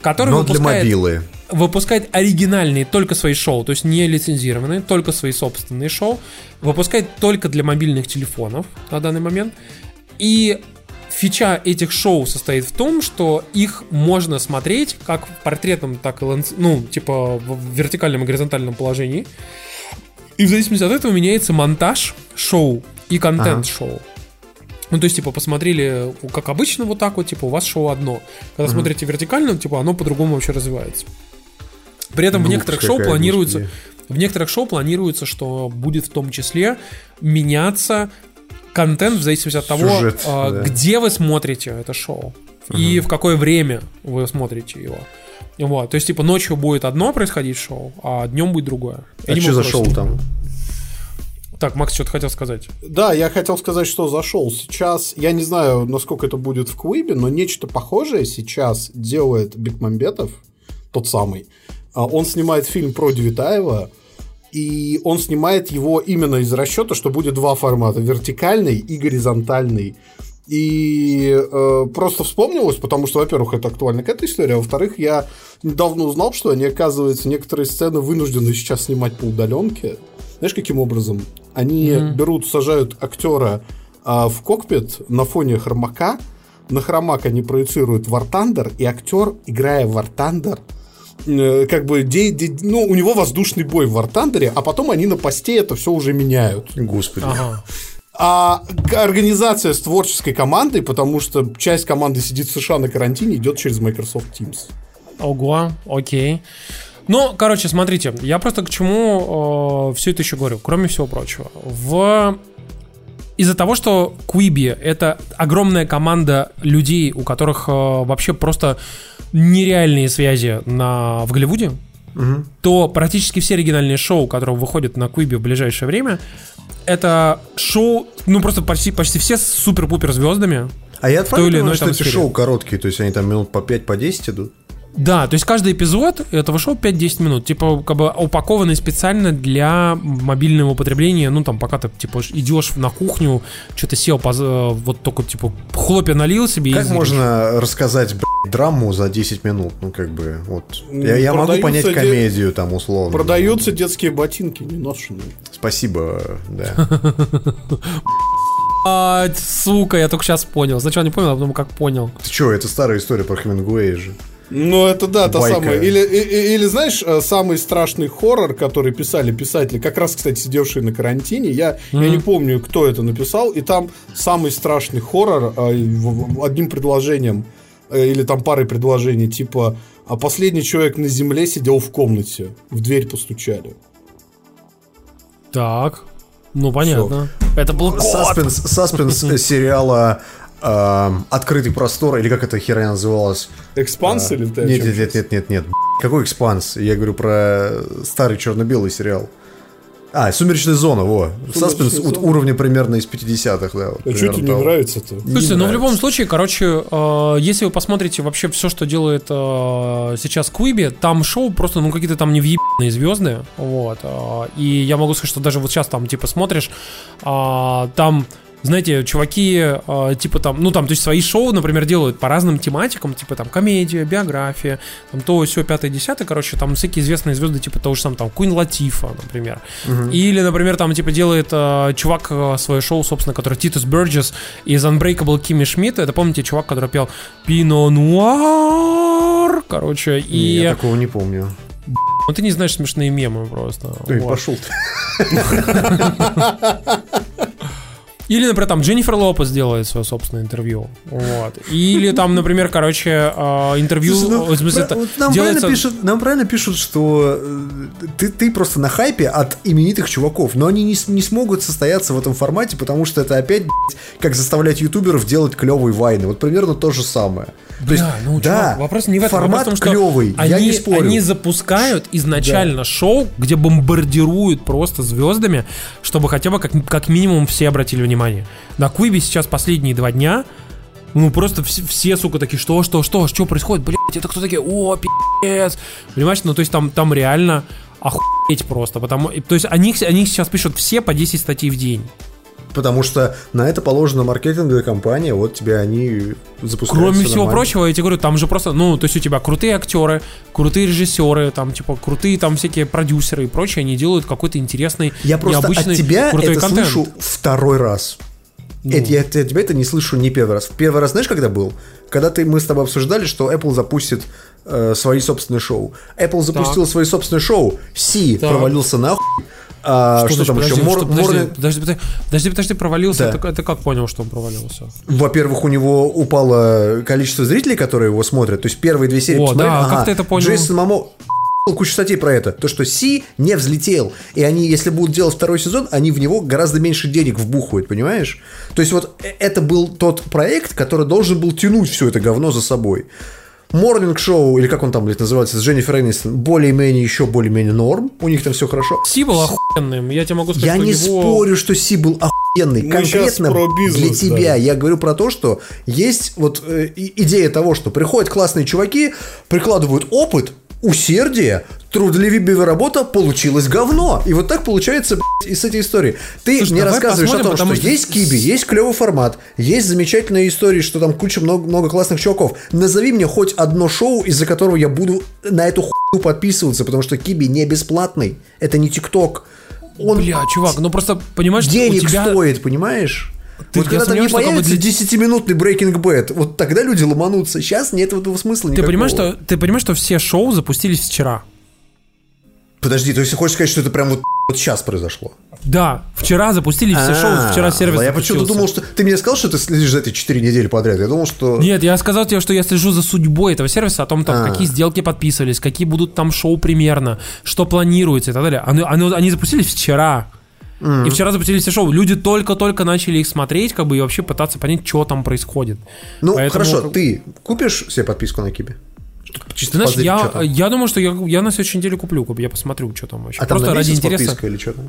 который Но для выпускает, мобилы. выпускает оригинальные только свои шоу, то есть не лицензированные, только свои собственные шоу, выпускает только для мобильных телефонов на данный момент. И фича этих шоу состоит в том, что их можно смотреть как в портретном, так и ланц- ну, типа в вертикальном и горизонтальном положении. И в зависимости от этого меняется монтаж шоу и контент шоу. Ну, то есть, типа, посмотрели, как обычно, вот так вот, типа, у вас шоу одно. Когда смотрите вертикально, типа, оно по-другому вообще развивается. При этом в Глупость некоторых шоу планируется, в некоторых шоу планируется, что будет в том числе меняться контент в зависимости от того, Сюжет, а, да. где вы смотрите это шоу и в какое время вы смотрите его. Вот, то есть, типа, ночью будет одно происходить шоу, а днем будет другое. А не что за шоу там? Так, Макс что-то хотел сказать. Да, я хотел сказать, что зашел. Сейчас, я не знаю, насколько это будет в Квибе, но нечто похожее сейчас делает Бекмамбетов, тот самый. А, Он снимает фильм про Девитаева, и он снимает его именно из расчета, что будет два формата, вертикальный и горизонтальный. И э, просто вспомнилось, потому что, во-первых, это актуально к этой истории, а во-вторых, я недавно узнал, что они, оказывается, некоторые сцены вынуждены сейчас снимать по удаленке. Знаешь, каким образом? Они берут, сажают актера а, в кокпит на фоне хромака, на хромак они проецируют War Thunder, и актер, играя в War Thunder, э, как бы, де- де- ну, у него воздушный бой в War Thunder, а потом они на посте это все уже меняют. Господи. Ага. А организация с творческой командой, потому что часть команды сидит в США на карантине, идет через Microsoft Teams. Ого, окей. Ну, короче, смотрите, я просто к чему все это еще говорю, кроме всего прочего. В... Из-за того, что Quibi — это огромная команда людей, у которых э, вообще просто нереальные связи на... в Голливуде, то практически все оригинальные шоу, которые выходят на Quibi в ближайшее время, это шоу, ну просто почти, почти все с супер-пупер звездами. А я правильно понимаю, что эти сфере. шоу короткие, то есть они там минут по 5 по 10 идут? Да, то есть каждый эпизод этого шоу 5-10 минут, типа, как бы упакованный специально для мобильного употребления, ну, там, пока ты, типа, идешь на кухню, что-то сел, поз- вот только, типа, хлопья налил себе и Как зришь. можно рассказать блядь, драму за 10 минут? Ну, как бы, вот. Я, я могу понять де- комедию там условно. Продаются детские ботинки, не ношенные. Спасибо, да. А, сука, я только сейчас понял. Сначала не понял, а потом как понял. Ты чё, это старая история про Хемингуэя же. Ну, это да, та Байка. самая. Или, и- и- или, знаешь, э, самый страшный хоррор, который писали писатели, как раз, кстати, сидевшие на карантине, я, я не помню, кто это написал, и там самый страшный хоррор э, одним предложением, э, или там парой предложений, типа, а последний человек на земле сидел в комнате, в дверь постучали. Так. Ну, понятно. Это был кот. Саспенс, саспенс сериала э, «Открытый простор», или как эта херня называлась? Экспанс или ты Нет, нет, нет, нет, нет, нет. Какой экспанс? Я говорю про старый черно-белый сериал. А, «Сумеречная зона», во. Саспенс вот уровня примерно из 50-х, да. вот А что тебе не нравится-то? Не Слушайте, ну в нравится. любом случае, короче, э, если вы посмотрите вообще все, что делает э, сейчас Куиби, там шоу просто, ну, какие-то там невъебанные звезды, вот, э, и я могу сказать, что даже вот сейчас там, типа, смотришь, а, там, знаете, чуваки, э, типа там, ну, там, то есть свои шоу, например, делают по разным тематикам, типа там комедия, биография, там то, все, пятое, десятое, короче, там всякие известные звезды, типа того же самого, там, Куин Латифа, например. Или, например, там, типа, делает э, чувак э, свое шоу, собственно, который Титус Берджес из Unbreakable Кимми Шмидта. Это, помните, чувак, который пел Пино Нуар, короче, Не, и... Я такого не помню. Ну, ты не знаешь смешные мемы просто. Эй, Вот. пошел ты. Или, например, там Дженнифер Лопес делает свое собственное интервью. Вот. Или там, например, короче, э, интервью... Слушай, ну, в смысле, про- вот нам, делается- правильно пишут, нам правильно пишут, что э, ты, ты просто на хайпе от именитых чуваков, но они не, не смогут состояться в этом формате, потому что это опять, блядь, как заставлять ютуберов делать клевые вайны. Вот примерно то же самое. То есть, Да, ну, да, чувак, вопрос не в этом. формат вопрос в том, что клевый, они, я не спорю. Они запускают изначально шоу, где бомбардируют просто звездами, чтобы хотя бы как, как минимум все обратили внимание. На Куибе сейчас последние два дня ну, просто все, все, сука, такие, что, что, что, что происходит? Блять, это кто такие? О, пи***ц. Понимаешь, ну, то есть там, там реально охуеть просто. Потому, то есть они, они сейчас пишут все по 10 статей в день. Потому что на это положена маркетинговая компания, вот тебе они запускают. Кроме всего нормально. прочего, я тебе говорю, там же просто, ну, то есть у тебя крутые актеры, крутые режиссеры, там, типа, крутые там всякие продюсеры и прочее, они делают какой-то интересный, Я просто необычный, от тебя крутой это контент. слышу второй раз. Ну. Это, я от тебя это не слышу не первый раз. Первый раз знаешь, когда был? Когда ты, мы с тобой обсуждали, что Apple запустит э, свои собственные шоу. Apple запустил свои собственные шоу. Си Так. провалился нахуй. А, что, значит, там еще? подожди, Мор- что, подожди, Morning- подожди, подожди, подожди, подожди, провалился, Да. это, это как понял, что он провалился? Во-первых, у него упало количество зрителей, которые его смотрят. То есть первые две серии О, посмотрели, да, ага, как ты это понял? Джейсон Мамо кучу статей про это. То, что Си не взлетел. И они, если будут делать второй сезон, они в него гораздо меньше денег вбухают, понимаешь? То есть вот э- это был тот проект, который должен был тянуть все это говно за собой. Морнинг шоу, или как он там блядь, называется, с Дженнифер Энистон, более-менее, еще более-менее норм. У них там все хорошо. Си был охуенным, я тебе могу сказать, Я не него... спорю, что Си был охуенный. Мы Конкретно про для бизнес, тебя. да. Я говорю про то, что есть вот э, идея того, что приходят классные чуваки, прикладывают опыт, усердие, трудолюбивая работа, получилось говно. И вот так получается блядь, и с этой историей. Ты Слушай, мне рассказываешь о том, что, что есть Киби, есть клевый формат, есть замечательные истории, что там куча много, много классных чуваков. Назови мне хоть одно шоу, из-за которого я буду на эту хуйню подписываться, потому что Киби не бесплатный. Это не ТикТок. Он Бля, чувак, ну просто, понимаешь, что денег тебя... стоит, понимаешь? Ты- вот когда там не появится для- 10-минутный Breaking Bad, вот тогда люди ломанутся. Сейчас нет этого смысла Ты никакого. понимаешь, что, ты понимаешь, что все шоу запустились вчера? Подожди, то есть ты хочешь сказать, что это прям вот, вот сейчас произошло? Да, вчера запустились все шоу, вчера сервис А, Я почему-то думал, что... Ты мне сказал, что ты следишь за этой 4 недели подряд. Я думал, что... Нет, я сказал тебе, что я слежу за судьбой этого сервиса, о том, там, А. какие сделки подписывались, какие будут там шоу примерно, что планируется и так далее. Они запустились вчера. И вчера запустили все шоу. Люди только-только начали их смотреть, как бы, и вообще пытаться понять, что там происходит. Ну, Поэтому, хорошо, ты купишь себе подписку на Кибе? Чисто знаешь, позырить, я, там. я думаю, что я, я на следующей неделе куплю, как бы, я посмотрю, что там вообще. А там Просто на ради интереса. подписка или что там?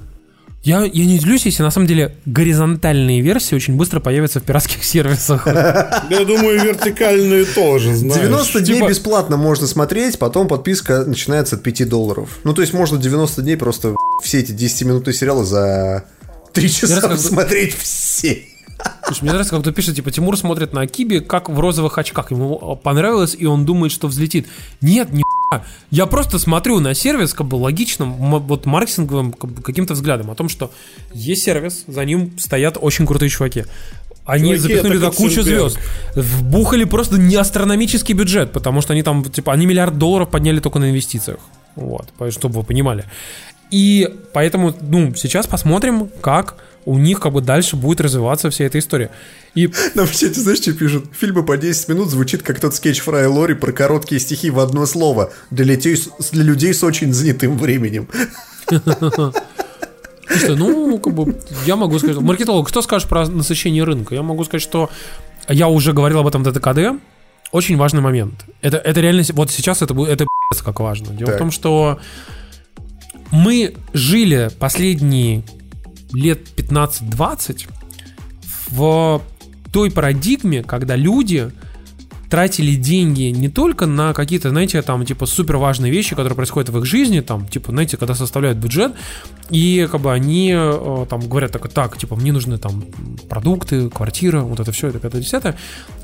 Я, я не удивлюсь, если на самом деле горизонтальные версии очень быстро появятся в пиратских сервисах. Я думаю, вертикальные тоже, знаешь. 90 дней типа- бесплатно можно смотреть, потом подписка начинается от 5 долларов. Ну, то есть можно 90 дней просто все эти 10-минутные сериалы за 3 часа как посмотреть все. Слушай, мне нравится, как кто пишет, типа, Тимур смотрит на Акиби, как в розовых очках. Ему понравилось, и он думает, что взлетит. Нет, не я просто смотрю на сервис, как бы логичным, вот маркетинговым как бы, каким-то взглядом о том, что есть сервис, за ним стоят очень крутые чуваки. Они Чуваки, запихнули туда кучу звезд. Вбухали просто не астрономический бюджет, потому что они там, типа, они миллиард долларов подняли только на инвестициях. Вот, чтобы вы понимали. И поэтому, ну, сейчас посмотрим, как у них как бы дальше будет развиваться вся эта история. И Нам в чате, знаешь, что пишут? Фильмы по 10 минут звучит как тот скетч Фрая Лори про короткие стихи в одно слово для людей, с- для людей с очень занятым временем. Слушай, ну, как бы, я могу сказать, маркетолог, кто скажет про насыщение рынка? Я могу сказать, что я уже говорил об этом в ТТКД. Очень важный момент. Это, это реально, вот сейчас это, будет- это как важно. Дело Так. в том, что мы жили последние лет 15-20 в той парадигме, когда люди тратили деньги не только на какие-то, знаете, там, типа, супер важные вещи, которые происходят в их жизни, там, типа, знаете, когда составляют бюджет, и, как бы, они, э, там, говорят так, так, типа, мне нужны, там, продукты, квартира, вот это все, это пятое, десятое,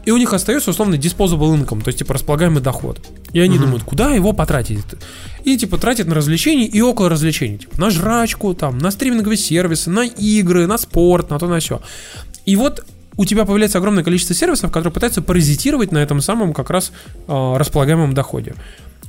и у них остается, условно, disposable income, то есть, типа, располагаемый доход. И они думают, куда его потратить? И, типа, тратят на развлечения и около развлечений, типа, на жрачку, там, на стриминговые сервисы, на игры, на спорт, на то, на все. И вот у тебя появляется огромное количество сервисов, которые пытаются паразитировать на этом самом как раз э, располагаемом доходе.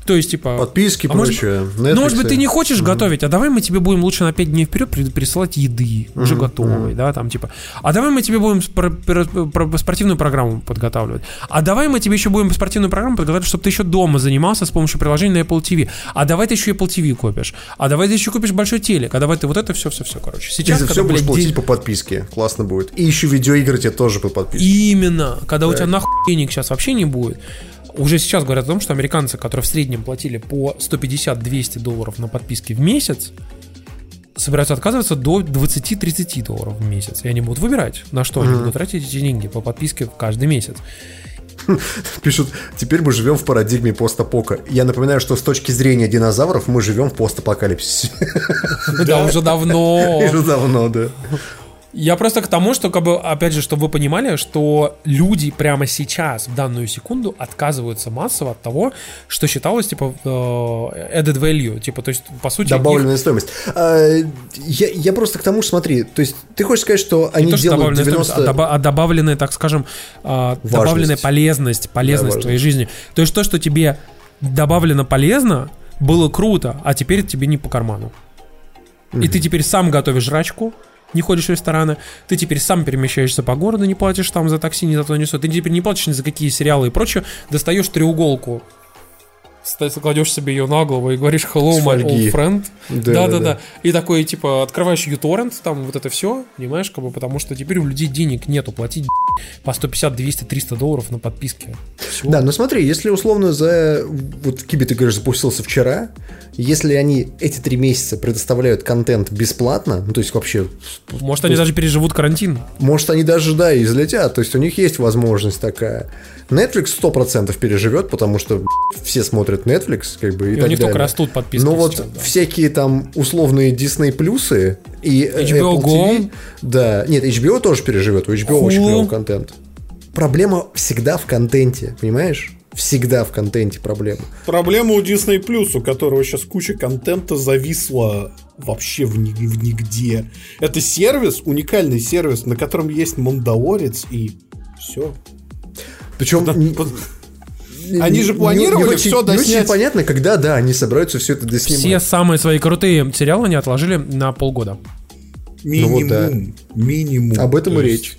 То есть, типа... Подписки, а может- прочее. ну, может быть, ты не хочешь готовить, а давай мы тебе будем лучше на 5 дней вперед при- присылать еды, уже готовой, да, там типа. А давай мы тебе будем спор- пер- про- спортивную программу подготавливать. А давай мы тебе еще будем спортивную программу подготавливать, чтобы ты еще дома занимался с помощью приложения на Apple TV. А давай ты еще Apple TV купишь. А давай ты еще купишь большой телек. А давай ты вот это все, все, все, короче. Сейчас, за когда, все будешь блядь, платить день- по подписке. Классно будет. И еще видеоигры тебе тоже по подписке. Именно, когда у тебя нахуй денег сейчас вообще не будет. Уже сейчас говорят о том, что американцы, которые в среднем платили по 150-200 долларов на подписки в месяц, собираются отказываться до 20-30 долларов в месяц. И они будут выбирать, на что они будут тратить эти деньги по подписке каждый месяц. Пишут, теперь мы живем в парадигме постапока. Я напоминаю, что с точки зрения динозавров мы живем в постапокалипсисе. Да, уже давно. Уже давно, да. Я просто к тому, что, как бы, опять же, чтобы вы понимали, что люди прямо сейчас, в данную секунду, отказываются массово от того, что считалось, типа, э, added value. Типа, то есть, по сути, их- Добавленная стоимость. А, я, я просто к тому, что смотри, то есть ты хочешь сказать, что они то, что делают добавленная 90... стоимость, а, доба- а добавленная, так скажем, а, добавленная полезность, полезность Да, в твоей жизни. То есть то, что тебе добавлено полезно, было круто, а теперь тебе не по карману. И ты теперь сам готовишь жрачку, не ходишь в рестораны, ты теперь сам перемещаешься по городу, не платишь там за такси, ни за то, ни за то. Ты теперь не платишь ни за какие сериалы и прочее, достаешь треуголку, кладешь себе ее на голову и говоришь hello, my old friend. Да, Да, да, да, да. да. И такой, типа, открываешь uTorrent, там вот это все, понимаешь, как бы, потому что теперь у людей денег нету платить по 150, 200, 300 долларов на подписке. Всё. Да, но смотри, если условно за... Вот в Кибе, ты говоришь, запустился вчера, если они эти три месяца предоставляют контент бесплатно, ну, то есть вообще, Может, они даже переживут карантин. может, они даже, да, и взлетят, то есть у них есть возможность такая. Netflix 100% переживет, потому что все смотрят Netflix, как бы, и, И у так них только далее. растут подписки Но вот сейчас, да. всякие там условные Disney плюсы и э, HBO Apple Go. TV, да, нет, HBO тоже переживет, у HBO очень Hulu. клевый контент. Проблема всегда в контенте, понимаешь? Всегда в контенте проблема. Проблема у Disney Plus, у которого сейчас куча контента зависла вообще в, ни- в нигде. Это сервис, уникальный сервис, на котором есть Мандалорец и все. Причем Они же не- планировали не очень- Не очень доснять. понятно, когда, да, они собираются все это доснимать. Все самые свои крутые сериалы они отложили на полгода. Минимум. вот да. Минимум. Об этом То и есть- речь.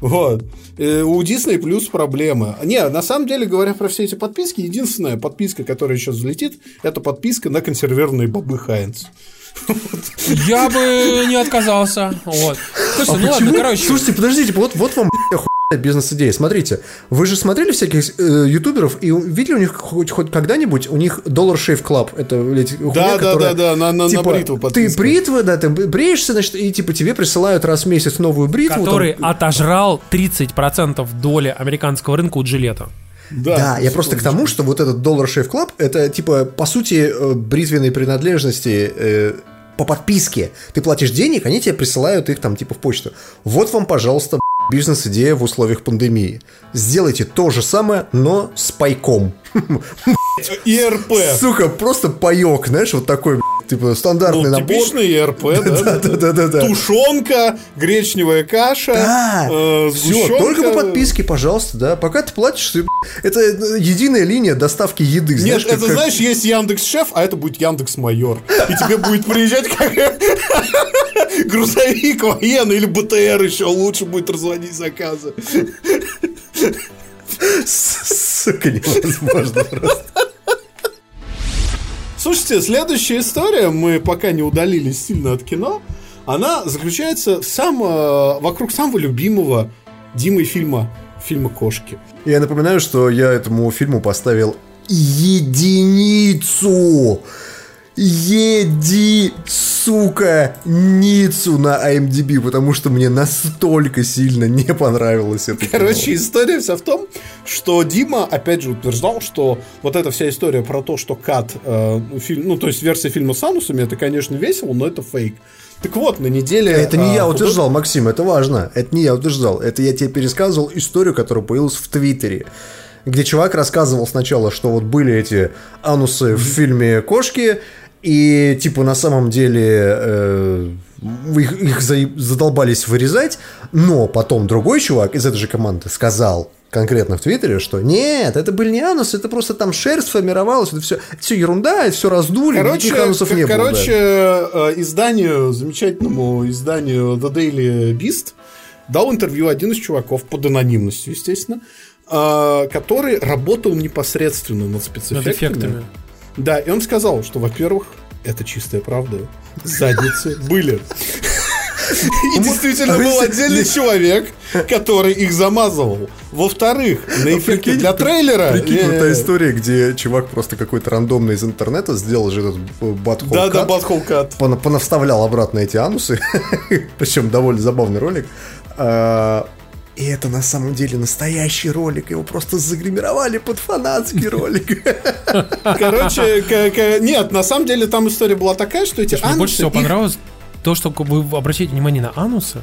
Вот. Э, У Disney плюс проблемы. Не, на самом деле, говоря про все эти подписки, единственная подписка, которая сейчас взлетит, это подписка на консервированные бобы Хайнц. Я бы не отказался. Вот. Слушай, ну ладно, короче. Слушайте, подождите, вот, вот вам охуенная бизнес-идея. Смотрите, вы же смотрели всяких э, ютуберов и видели у них хоть, хоть когда-нибудь у них Dollar Shave Club? Это, блядь, хуйня, Да, да, которая, да, да, на- на- на типа, бритву Ты подписка. бритва, да, ты бреешься, значит, и типа тебе присылают раз в месяц новую бритву. Который там- отожрал 30% доли американского рынка у Джилета. Да, я просто к тому, что вот этот Dollar Shave Club это типа по сути э, бритвенные принадлежности э, по подписке. Ты платишь денег, они тебе присылают их там типа в почту. Вот вам, пожалуйста, бизнес-идея в условиях пандемии. Сделайте то же самое, но с пайком. ИРП. Сука, просто паек, знаешь, вот такой Типа стандартный Ну, набор. типичный ЕРП, да? Да-да-да. Тушенка, гречневая каша, Да, э, все, только по подписке, пожалуйста, да. Пока ты платишь, это э, единая линия доставки еды. Нет, это знаешь, есть Яндекс Шеф, а это будет Яндекс Майор. И тебе будет приезжать как грузовик военный или БТР еще лучше будет разводить заказы. Сука, невозможно просто. Слушайте, следующая история, мы пока не удалились сильно от кино, она заключается в сам, э, вокруг самого любимого Димой фильма, фильма «Кошки». Я напоминаю, что я этому фильму поставил единицу. Еди, сука, ницу на IMDb, потому что мне настолько сильно не понравилось это кино. Короче, история вся в том, что Дима, опять же, утверждал, что вот эта вся история про то, что кат, э, фильм, ну, то есть версия фильма с анусами, это, конечно, весело, но это фейк. Так вот, на неделе... Это не э, я худож- утверждал, Максим, это важно. Это не я утверждал. Это я тебе пересказывал историю, которая появилась в Твиттере. Где чувак рассказывал сначала, что вот были эти анусы в фильме «Кошки», и типа на самом деле э, их, их за- задолбались вырезать, но потом другой чувак из этой же команды сказал конкретно в Твиттере, что нет, это были не анусы, это просто там шерсть формировалась, это все, это все ерунда, это все раздули, Короче, никаких анусов не было. да». короче э, изданию, замечательному изданию The Daily Beast дал интервью один из чуваков под анонимностью, естественно, э, который работал непосредственно над Над спецэффектами. эффектами. Да, и он сказал, что, во-первых, это чистая правда. Задницы были. И действительно а был отдельный человек, который их замазывал. Во-вторых, на эффекты Прикинь, для трейлера... Прикинь, э, та история, где чувак просто какой-то рандомный из интернета сделал же этот батхол Да, да, Butthole Cut. понавставлял обратно эти анусы, причем довольно забавный ролик. И это на самом деле настоящий ролик, его просто загримировали под фанатский ролик. Короче, нет, на самом деле там история была такая, что эти Мне больше анусы, всего понравилось то, что вы обращаете внимание на анусы,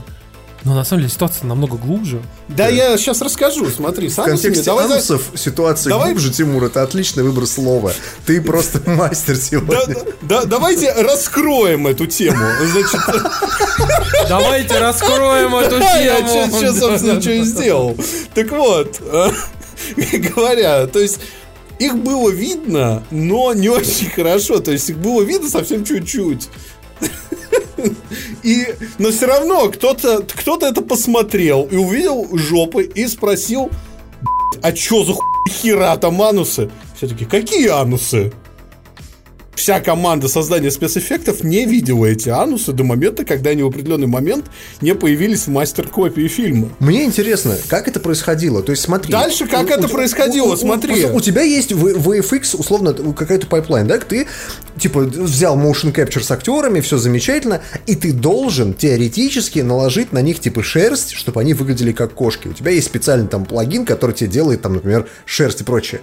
но на самом деле ситуация намного глубже. Да, я сейчас расскажу, смотри, В контексте давай за- анусов ситуация давай- глубже, Тимур, это отличный выбор слова. Ты просто мастер Да, сегодня. да, да, давайте раскроем эту тему. Значит, Давайте раскроем эту я тему. что, собственно, что и сделал. Так вот, э, говоря, то есть их было видно, но не очень хорошо. То есть их было видно совсем чуть-чуть. И, но все равно кто-то кто это посмотрел и увидел жопы и спросил, «Б***ь, а чё за хера там анусы? Все таки какие анусы? Вся команда создания спецэффектов не видела эти анусы до момента, когда они в определенный момент не появились в мастер-копии фильма. Мне интересно, как это происходило. То есть смотри. Дальше как у- это у- происходило, у- смотри. У, у тебя есть в- VFX, условно, какая-то pipeline, да? Ты, типа, взял motion capture с актерами, все замечательно, и ты должен теоретически наложить на них, типа, шерсть, чтобы они выглядели как кошки. У тебя есть специальный там плагин, который тебе делает, там, например, шерсть и прочее.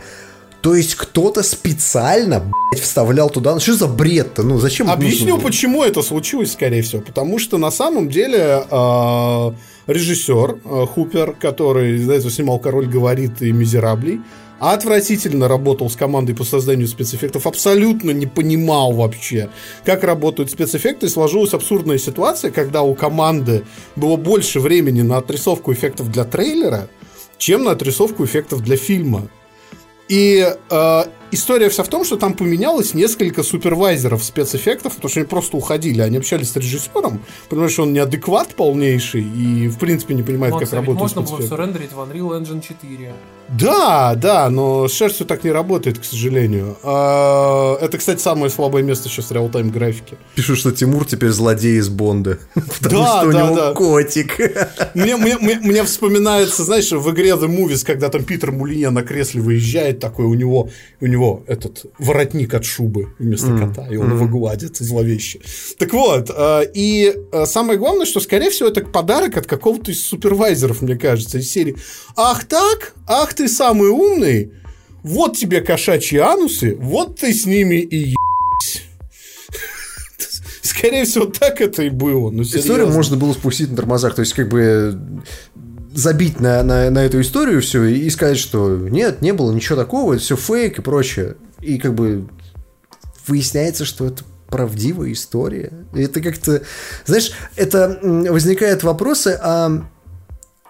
То есть кто-то специально, блядь, вставлял туда... Что за бред-то? Ну, зачем? Объясню, нужно почему это случилось, скорее всего. Потому что на самом деле э, режиссер э, Хупер, который этого снимал Король говорит и Мизераблей, отвратительно работал с командой по созданию спецэффектов, абсолютно не понимал вообще, как работают спецэффекты, и сложилась абсурдная ситуация, когда у команды было больше времени на отрисовку эффектов для трейлера, чем на отрисовку эффектов для фильма. И э, история вся в том, что там поменялось несколько супервайзеров спецэффектов, потому что они просто уходили. Они общались с режиссером, потому что он неадекват полнейший и, в принципе, не понимает, как работают можно было все рендерить в Unreal Engine 4. Да, да, но с шерстью так не работает, к сожалению. А, Это, кстати, самое слабое место сейчас реал-тайм графики. Пишут, что Тимур теперь злодей из Бонда. Потому Да, что у него да. котик. Мне, мне, мне, мне вспоминается, знаешь, в игре The Movies, когда там Питер Мулине на кресле выезжает, такой у него, у него этот воротник от шубы вместо кота, и он его гладит зловеще. Так вот, э, и э, самое главное, что, скорее всего, это подарок от какого-то из супервайзеров, мне кажется, из серии «Ах так? Ах ты самый умный? Вот тебе кошачьи анусы, вот ты с ними и ебись». Скорее всего, так это и было. Ну, Историю можно было спустить на тормозах. То есть, как бы забить на, на, на эту историю все и сказать, что нет, не было ничего такого, это все фейк и прочее. И как бы выясняется, что это правдивая история. И это как-то, знаешь, это возникают вопросы, а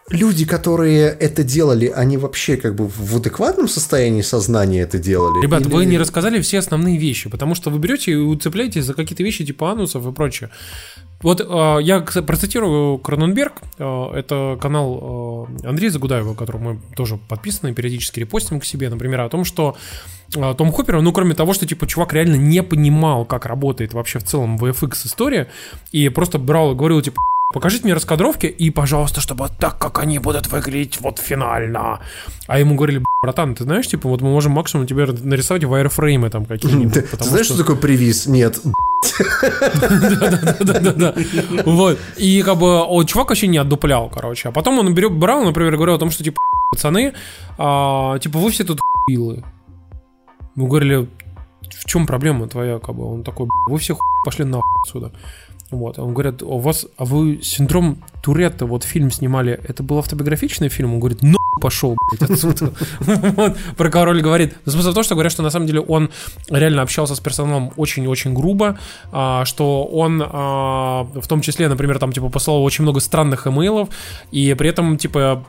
люди, которые это делали, они вообще как бы в адекватном состоянии сознания это делали? Ребят, Или- вы не рассказали все основные вещи, потому что вы берете и уцепляетесь за какие-то вещи типа анусов и прочее. Вот э, я процитирую Кроненберг, э, это канал э, Андрея Загудаева, которому мы тоже подписаны, периодически репостим к себе, например, о том, что э, Том Хоппер, ну, кроме того, что, типа, чувак реально не понимал, как работает вообще в целом VFX история, и просто брал и говорил, типа, покажите мне раскадровки, и, пожалуйста, чтобы так, как они будут выглядеть вот финально. А ему говорили, «Б***ь, братан, ты знаешь, типа, вот мы можем максимум тебе нарисовать вайрфреймы там какие-нибудь. Ты, знаешь, что... такое привиз? Нет. да-да-да. Вот. И как бы чувак вообще не отдуплял, короче. А потом он берет, брал, например, говорил о том, что типа пацаны, а, типа вы все тут хуилы. Мы говорили, в чем проблема твоя, как бы? Он такой, вы все пошли нахуй отсюда. Вот, он говорит, у вас, а вы синдром Туретта, вот фильм снимали, это был автобиографичный фильм? Он говорит, ну пошел, блядь, отсюда. Вот, про король говорит. Но Смысл в том, что говорят, что на самом деле он реально общался с персоналом очень-очень грубо, а, что он а, в том числе, например, там, типа, послал очень много странных имейлов, и при этом, типа,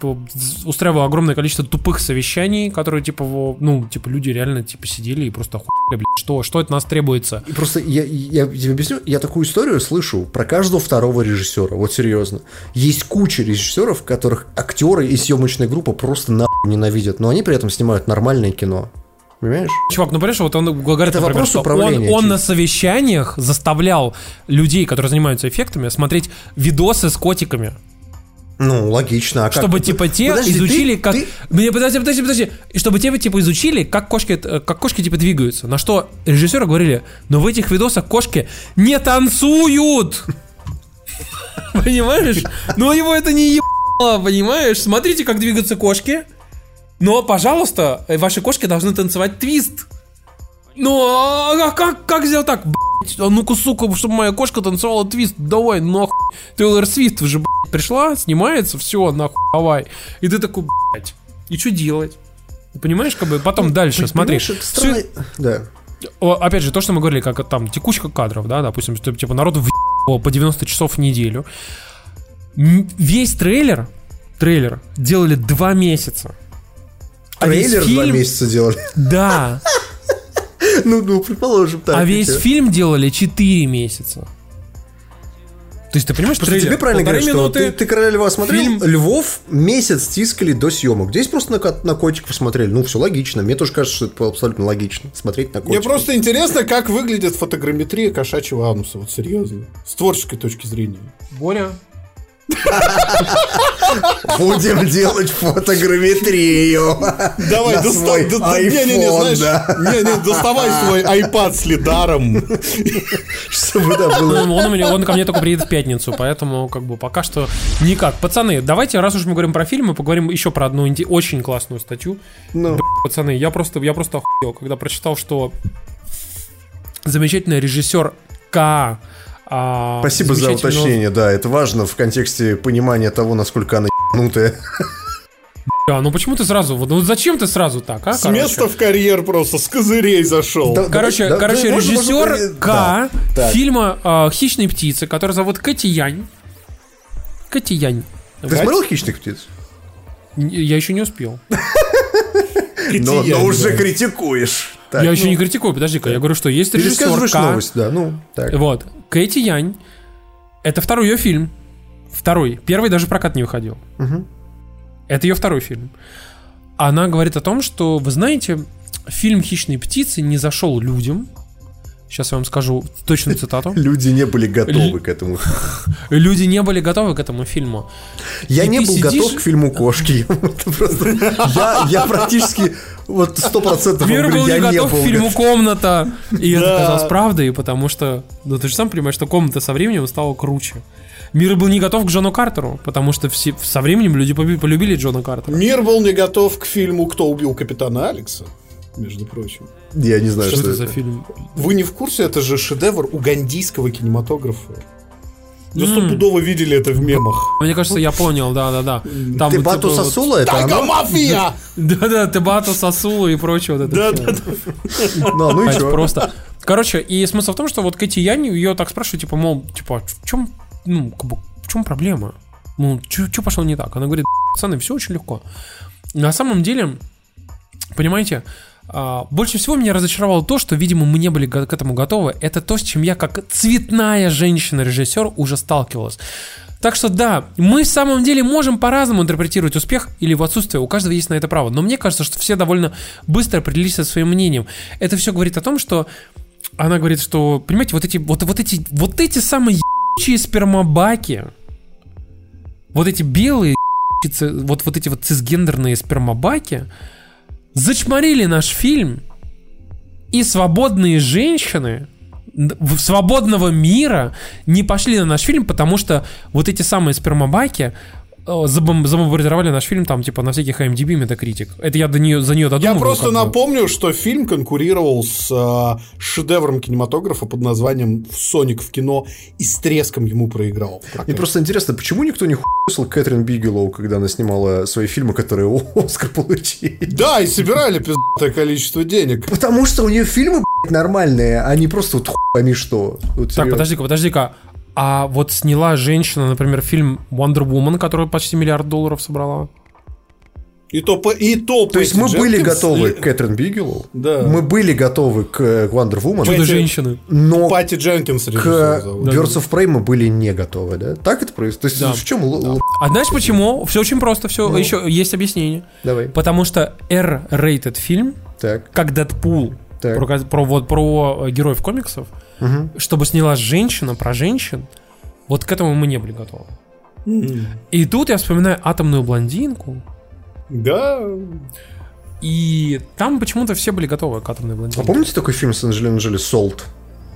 устраивал огромное количество тупых совещаний, которые, типа, ну, типа, люди реально, типа, сидели и просто хуй, блядь, что, что от нас требуется? И просто я, я тебе объясню, я такую историю слышу про каждого второго режиссера, вот серьезно. Есть куча режиссеров, которых актеры и съемочная группа просто нахуй ненавидят, но они при этом снимают нормальное кино. Понимаешь? Чувак, ну понимаешь, вот он говорит, Это например, что он, он на совещаниях заставлял людей, которые занимаются эффектами, смотреть видосы с котиками. Ну, логично. А как? чтобы типа те Подожди, ты- изучили, как. ты- Мне подожди, подожди, подожди. И чтобы те типа изучили, как кошки, э, как кошки типа двигаются. На что режиссеры говорили, но в этих видосах кошки не танцуют. Понимаешь? Но его это не ебало, понимаешь? Смотрите, как двигаются кошки. Но, пожалуйста, э, ваши кошки должны танцевать твист. Ну, а как, как сделать так? Блять, а ну-ка, сука, чтобы моя кошка танцевала твист. Давай, нахуй. Тейлор Свифт уже, блядь, пришла, снимается, все, нахуй, давай. И ты такой, блядь, и что делать? Понимаешь, как бы потом дальше, смотри. Странно- Да. О, Опять же, то, что мы говорили, как там текучка кадров, да, допустим, что типа народ в по 90 часов в неделю. Весь трейлер, трейлер делали два месяца. А Трейлер два фильм- месяца делали. Да. Ну, ну, предположим, так. А весь фильм делали 4 месяца. То есть ты понимаешь, трейлер, тебе правильно говорят, что ты, ты «Короля льва» смотрел, фильм. львов месяц тискали до съемок. Здесь просто на, на котиков смотрели. Ну, все логично. Мне тоже кажется, что это абсолютно логично. Смотреть на Мне котиков. просто интересно, как выглядит фотограмметрия кошачьего ануса, вот серьезно. С творческой точки зрения. Боря, Будем делать фотограмметрию. Давай, На доста- свой да- да- не-не-не, знаешь, да. не-не, доставай свой iPad с лидаром. Чтобы, да, было... Ну, он, у меня, он ко мне только приедет в пятницу, поэтому как бы пока что никак. Пацаны, давайте, раз уж мы говорим про фильмы, поговорим еще про одну очень классную статью. Ну, Пацаны, я просто, я просто охуел, когда прочитал, что замечательный режиссер К. а, спасибо за уточнение, да. Это важно в контексте понимания того, насколько она ебанутая. А, ну почему ты сразу? Вот, ну зачем ты сразу так, а? С короче? места в карьер просто, с козырей зашел. Да, Короче, да, короче, да, режиссер можно- К. да, фильма а, «Хищные птицы», который зовут Кэти Янь. Кэти Янь. Ты смотрел «Хищных птиц»? Я еще не успел. Но, Кития, но уже да. критикуешь. Так, я ну, еще не критикую, подожди-ка. Я говорю, что есть режиссер Пересказываешь К. новость, да. Ну, так. Вот. Кэти Янь. Это второй ее фильм. Второй. Первый даже прокат не выходил. Это ее второй фильм. Она говорит о том, что, вы знаете, фильм «Хищные птицы» не зашел людям. Сейчас я вам скажу точную цитату. Люди не были готовы к этому. Люди не были готовы к этому фильму. Я не был готов к фильму «Кошки». Я я практически вот сто процентов Мир был я не готов к фильму «Комната». И это Да. оказалось правдой, потому что... Ну, ты же сам понимаешь, что «Комната» со временем стала круче. Мир был не готов к Джону Картеру, потому что все, со временем люди полюбили Джона Картера. Мир был не готов к фильму «Кто убил капитана Алекса», между прочим. Я не знаю, Что что это за это. фильм? Вы не в курсе, это же шедевр угандийского кинематографа. Да стопудово видели это в мемах. Мне кажется, я понял, да-да-да. Там Ты Бату типа, Сосула, это Тайга оно? мафия! Да-да, Тебато, Сосула и прочее вот это. Да-да-да. Ну, ну А и это чё? просто... Короче, и смысл в том, что вот Кэти Янь, ее так спрашивают, типа, мол, типа, «А в чем, ну, как бы, в чем проблема? Ну, что пошло не так? Она говорит, пацаны, все очень легко. На самом деле, понимаете, больше всего меня разочаровало то, что, видимо, мы не были к этому готовы. Это то, с чем я как цветная женщина-режиссер уже сталкивалась. Так что да, мы в самом деле можем по-разному интерпретировать успех или в отсутствие, у каждого есть на это право. Но мне кажется, что все довольно быстро определились со своим мнением. Это все говорит о том, что она говорит, что, понимаете, вот эти, вот, вот эти, вот эти самые ебучие спермобаки, вот эти белые, вот, вот эти вот цисгендерные спермобаки, зачморили наш фильм, и свободные женщины свободного мира не пошли на наш фильм, потому что вот эти самые спермобаки забом- забомбардировали наш фильм там, типа, на всяких IMDb, Metacritic. Это я до нее, за нее додумываю. Я просто напомню, что фильм конкурировал с э, шедевром кинематографа под названием «Соник в кино» и с треском ему проиграл. Мне просто интересно, почему никто не хуесал Кэтрин Бигелоу, когда она снимала свои фильмы, которые Оскар получили? Да, и собирали пиздатое количество денег. Потому что у нее фильмы, нормальные, а не просто вот хуй пойми что. Вот так, подожди-ка, подожди-ка. А вот сняла женщина, например, фильм Wonder Woman, которая почти миллиард долларов собрала. И то, и то, то есть мы Дженкинс были готовы к Кэтрин Бигелу, да. мы были готовы к Wonder Woman. Чудо женщины. Но Пати Дженкинс к Birds of Prey мы были не готовы, да? Так это происходит? То есть да. в чем? Да. А знаешь почему? Все очень просто, все ну. еще есть объяснение. Давай. Потому что R-rated фильм, так. как Дэдпул, про, про, вот, про героев комиксов, угу. чтобы снялась женщина про женщин, вот к этому мы не были готовы. Mm. И тут я вспоминаю атомную блондинку. Да. И там почему-то все были готовы к атомной блондинке. А помните такой фильм с Анджелиной Джоли «Солт»?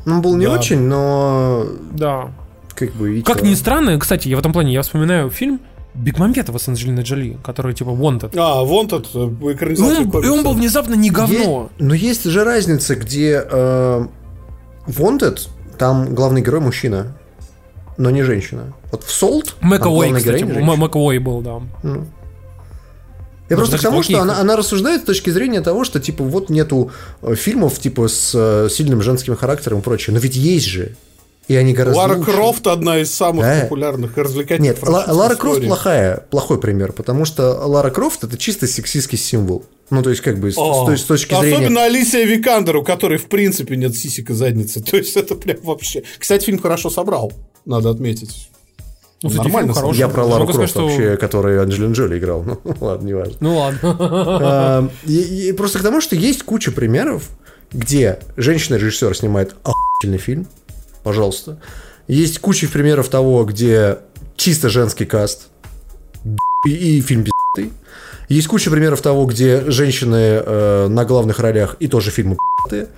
Ну, он был не да. очень, но... Да. Как бы... Как ни странно, кстати, я в этом плане, я вспоминаю фильм Бекмамбетова с Анджелиной Джоли, который типа Wanted. А, Wanted, экранизация и он, и он был внезапно не говно. Есть, но есть же разница, где э, Wanted там главный герой мужчина, но не женщина. Вот в Солт Маковой, кстати, Маковой был, да. Ну. Я ну, просто к тому, что она, она рассуждает с точки зрения того, что типа вот нету э, фильмов типа с э, сильным женским характером и прочее. Но ведь есть же. И они гораздо Лара лучше. Крофт одна из самых да. популярных и развлекательных Нет, Лара Крофт плохая, плохой пример, потому что Лара Крофт это чисто сексистский символ. Ну, то есть, как бы, О, с, с точки особенно зрения... Особенно Алисия Викандер, у которой, в принципе, нет сисика задницы. То есть, это прям вообще... Кстати, фильм хорошо собрал, надо отметить. Ну, Нормально. Хороший. Я про Лару Крофт что... вообще, который Анджелин Джоли играл. Ну, ладно, не важно. Ну, ладно. А, и, и просто к тому, что есть куча примеров, где женщина-режиссер снимает охуительный фильм, пожалуйста, есть куча примеров того, где чисто женский каст и, и фильм пиздатый. Есть куча примеров того, где женщины э, на главных ролях и тоже фильмы пиздатые.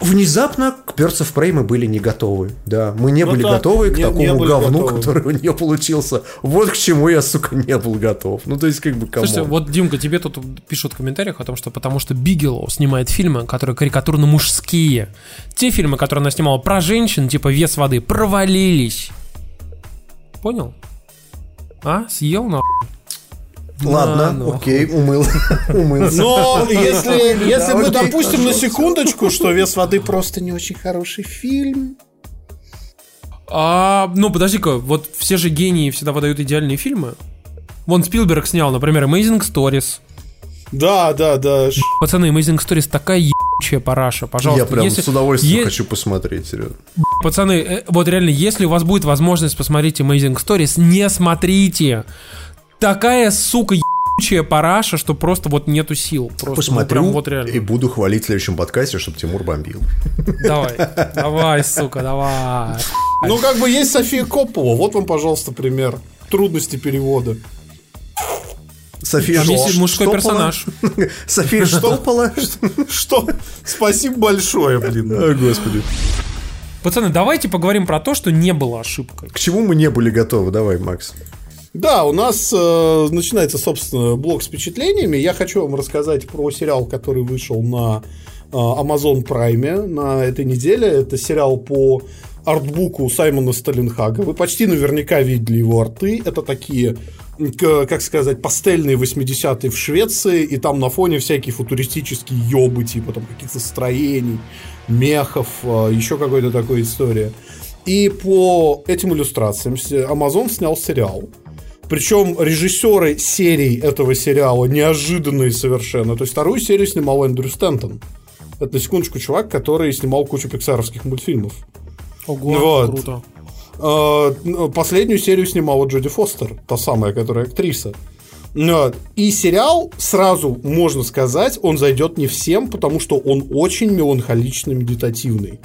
Внезапно к Birds of Prey мы были не готовы. Да, мы не ну, были да, готовы к не, такому не говну, готовы. который у нее получился. Вот к чему я, сука, не был готов. Ну, то есть, как бы, кому. Слушайте, вот, Димка, тебе тут пишут в комментариях о том, что потому что Бигелоу снимает фильмы, которые карикатурно мужские. Те фильмы, которые она снимала про женщин, типа «Вес воды», провалились. Понял? А? Съел на Ладно, ну, окей, умыл. Умылся. Но если, если мы допустим на секундочку, что вес воды просто не очень хороший фильм. А, ну, подожди-ка, вот все же гении всегда выдают идеальные фильмы. Вон Спилберг снял, например, Amazing Stories. Да, да, да. Пацаны, Amazing Stories такая ебучая параша, пожалуйста. Я прям если, с удовольствием е... хочу посмотреть, серьезно. Пацаны, э, вот реально, если у вас будет возможность посмотреть Amazing Stories, не смотрите такая, сука, ебучая параша, что просто вот нету сил. Просто, ну, Посмотрю ну, вот реально. и буду хвалить в следующем подкасте, чтобы Тимур бомбил. Давай, давай, сука, давай. Ну, как бы есть София Коппола. Вот вам, пожалуйста, пример трудности перевода. София Там есть мужской Штопола? персонаж. София Штопола? Что? Спасибо большое, блин. О, господи. Пацаны, давайте поговорим про то, что не было ошибкой. К чему мы не были готовы? Давай, Макс. Да, у нас э, начинается, собственно, блок с впечатлениями. Я хочу вам рассказать про сериал, который вышел на э, Amazon Prime на этой неделе. Это сериал по артбуку Саймона Сталинхага. Вы почти наверняка видели его арты. Это такие, как сказать, пастельные 80-е в Швеции, и там на фоне всякие футуристические ёбы, типа там каких-то строений, мехов, а, еще какой-то такой история. И по этим иллюстрациям Amazon снял сериал. Причем режиссеры серий этого сериала неожиданные совершенно. То есть вторую серию снимал Эндрю Стентон. Это, на секундочку, чувак, который снимал кучу пиксаровских мультфильмов. Ого, вот. круто. А, последнюю серию снимала Джоди Фостер, та самая, которая актриса. И сериал, сразу можно сказать, он зайдет не всем, потому что он очень меланхолично медитативный.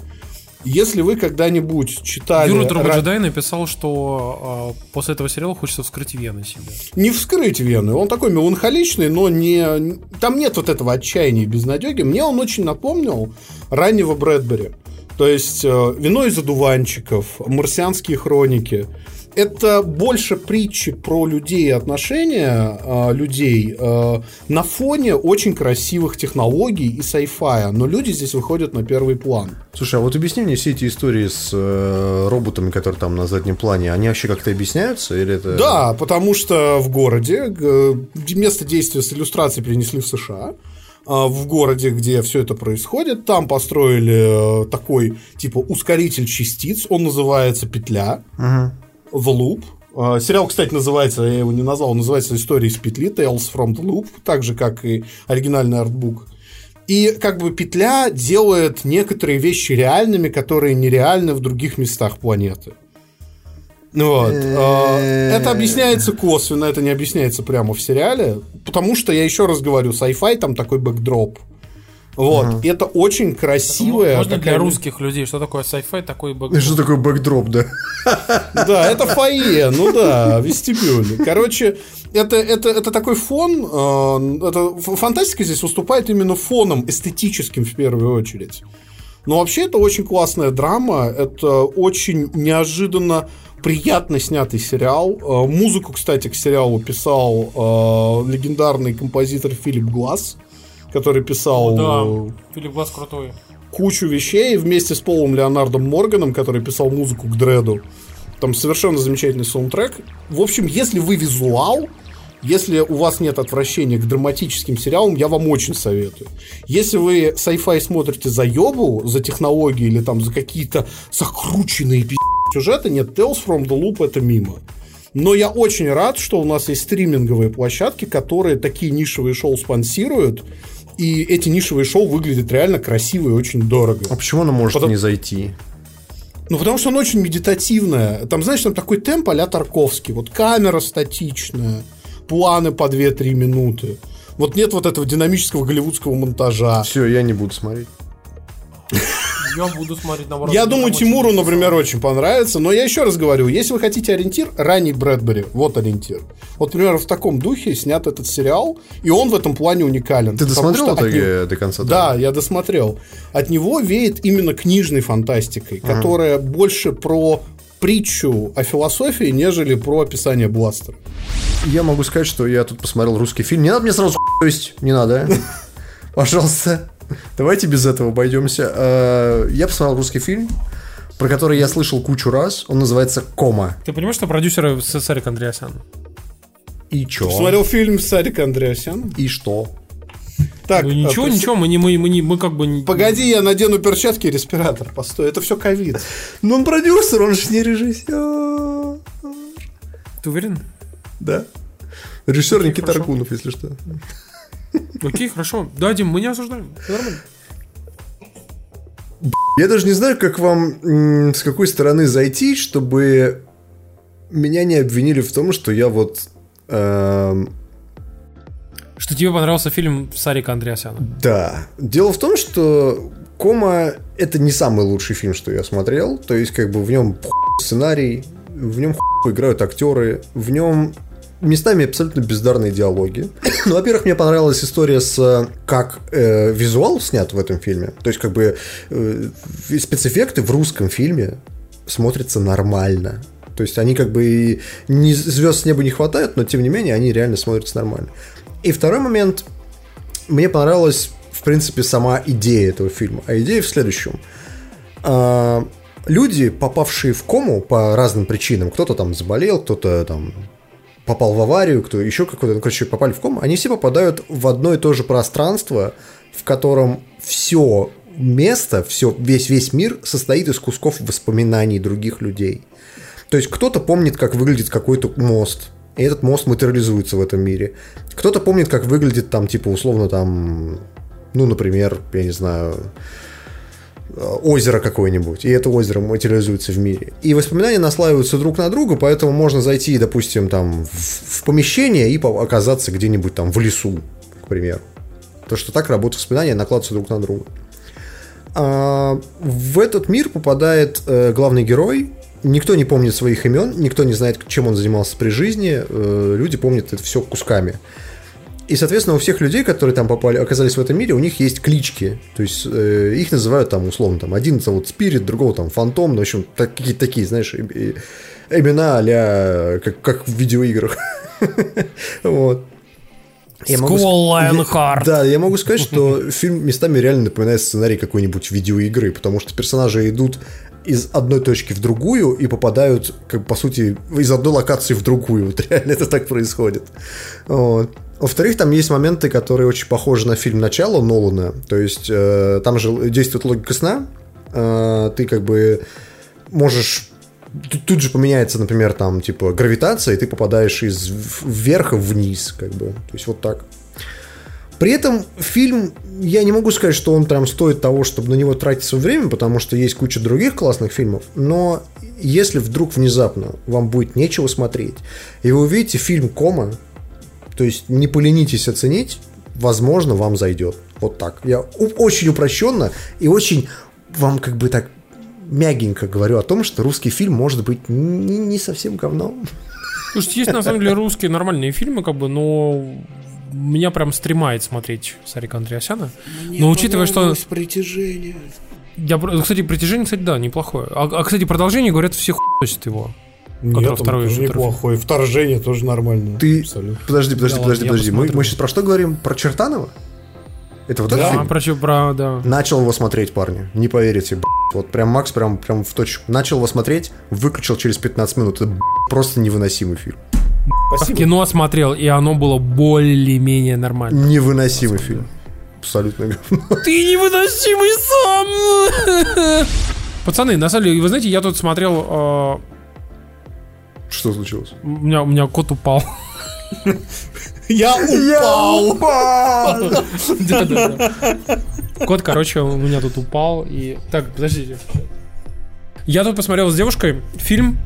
Если вы когда-нибудь читали... Юра Дрободжедай написал, что э, после этого сериала хочется вскрыть вены себе. Не вскрыть вены. Он такой меланхоличный, но не... Там нет вот этого отчаяния и безнадеги. Мне он очень напомнил раннего Брэдбери. То есть э, «Вино из одуванчиков», «Марсианские хроники», это больше притчи про людей и отношения э, людей э, на фоне очень красивых технологий и сайфая, но люди здесь выходят на первый план. Слушай, а вот объясни мне все эти истории с э, роботами, которые там на заднем плане, они вообще как-то объясняются или это? Да, потому что в городе э, место действия с иллюстрацией перенесли в США а, в городе, где все это происходит. Там построили э, такой типа ускоритель частиц, он называется петля. Угу. The Loop. А, сериал, кстати, называется, я его не назвал, называется «История из петли», Tales from the Loop, так же, как и оригинальный артбук. И как бы петля делает некоторые вещи реальными, которые нереальны в других местах планеты. Вот. А, это объясняется косвенно, это не объясняется прямо в сериале, потому что, я еще раз говорю, sci-fi там такой backdrop – вот, угу. это очень красивая. Можно такая... для русских людей, что такое sci-fi, такой backdrop. Что такое backdrop, да? Да, это фойе, ну да, вестибюль. Короче, это, это, это такой фон, э, это, фантастика здесь выступает именно фоном эстетическим в первую очередь. Но вообще это очень классная драма, это очень неожиданно приятно снятый сериал. Э, музыку, кстати, к сериалу писал э, легендарный композитор Филип Гласс который писал... О, да, Филипп Глаз крутой. Кучу вещей вместе с Полом Леонардом Морганом, который писал музыку к Дреду. Там совершенно замечательный саундтрек. В общем, если вы визуал, если у вас нет отвращения к драматическим сериалам, я вам очень советую. Если вы sci-fi смотрите за ёбу, за технологии или там за какие-то закрученные пи*** сюжеты, нет, Tales from the Loop это мимо. Но я очень рад, что у нас есть стриминговые площадки, которые такие нишевые шоу спонсируют, и эти нишевые шоу выглядят реально красиво и очень дорого. А почему оно может Потом... не зайти? Ну, потому что оно очень медитативное. Там, знаешь, там такой темп а Тарковский. Вот камера статичная, планы по 2-3 минуты. Вот нет вот этого динамического голливудского монтажа. Все, я не буду смотреть. Я буду смотреть наоборот. Я думаю, Тимуру, например, очень понравится. Но я еще раз говорю, если вы хотите ориентир, ранний Брэдбери, вот ориентир. Вот, например, в таком духе снят этот сериал, и он в этом плане уникален. Ты досмотрел в итоге него... до конца? Да? да, я досмотрел. От него веет именно книжной фантастикой, ага. которая больше про притчу о философии, нежели про описание бластера. Я могу сказать, что я тут посмотрел русский фильм. Не надо мне сразу то есть не надо. Пожалуйста. Давайте без этого обойдемся. Э, я посмотрел русский фильм, про который я слышал кучу раз. Он называется «Кома». Ты понимаешь, что продюсер Сарик Андреасян? И чё? Смотрел фильм Сарик Андреасяном? И что? Так, ну, ничего, а, ничего, мы, не, мы, мы, не, мы как бы... Погоди, я надену перчатки и респиратор. Постой, это все ковид. Но он продюсер, он же не режиссер. Ты уверен? Да. Режиссер Никита Аркунов, если что. Окей, хорошо. Да, Дим, мы не осуждаем. нормально. Я даже не знаю, как вам, с какой стороны зайти, чтобы меня не обвинили в том, что я вот... Эм... Что тебе понравился фильм Сарика Андреасяна? Да. Дело в том, что Кома это не самый лучший фильм, что я смотрел. То есть, как бы в нем сценарий, в нем играют актеры, в нем местами абсолютно бездарные диалоги. ну, во-первых, мне понравилась история с как э, визуал снят в этом фильме. То есть, как бы э, спецэффекты в русском фильме смотрятся нормально. То есть они как бы и не, звезд с неба не хватает, но тем не менее они реально смотрятся нормально. И второй момент. Мне понравилась, в принципе, сама идея этого фильма. А идея в следующем. А, люди, попавшие в кому по разным причинам, кто-то там заболел, кто-то там попал в аварию, кто еще какой-то, ну, короче, попали в кому, они все попадают в одно и то же пространство, в котором все место, все, весь, весь мир состоит из кусков воспоминаний других людей. То есть кто-то помнит, как выглядит какой-то мост, и этот мост материализуется в этом мире. Кто-то помнит, как выглядит там, типа, условно, там, ну, например, я не знаю, озеро какое-нибудь, и это озеро материализуется в мире. И воспоминания наслаиваются друг на друга, поэтому можно зайти, допустим, там в, в помещение и оказаться где-нибудь там в лесу, к примеру. То, что так работают воспоминания, накладываются друг на друга. А, в этот мир попадает э, главный герой. Никто не помнит своих имен, никто не знает, чем он занимался при жизни. Э, люди помнят это все кусками. И, соответственно, у всех людей, которые там попали, оказались в этом мире, у них есть клички. То есть э, их называют там, условно, там, один зовут Спирит, другого там Фантом, ну, в общем, так, какие-то такие, знаешь, и, и, имена а как, как в видеоиграх. вот. Я могу, я, Да, я могу сказать, что фильм местами реально напоминает сценарий какой-нибудь видеоигры, потому что персонажи идут из одной точки в другую и попадают, как по сути, из одной локации в другую. Вот реально это так происходит. Вот. Во-вторых, там есть моменты, которые очень похожи на фильм «Начало» Нолана. То есть э, там же действует логика сна. Э, ты как бы можешь тут, тут же поменяется, например, там, типа, гравитация, и ты попадаешь из вверха вниз, как бы. То есть вот так. При этом фильм, я не могу сказать, что он прям стоит того, чтобы на него тратить свое время, потому что есть куча других классных фильмов, но если вдруг внезапно вам будет нечего смотреть, и вы увидите фильм «Кома», то есть не поленитесь оценить, возможно, вам зайдет. Вот так. Я очень упрощенно и очень вам как бы так мягенько говорю о том, что русский фильм может быть не, не совсем говном. Слушайте, есть на самом деле русские нормальные фильмы, как бы, но меня прям стремает смотреть Сарика Андреасяна. Мне но учитывая, что... притяжение. Я, кстати, притяжение, кстати, да, неплохое. А, а кстати, продолжение, говорят, все хуйсят его. Нет, второй тоже неплохой. Вторжение тоже нормально. Ты... Абсолютно. Подожди, подожди, да, подожди, подожди. Мы, мы сейчас про что говорим? Про Чертанова? Это вот да, этот фильм? про, про, да. Начал его смотреть, парни. Не поверите, Вот прям Макс прям, прям в точку. Начал его смотреть, выключил через 15 минут. Это просто невыносимый фильм. Спасибо. Кино осмотрел, и оно было более-менее нормально. Невыносимый фильм. Абсолютно говно. Ты невыносимый сам! Пацаны, на самом деле, вы знаете, я тут смотрел... Э... Что случилось? У меня, у меня кот упал. Я упал! Кот, короче, у меня тут упал и... Так, подождите. Я тут посмотрел с девушкой фильм,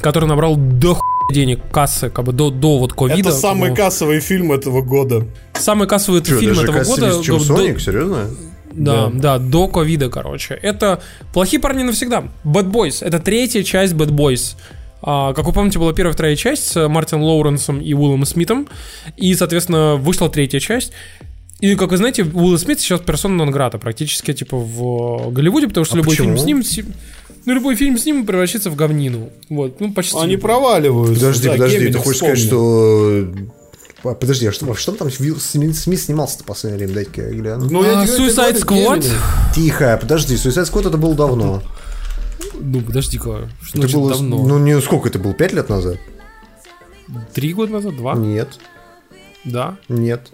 который набрал до денег кассы, как бы до, до вот ковида. Это самый кассовый фильм этого года. Самый кассовый Что, фильм этого года. Чем Sonic, серьезно? Да, да, да, до ковида, короче. Это «Плохие парни навсегда». Bad Boys. Это третья часть Bad Boys. А, как вы помните, была первая вторая часть с Мартином Лоуренсом и Уиллом Смитом. И, соответственно, вышла третья часть. И, как вы знаете, Уилл Смит сейчас персона нон-грата практически, типа, в Голливуде, потому что а любой почему? фильм с ним... Ну, любой фильм с ним превращается в говнину. Вот, ну, почти. Они проваливаются. Подожди, да, подожди, ты хочешь сказать, что а, Подожди, а что, что там Смит снимался-то последнее время? Дайте-ка я гляну. Ну, я а, Suicide Squad? Тихо, подожди, Suicide Squad это было давно. Ну, подожди-ка, что это было, давно? Ну, не сколько это было, пять лет назад? Три года назад, два? Нет. Да? Нет.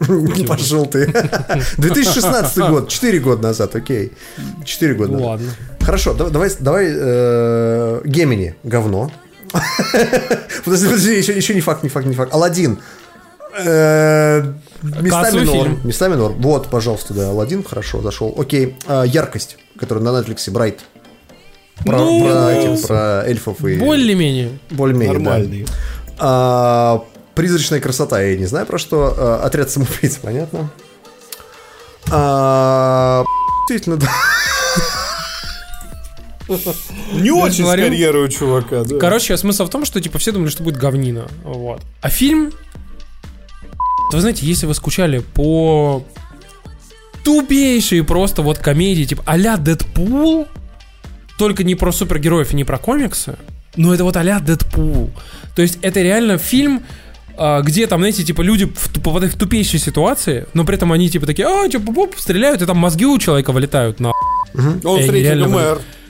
Не пошел ты. 2016 год, 4 года назад, окей. 4 года назад. Ладно. Хорошо, давай, давай э, Гемини, говно. Подожди, подожди, еще, еще не факт, не факт, не факт. Алладин. Э, местами норм. Местами норм. Вот, пожалуйста, да, Алладин, хорошо, зашел. Окей, э, яркость, которая на Netflix, Брайт. Про, ну, про, этих, про эльфов и... Более-менее. Более-менее, Нормальный. Да. А, призрачная красота, я не знаю про что. А, отряд самоубийц, понятно. А, действительно, да. Не очень с карьерой у чувака, да. Короче, смысл в том, что типа все думали, что будет говнина. Вот. А фильм... Вы знаете, если вы скучали по тупейшие просто вот комедии, типа а-ля Дэдпул, только не про супергероев и не про комиксы, но это вот а-ля Дэдпул. То есть это реально фильм, а, где там, знаете, типа люди попадают в тупейшие ситуации, но при этом они типа такие, а, что, поп, стреляют, и там мозги у человека вылетают на... Он в третьем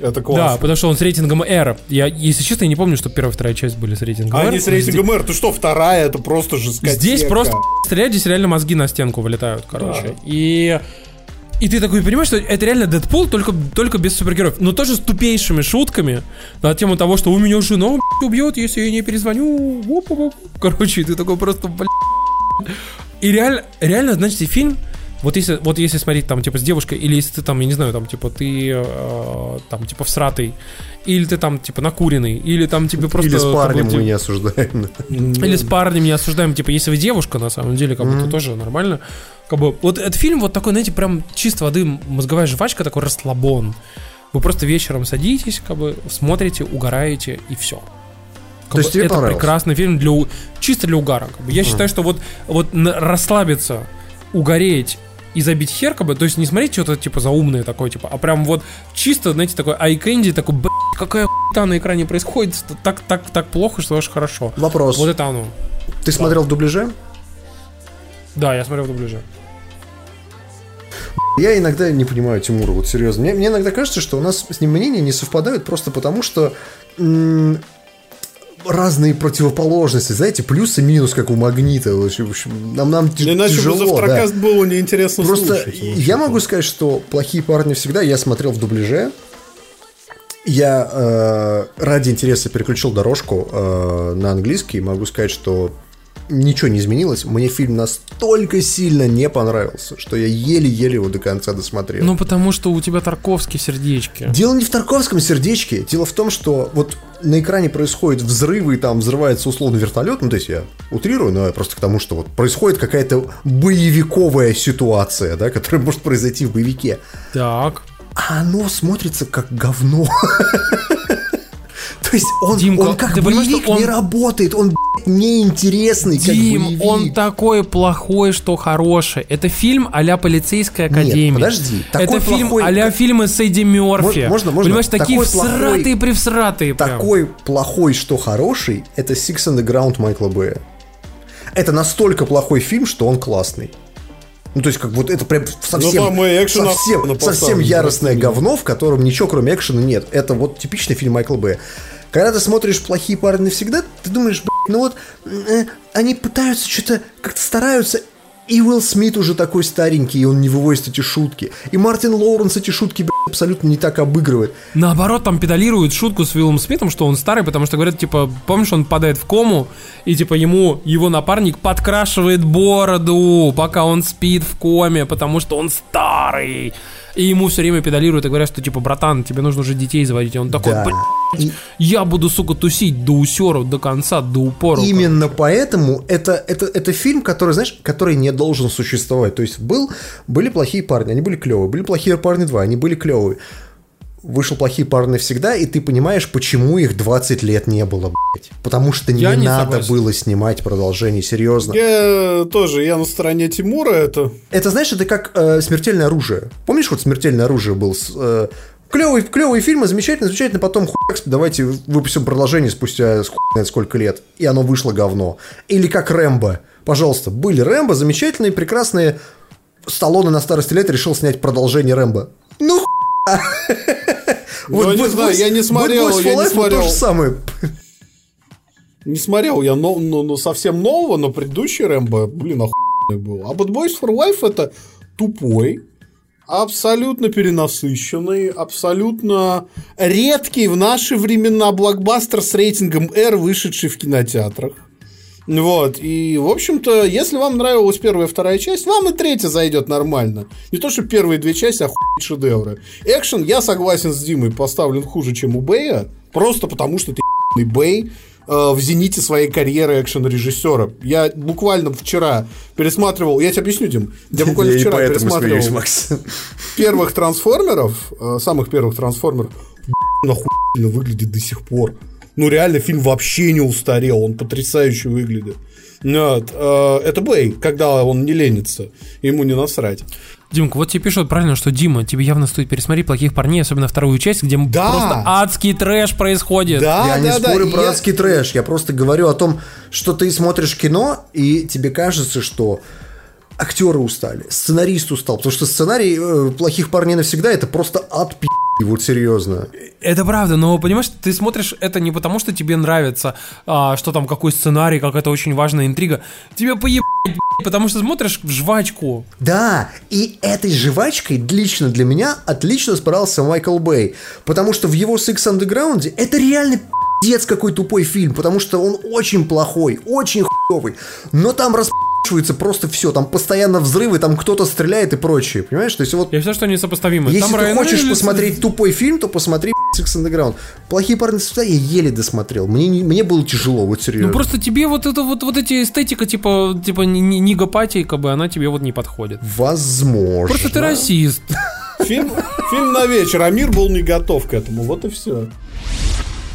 Это классно. Да, потому что он с рейтингом R. Я, если честно, я не помню, что первая и вторая часть были с рейтингом А R. не с рейтингом R. Ты что, вторая? Это просто жесткотека. Здесь просто стрелять, здесь реально мозги на стенку вылетают, короче. И... И ты такой понимаешь, что это реально Дэдпул, только, только без супергероев. Но тоже с тупейшими шутками на тему того, что у меня жена убьет, если я не перезвоню. Короче, ты такой просто, блядь. И реально, реально, значит, фильм, вот если, вот если смотреть там, типа, с девушкой, или если ты там, я не знаю, там, типа, ты э, там, типа, всратый, или ты там, типа, накуренный, или там тебе просто... Или с парнем как бы, мы не осуждаем. или с парнем не осуждаем, типа, если вы девушка, на самом деле, как бы, то тоже нормально. Как бы, вот этот фильм вот такой, знаете, прям чисто воды мозговая жвачка, такой расслабон. Вы просто вечером садитесь, как бы, смотрите, угораете, и все. То есть тебе это прекрасный фильм для чисто для угара. как бы. Я считаю, что вот, вот расслабиться, угореть и забить хер, как бы, то есть не смотреть что-то типа заумное такое, типа, а прям вот чисто, знаете, такой айкэнди, такой, блядь, какая хуйта на экране происходит, так, так, так плохо, что аж хорошо. Вопрос. Вот это оно. Ты смотрел в дубляже? Да, я смотрел в дубляже. Я иногда не понимаю Тимура, вот серьезно. Мне, мне иногда кажется, что у нас с ним мнения не совпадают просто потому, что разные противоположности, знаете, плюс и минус, как у магнита. В общем, нам, нам ти- Иначе тяжело. бы завтракаст да. было неинтересно Просто слушать. я могу сказать, что плохие парни всегда я смотрел в дубляже. Я э, ради интереса переключил дорожку э, на английский. Могу сказать, что ничего не изменилось. Мне фильм настолько сильно не понравился, что я еле-еле его до конца досмотрел. Ну, потому что у тебя Тарковский сердечки. Дело не в Тарковском сердечке. Дело в том, что вот на экране происходят взрывы, и там взрывается условно вертолет. Ну, то есть я утрирую, но я просто к тому, что вот происходит какая-то боевиковая ситуация, да, которая может произойти в боевике. Так. А оно смотрится как говно. То есть он, Димка, он как боевик он- не работает, он неинтересный как Дим, боевик. он такой плохой, что хороший. Это фильм а-ля полицейская академия. подожди, такой Это фильм плохой- а-ля фильмы с Эдди Мерфи. Мож- можно- можно? Понимаешь, такие плохой- всратые привсратые прям. Такой плохой, что хороший, это Six Underground Майкла Бэя. Это настолько плохой фильм, что он классный. Ну, то есть, как вот это прям совсем, там и экшен совсем, охуенно совсем яростное говно, в котором ничего кроме экшена нет. Это вот типичный фильм Майкла Бэя. Когда ты смотришь «Плохие парни навсегда», ты думаешь, ну вот, э, они пытаются что-то, как-то стараются, и Уилл Смит уже такой старенький, и он не вывозит эти шутки. И Мартин Лоуренс эти шутки, блядь, абсолютно не так обыгрывает. Наоборот, там педалируют шутку с Уиллом Смитом, что он старый, потому что говорят, типа, помнишь, он падает в кому, и типа ему его напарник подкрашивает бороду, пока он спит в коме, потому что он старый. И ему все время педалируют и говорят, что типа, братан, тебе нужно уже детей заводить. И он такой, Да. «Блядь, И- я буду, сука, тусить до усеров, до конца, до упора. Именно поэтому это, это, это фильм, который, знаешь, который не должен существовать. То есть был, были плохие парни, они были клевые. Были плохие парни 2, они были клевые. Вышел плохие парни навсегда, и ты понимаешь, почему их 20 лет не было, блядь. Потому что не, Я не надо согласен. было снимать продолжение, серьезно. Я тоже, я на стороне Тимура, это... Это, знаешь, это как э, смертельное оружие. Помнишь, вот смертельное оружие был с. э, Клевые, клевые фильмы, замечательно, замечательно, потом хуяк, давайте выпустим продолжение спустя хуй знает сколько лет. И оно вышло говно. Или как Рэмбо. Пожалуйста, были Рэмбо, замечательные, прекрасные. Сталлоне на старости лет решил снять продолжение Рэмбо. Ну хуя! Ну, не знаю, я не смотрел, я не вот смотрел. то же самое. Не смотрел я но, но- но совсем нового, но предыдущий Рэмбо, блин, охуенный был. А Bad Boys for Life это тупой, абсолютно перенасыщенный, абсолютно редкий в наши времена блокбастер с рейтингом R, вышедший в кинотеатрах. Вот, и, в общем-то, если вам нравилась первая и вторая часть, вам и третья зайдет нормально. Не то, что первые две части, а шедевры. Экшен, я согласен с Димой, поставлен хуже, чем у Бэя, просто потому что ты Бэй э, в зените своей карьеры экшен-режиссера. Я буквально вчера пересматривал, я тебе объясню, Дим, я буквально Я вчера пересматривал смеюсь, Макс. первых трансформеров, э, самых первых трансформеров, нахуй выглядит до сих пор. Ну, реально, фильм вообще не устарел, он потрясающе выглядит. Вот, э, это Бэй, когда он не ленится, ему не насрать. Димка, вот тебе пишут правильно, что Дима, тебе явно стоит пересмотреть плохих парней, особенно вторую часть, где Да. просто адский трэш происходит. Да, Я не да, да, спорю и про я- адский трэш. Я просто говорю о том, что ты смотришь кино, и тебе кажется, что актеры устали, сценарист устал. Потому что сценарий э, плохих парней навсегда это просто ад пи***. И вот серьезно. Это правда, но понимаешь, ты смотришь это не потому, что тебе нравится, а, что там какой сценарий, какая-то очень важная интрига. Тебе поебать, потому что смотришь в жвачку. Да, и этой жвачкой лично для меня отлично справился Майкл Бэй, потому что в его Six Underground это реально пиздец какой тупой фильм, потому что он очень плохой, очень хуёвый, но там расп просто все, там постоянно взрывы, там кто-то стреляет и прочее, понимаешь? То есть вот... Я считаю, что они сопоставимы. Если там ты Райан хочешь Рейнольдс- посмотреть тупой фильм, то посмотри Six Underground. Плохие парни с я еле досмотрел. Мне, не- мне было тяжело, вот серьезно. Ну просто тебе вот это вот, вот эти эстетика, типа, типа ни- ни- нигопатия, как бы она тебе вот не подходит. Возможно. Просто ты расист. Фильм, фильм на вечер, а мир был не готов к этому. Вот и все.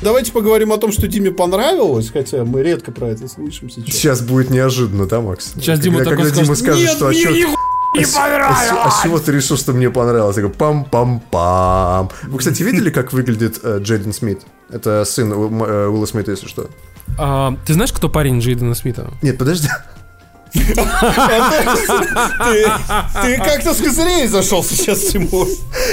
Давайте поговорим о том, что Диме понравилось, хотя мы редко про это слышим сейчас. Сейчас будет неожиданно, да, Макс? Сейчас когда, Дима такой когда Дима скажет, «Нет, что а мне чё- не а а с- А с чего ты решил, что мне понравилось? Я говорю, пам-пам-пам. Вы, кстати, видели, как выглядит э, Джейден Смит? Это сын э, Уилла Смита, если что. А, ты знаешь, кто парень Джейдена Смита? Нет, подожди. Ты, как-то с козырей зашел сейчас, Тимур.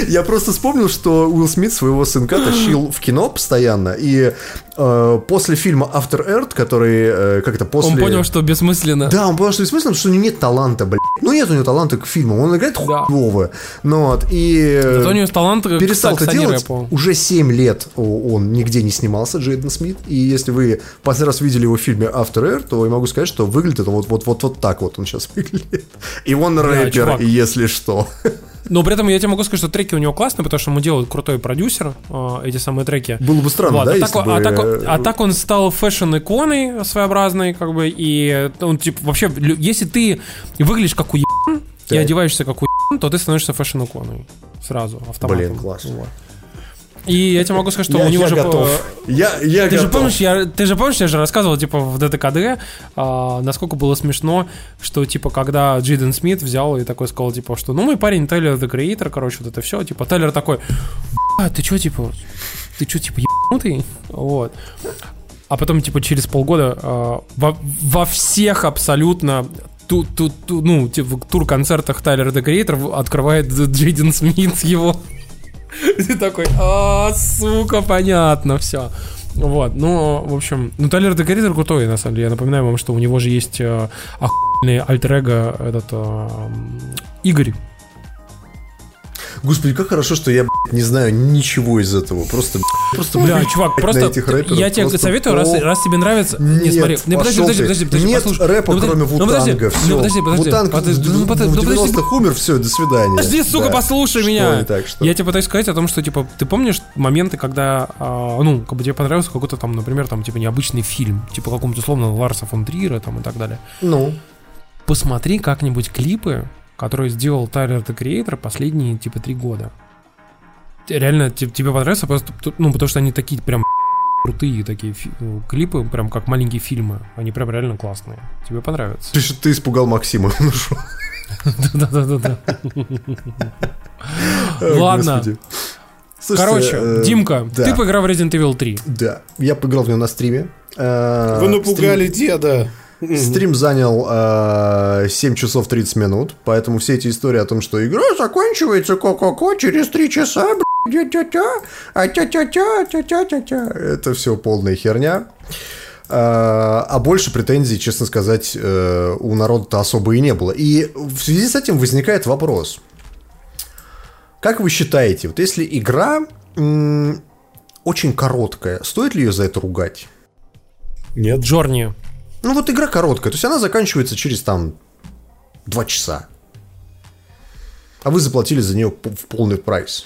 Я просто вспомнил, что Уилл Смит своего сынка тащил в кино постоянно, и э, после фильма After Earth, который э, как-то после... Он понял, что бессмысленно. Да, он понял, что бессмысленно, что у него нет таланта, блядь. Ну, нет у него таланта к фильму, он играет Да. хуёво. Ну, вот, и... э, Зато у него талант перестал это делать. Уже 7 лет он нигде не снимался, Джейден Смит. И если вы последний раз видели его в фильме After Earth, то я могу сказать, что выглядит он вот, вот, вот, вот так вот он сейчас выглядит. И он рэпер, чувак. если что. Но при этом я тебе могу сказать, что треки у него классные, потому что ему делает крутой продюсер а, эти самые треки. Было бы странно, Вот, да, а, так, бы... а, так, э, а так он стал фэшн-иконой своеобразной, как бы, и он, типа, вообще, если ты выглядишь как уебан и одеваешься как уебан, то ты становишься фэшн-иконой сразу, автоматом. Блин, класс. Вот. И я тебе могу сказать, что я, у него я же... готов. э, Я, я Ты же, готов. помнишь, я, ты же помнишь, я же рассказывал, типа, в ДТКД, а, насколько было смешно, что, типа, когда Джейден Смит взял и такой сказал, типа, что, ну, мой парень Тайлер The Creator, короче, вот это все, типа, Тайлер такой, а, ты чё, типа, ты чё, типа, ебанутый? Вот. А потом, типа, через полгода а, во, во всех абсолютно ту, ту, ту- ну, типа, тур-концертах Тайлер The Creator открывает Джейден Смит его. Ты такой, а, сука, понятно, все. Вот, ну, в общем, ну, Тайлер Creator крутой, на самом деле. Я напоминаю вам, что у него же есть э, охуенный альтер этот э, Игорь. Господи, как хорошо, что я, блядь, не знаю ничего из этого. Просто, блядь, просто, Бля, чувак, просто этих рэперов я тебе просто советую, раз, раз тебе нравится, не Нет, смотри. Не, подожди, пошел подожди, ты. подожди, подожди, Нет послушай. рэпа, Ну, подожди, кроме ну, подожди, Вутанга, все. Ну, подожди, подожди. Вутанг подожди, в ну, подожди, в ну, подожди. 90-х умер, все, до свидания. Подожди, сука, Да. послушай Что меня. так, что? Я тебе пытаюсь сказать о том, что, типа, ты помнишь моменты, когда, а, ну, как бы тебе понравился какой-то там, например, там, типа, необычный фильм, типа, какому-то, условно, Ларса фон Триера, там, и так далее. Ну, Посмотри как-нибудь клипы, которые сделал Тайлер The Creator последние, типа, три года. Реально, те- тебе понравится просто, ну, потому что они такие прям крутые такие фи- ну, клипы, прям как маленькие фильмы. Они прям реально классные. Тебе понравится. ты, ты испугал Максима. Ну? Да-да-да. Ладно. Слушайте, Короче, э, Димка, да. ты поиграл в Resident Evil 3. Да, я поиграл в него на стриме. Э, Вы напугали деда. Стрим, стрим занял э, 7 часов 30 минут, поэтому все эти истории о том, что игра заканчивается ко-ко-ко через 3 часа, а. Это все полная херня. Э, А больше претензий, честно сказать, э, у народа-то особо и не было. И в связи с этим возникает вопрос. Как вы считаете, вот если игра м, очень короткая, стоит ли ее за это ругать? Нет. Джорни. Ну вот игра короткая, то есть она заканчивается через там 2 часа. А вы заплатили за нее в полный прайс.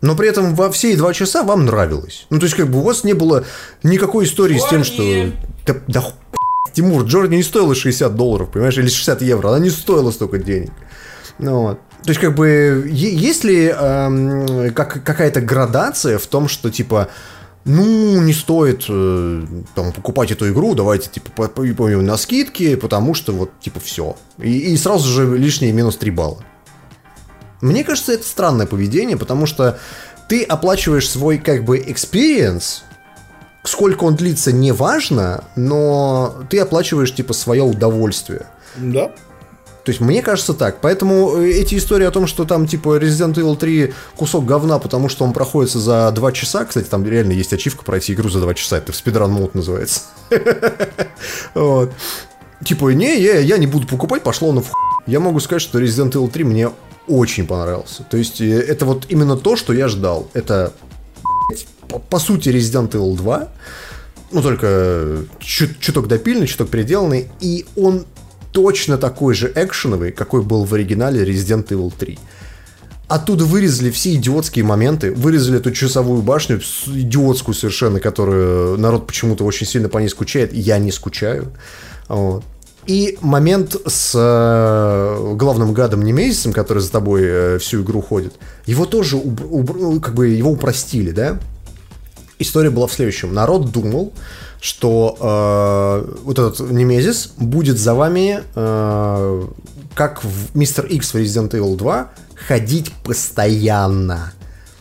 Но при этом во все два часа вам нравилось. Ну, то есть, как бы у вас не было никакой истории с тем, что... Да, да Тимур, Джорни не стоила 60 долларов, понимаешь, или 60 евро. Она не стоила столько денег. Ну, вот. То есть, как бы, есть ли эм, как, какая-то градация в том, что, типа, ну, не стоит э, там, покупать эту игру, давайте, типа, по- по- на скидки, потому что, вот, типа, все. И, и сразу же лишние минус 3 балла. Мне кажется, это странное поведение, потому что ты оплачиваешь свой, как бы, experience, сколько он длится, не важно, но ты оплачиваешь, типа, свое удовольствие. Да. То есть мне кажется так. Поэтому э, эти истории о том, что там типа Resident Evil 3 кусок говна, потому что он проходится за 2 часа. Кстати, там реально есть ачивка пройти игру за 2 часа. Это в спидран мод называется. Вот. Типа, не, я, я не буду покупать, пошло на в Я могу сказать, что Resident Evil 3 мне очень понравился. То есть, э, это вот именно то, что я ждал. Это, по, сути, Resident Evil 2, ну, только чуть, чуток допильный, чуток переделанный, и он точно такой же экшеновый, какой был в оригинале Resident Evil 3. Оттуда вырезали все идиотские моменты, вырезали эту часовую башню, идиотскую совершенно, которую народ почему-то очень сильно по ней скучает. Я не скучаю. Вот. И момент с э, главным гадом Немезисом, который за тобой э, всю игру ходит, его тоже уб, уб, ну, как бы его упростили, да? История была в следующем. Народ думал, что э, вот этот Немезис будет за вами, э, как в Мистер Икс в Resident Evil 2, ходить постоянно.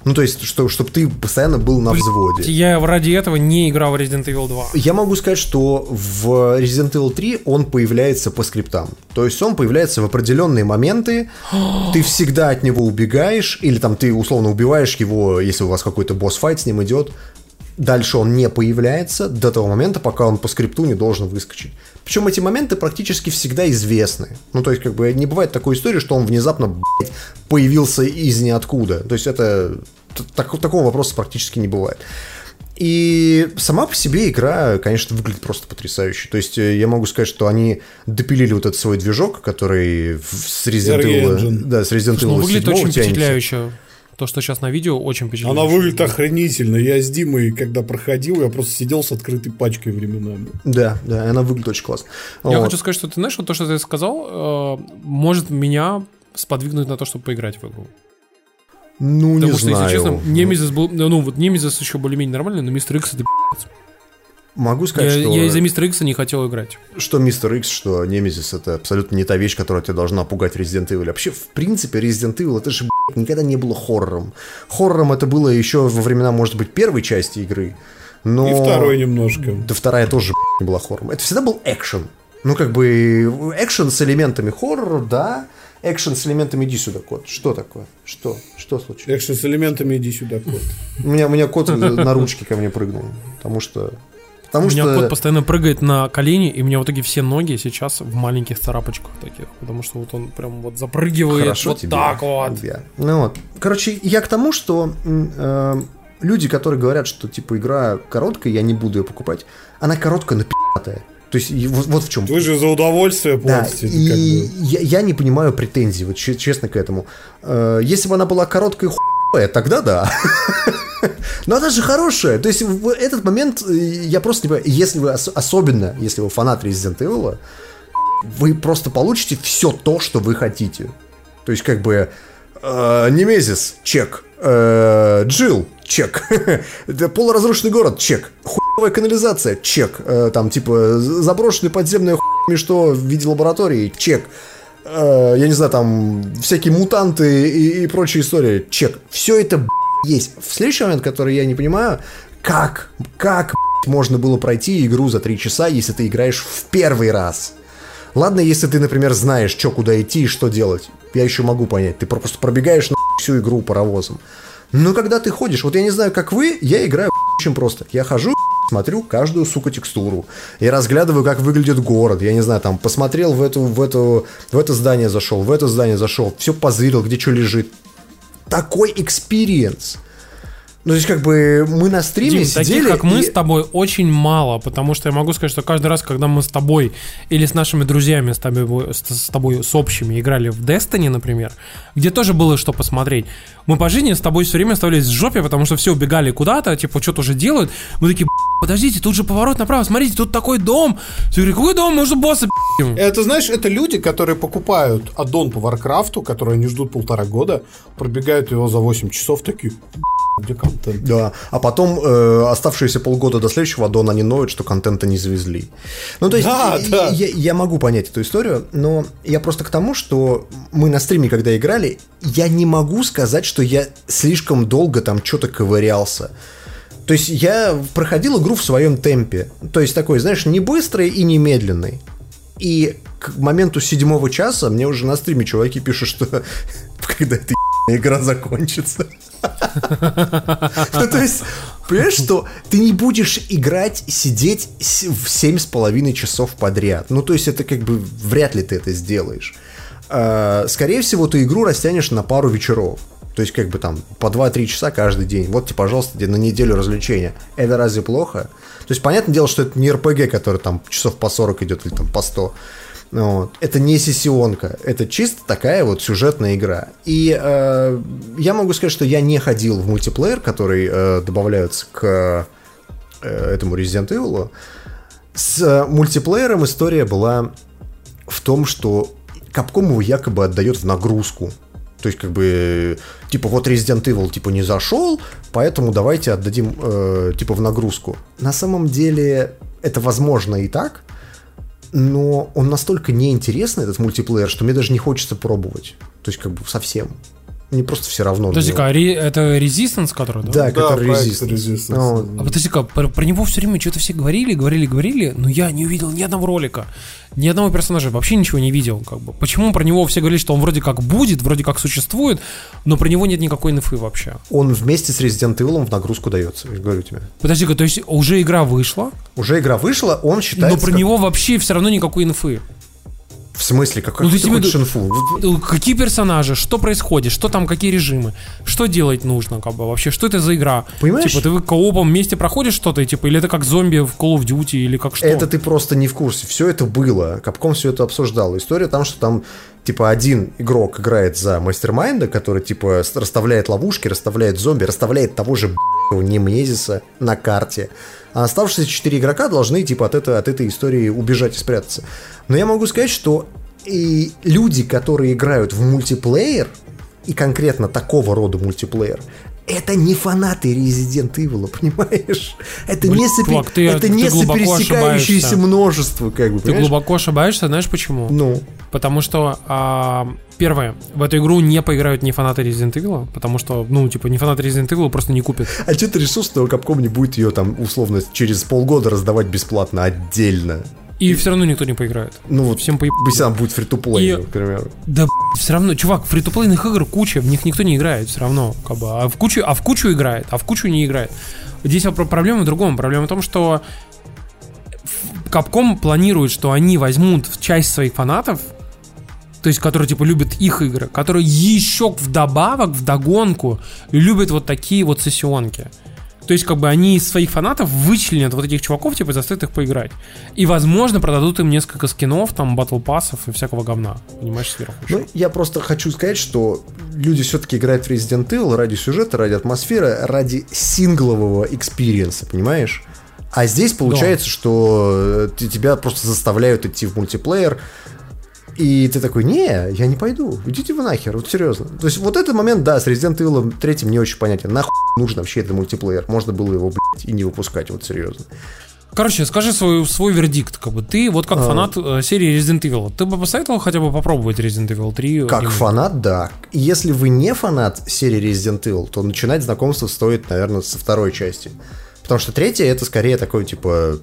Ну, то есть, что, чтобы ты постоянно был на взводе. Я ради этого не играл в Resident Evil 2. Я могу сказать, что в Resident Evil 3 он появляется по скриптам. То есть он появляется в определенные моменты, ты всегда от него убегаешь, или там ты условно убиваешь его, если у вас какой-то босс-файт с ним идет, Дальше он не появляется до того момента, пока он по скрипту не должен выскочить. Причем эти моменты практически всегда известны. Ну, то есть, как бы, не бывает такой истории, что он внезапно, блядь, появился из ниоткуда. То есть, это... Так, такого вопроса практически не бывает. И сама по себе игра, конечно, выглядит просто потрясающе. То есть я могу сказать, что они допилили вот этот свой движок, который с Resident Evil, да, с Resident Evil ну, выглядит очень впечатляюще. То, что сейчас на видео, очень впечатляет. Она выглядит охренительно. Я с Димой, когда проходил, я просто сидел с открытой пачкой временами. Да, да, она выглядит очень классно. Я вот. хочу сказать, что ты знаешь, вот то, что ты сказал, э, может меня сподвигнуть на то, чтобы поиграть в игру. Ну, Потому не что, знаю. если честно, Немезис был... Ну, вот Немезис еще более-менее нормальный, но Мистер Икс это пи***ц. Могу сказать, я, что... Я из-за Мистера Икса не хотел играть. Что Мистер Икс, что Немезис это абсолютно не та вещь, которая тебя должна пугать Resident Evil. Вообще, в принципе, Resident Evil это же, блядь, никогда не было хоррором. Хоррором это было еще во времена, может быть, первой части игры. Но... И второй немножко. Да вторая тоже, блядь, не была хоррором. Это всегда был экшен. Ну, как бы, экшен с элементами хоррора, да. Экшен с элементами иди сюда, кот. Что такое? Что? Что случилось? Экшен с элементами иди сюда, кот. У меня, у меня кот на ручке ко мне прыгнул. Потому что Потому у меня что... кот постоянно прыгает на колени, и у меня в итоге все ноги сейчас в маленьких царапочках таких, потому что вот он прям вот запрыгивает Хорошо вот тебе, так вот. Я. Ну вот. Короче, я к тому, что э, люди, которые говорят, что типа игра короткая, я не буду ее покупать, она короткая, но пи***тая. То есть вот, вот в чем. Вы же за удовольствие платите. Да, и как бы. я, я не понимаю претензий, вот честно к этому. Э, если бы она была короткая и хуевая, тогда да. Но она же хорошая. То есть в этот момент э, я просто не понимаю, если вы, особенно если вы фанат Resident Evil, вы просто получите все то, что вы хотите. То есть как бы э, Немезис, чек. Э, Джилл, чек. Полуразрушенный город, чек. Хуевая канализация, чек. Э, там типа заброшенный подземный хуй что в виде лаборатории, чек э, я не знаю, там всякие мутанты и, и прочие истории, чек. Все это есть. В следующий момент, который я не понимаю, как, как можно было пройти игру за 3 часа, если ты играешь в первый раз? Ладно, если ты, например, знаешь, что куда идти и что делать. Я еще могу понять. Ты просто пробегаешь на всю игру паровозом. Но когда ты ходишь, вот я не знаю, как вы, я играю очень просто. Я хожу, смотрю каждую, сука, текстуру. Я разглядываю, как выглядит город. Я не знаю, там, посмотрел в, эту, в, эту, в это здание зашел, в это здание зашел, все позырил, где что лежит такой experience. Ну, то есть, как бы мы на стриме Дим, сидели... таких, как мы и... с тобой, очень мало, потому что я могу сказать, что каждый раз, когда мы с тобой или с нашими друзьями, с тобой, с, с тобой с общими играли в Destiny, например, где тоже было что посмотреть, мы по жизни с тобой все время оставались в жопе, потому что все убегали куда-то, типа, что-то уже делают. Мы такие, подождите, тут же поворот направо, смотрите, тут такой дом. Я говорю, какой дом? Мы уже босса Это, знаешь, это люди, которые покупают аддон по Варкрафту, которые они ждут полтора года, пробегают его за 8 часов, такие, где контент? Да, а потом э, оставшиеся полгода до следующего аддона они ноют, что контента не завезли. Ну, то есть, да, я, да. Я, я могу понять эту историю, но я просто к тому, что мы на стриме, когда играли, я не могу сказать, что я слишком долго там что-то ковырялся. То есть я проходил игру в своем темпе. То есть такой, знаешь, не быстрый и не медленный. И к моменту седьмого часа мне уже на стриме чуваки пишут, что когда эта игра закончится. Ну, то есть, понимаешь, что ты не будешь играть, сидеть в семь с половиной часов подряд. Ну, то есть, это как бы вряд ли ты это сделаешь. А, скорее всего, ты игру растянешь на пару вечеров. То есть, как бы там по 2-3 часа каждый день. Вот тебе, пожалуйста, на неделю развлечения. Это разве плохо? То есть, понятное дело, что это не РПГ, который там часов по 40 идет или там по 100. Вот. Это не сессионка, это чисто такая вот сюжетная игра. И э, я могу сказать, что я не ходил в мультиплеер, который э, добавляется к э, этому Resident Evil. С э, мультиплеером история была в том, что Capcom его якобы отдает в нагрузку. То есть, как бы, типа, вот Resident Evil, типа, не зашел, поэтому давайте отдадим, э, типа, в нагрузку. На самом деле, это возможно и так, но он настолько неинтересный, этот мультиплеер, что мне даже не хочется пробовать. То есть, как бы совсем. Мне просто все равно. Подожди-ка, ре- это Resistance, который, да? Да, Да, который Resistance. Resistance. Ну, А подожди-ка, про, про него все время что-то все говорили, говорили, говорили, но я не увидел ни одного ролика, ни одного персонажа, вообще ничего не видел. Как бы. Почему про него все говорили, что он вроде как будет, вроде как существует, но про него нет никакой инфы вообще? Он вместе с Resident Evil в нагрузку дается, я говорю тебе. Подожди-ка, то есть уже игра вышла, Уже игра вышла, он считается... но про как- него вообще все равно никакой инфы. В смысле? Какой Ну, ты ты себе хочешь ду- инфу? Ну, Какие персонажи, что происходит, что там, какие режимы, что делать нужно, как бы вообще, что это за игра? Понимаешь? Типа, ты в коопом вместе проходишь что-то, и, типа, или это как зомби в Call of Duty, или как что? Это ты просто не в курсе. Все это было. Капком все это обсуждал. История там, что там типа один игрок играет за мастермайнда, который типа расставляет ловушки, расставляет зомби, расставляет того же Немезиса на карте. А оставшиеся четыре игрока должны типа от, этой от этой истории убежать и спрятаться. Но я могу сказать, что и люди, которые играют в мультиплеер, и конкретно такого рода мультиплеер, это не фанаты Resident Evil, понимаешь? Это Блин, не, сопе- чувак, ты- это ты не сопересекающееся ошибаешься. множество, как бы, Ты понимаешь? глубоко ошибаешься, знаешь почему? Ну, Потому что, а, первое, в эту игру не поиграют не фанаты Resident Evil, потому что, ну, типа, не фанаты Resident Evil просто не купят. а что ты решил, что Capcom не будет ее там, условно, через полгода раздавать бесплатно отдельно? И все равно никто не поиграет. Ну, вот Всем поеб... Если будет фри-то-плей, И- к примеру. Да, все равно, чувак, фри-то-плейных игр куча, в них никто не играет все равно, как бы, а в кучу, а в кучу играет, а в кучу не играет. Здесь проблема в другом, проблема в том, что Capcom планирует, что они возьмут часть своих фанатов, то есть, которые, типа, любят их игры, которые еще вдобавок, вдогонку, любят вот такие вот сессионки. То есть, как бы они из своих фанатов вычленят вот этих чуваков, типа, и заставят их поиграть. И, возможно, продадут им несколько скинов, там, батл пассов и всякого говна. Понимаешь, сверху. Ну, я просто хочу сказать, что люди все-таки играют в Resident Evil ради сюжета, ради атмосферы, ради синглового experience а, понимаешь? А здесь получается, что э, тебя просто заставляют идти в мультиплеер, и ты такой, не, я не пойду, идите вы нахер, вот серьезно. То есть вот этот момент, да, с Resident Evil 3 не очень понятен. Нахуй нужен вообще этот мультиплеер? Можно было его, блядь, и не выпускать, вот серьезно. Короче, скажи свой, свой вердикт, как бы ты вот как А. фанат э, серии Resident Evil, ты бы посоветовал хотя бы попробовать Resident Evil 3? Как ремейк? фанат, да. Если вы не фанат серии Resident Evil, то начинать знакомство стоит, наверное, со второй части. Потому что третья это скорее такое, типа,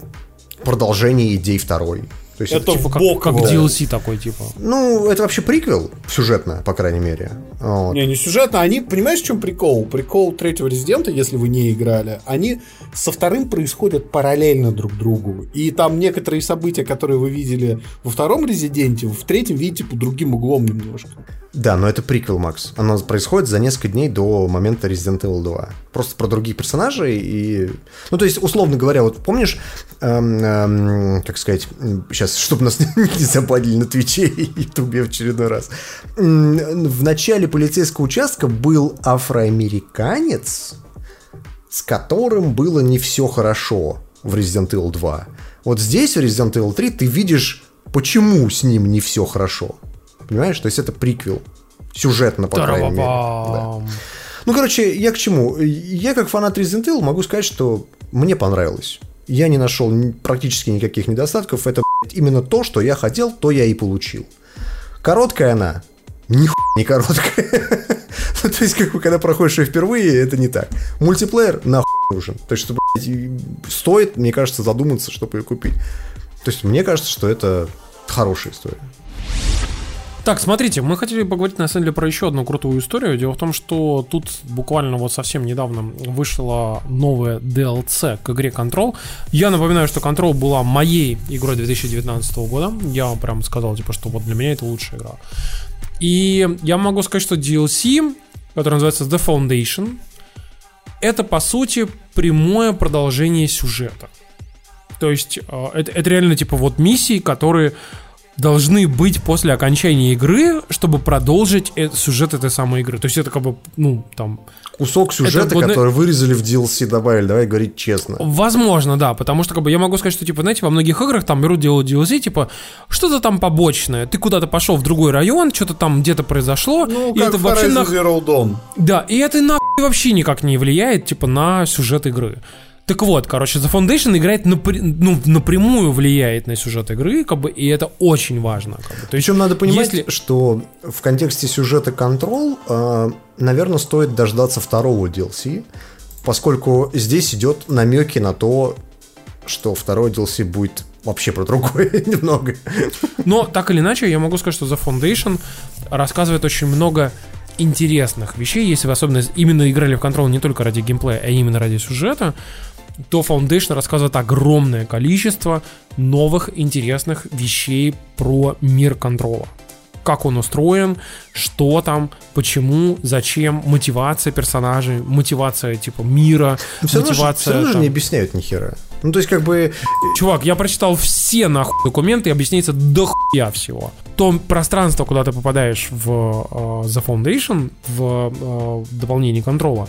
продолжение идей второй. То есть Это Типа как, бок как его. DLC такой, типа. Ну, это вообще приквел, сюжетно, по крайней мере. Вот. Не, не сюжетно, они, понимаешь, в чем прикол? Прикол третьего резидента, если вы не играли, они со вторым происходят параллельно друг другу. И там некоторые события, которые вы видели во втором резиденте, вы в третьем видите под другим углом немножко. Да, но это приквел, Макс. Оно происходит за несколько дней до момента Resident Evil 2. Просто про других персонажей и... Ну, то есть, условно говоря, вот помнишь, эм, эм, как сказать, сейчас, чтобы нас не забанили на Твиче и Ютубе в очередной раз. В начале полицейского участка был афроамериканец, с которым было не все хорошо в Resident Evil 2. Вот здесь, в Resident Evil 3, ты видишь, почему с ним не все хорошо. Понимаешь? То есть это приквел. Сюжетно, по крайней мере. Да. Ну, короче, я к чему? Я как фанат Resident Evil могу сказать, что мне понравилось. Я не нашел ни- практически никаких недостатков. Это именно то, что я хотел, то я и получил. Короткая она? Нихуя не короткая. Ну, То есть, как бы, когда проходишь ее впервые, это не так. Мультиплеер нахуй нужен. То есть, что, блядь, стоит, мне кажется, задуматься, чтобы ее купить. То есть, мне кажется, что это хорошая история. Так, смотрите, мы хотели поговорить на самом деле про еще одну крутую историю. Дело в том, что тут буквально вот совсем недавно вышла новая DLC к игре Control. Я напоминаю, что Control была моей игрой 2019 года. Я прям сказал, типа, что вот для меня это лучшая игра. И я могу сказать, что DLC, который называется The Foundation, это по сути прямое продолжение сюжета. То есть э, это, это реально типа вот миссии, которые должны быть после окончания игры, чтобы продолжить это, сюжет этой самой игры. То есть это как бы, ну, там... Кусок сюжета, это, который вырезали в DLC, добавили, давай говорить честно. Возможно, да, потому что как бы я могу сказать, что, типа, знаете, во многих играх там берут, делают DLC, типа, что-то там побочное, ты куда-то пошел в другой район, что-то там где-то произошло, ну, и как это вообще Horizon нах... Zero Dawn. Да, и это нахуй вообще никак не влияет, типа, на сюжет игры. Так вот, короче, The Foundation играет напр- ну, напрямую влияет на сюжет игры, как бы, и это очень важно. Как бы. То есть, Причем надо понимать, если- что в контексте сюжета Control, э, наверное, стоит дождаться второго DLC, поскольку здесь идет намеки на то, что второй DLC будет вообще про другое немного. Но так или иначе, я могу сказать, что The Foundation рассказывает очень много интересных вещей, если вы особенно именно играли в Control не только ради геймплея, а именно ради сюжета, то Foundation рассказывает огромное количество новых интересных вещей про мир контрола. Как он устроен, что там, почему, зачем, мотивация персонажей, мотивация типа мира, Все равно, же- мотивация. всё равно же не объясняют ни хера. Ну, то есть, как бы, Чувак, я прочитал все нахуй документы и объясняется до хуя всего. То пространство, куда ты попадаешь в э, The Foundation, в э, дополнении контрола,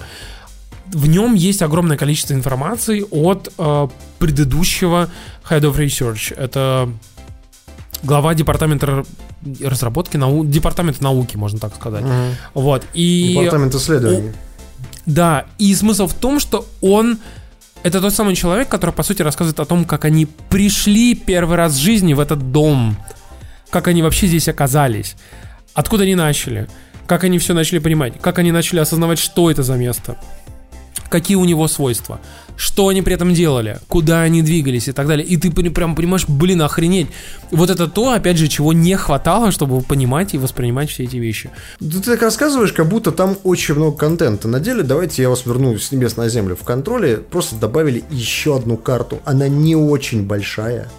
в нем есть огромное количество информации от э, предыдущего Head of Research. Это глава департамента разработки, нау... департамента науки, можно так сказать. Вот. И... департамент исследований. Да, и смысл в том, что он это тот самый человек, который, по сути, рассказывает о том, как они пришли первый раз в жизни в этот дом, как они вообще здесь оказались, откуда они начали, как они все начали понимать, как они начали осознавать, что это за место, какие у него свойства, что они при этом делали, куда они двигались и так далее. И ты прям понимаешь, блин, охренеть. Вот это то, опять же, чего не хватало, чтобы понимать и воспринимать все эти вещи. Да Ты так рассказываешь, как будто там очень много контента. На деле, давайте я вас верну с небес на землю. В контроле просто добавили еще одну карту. Она не очень большая.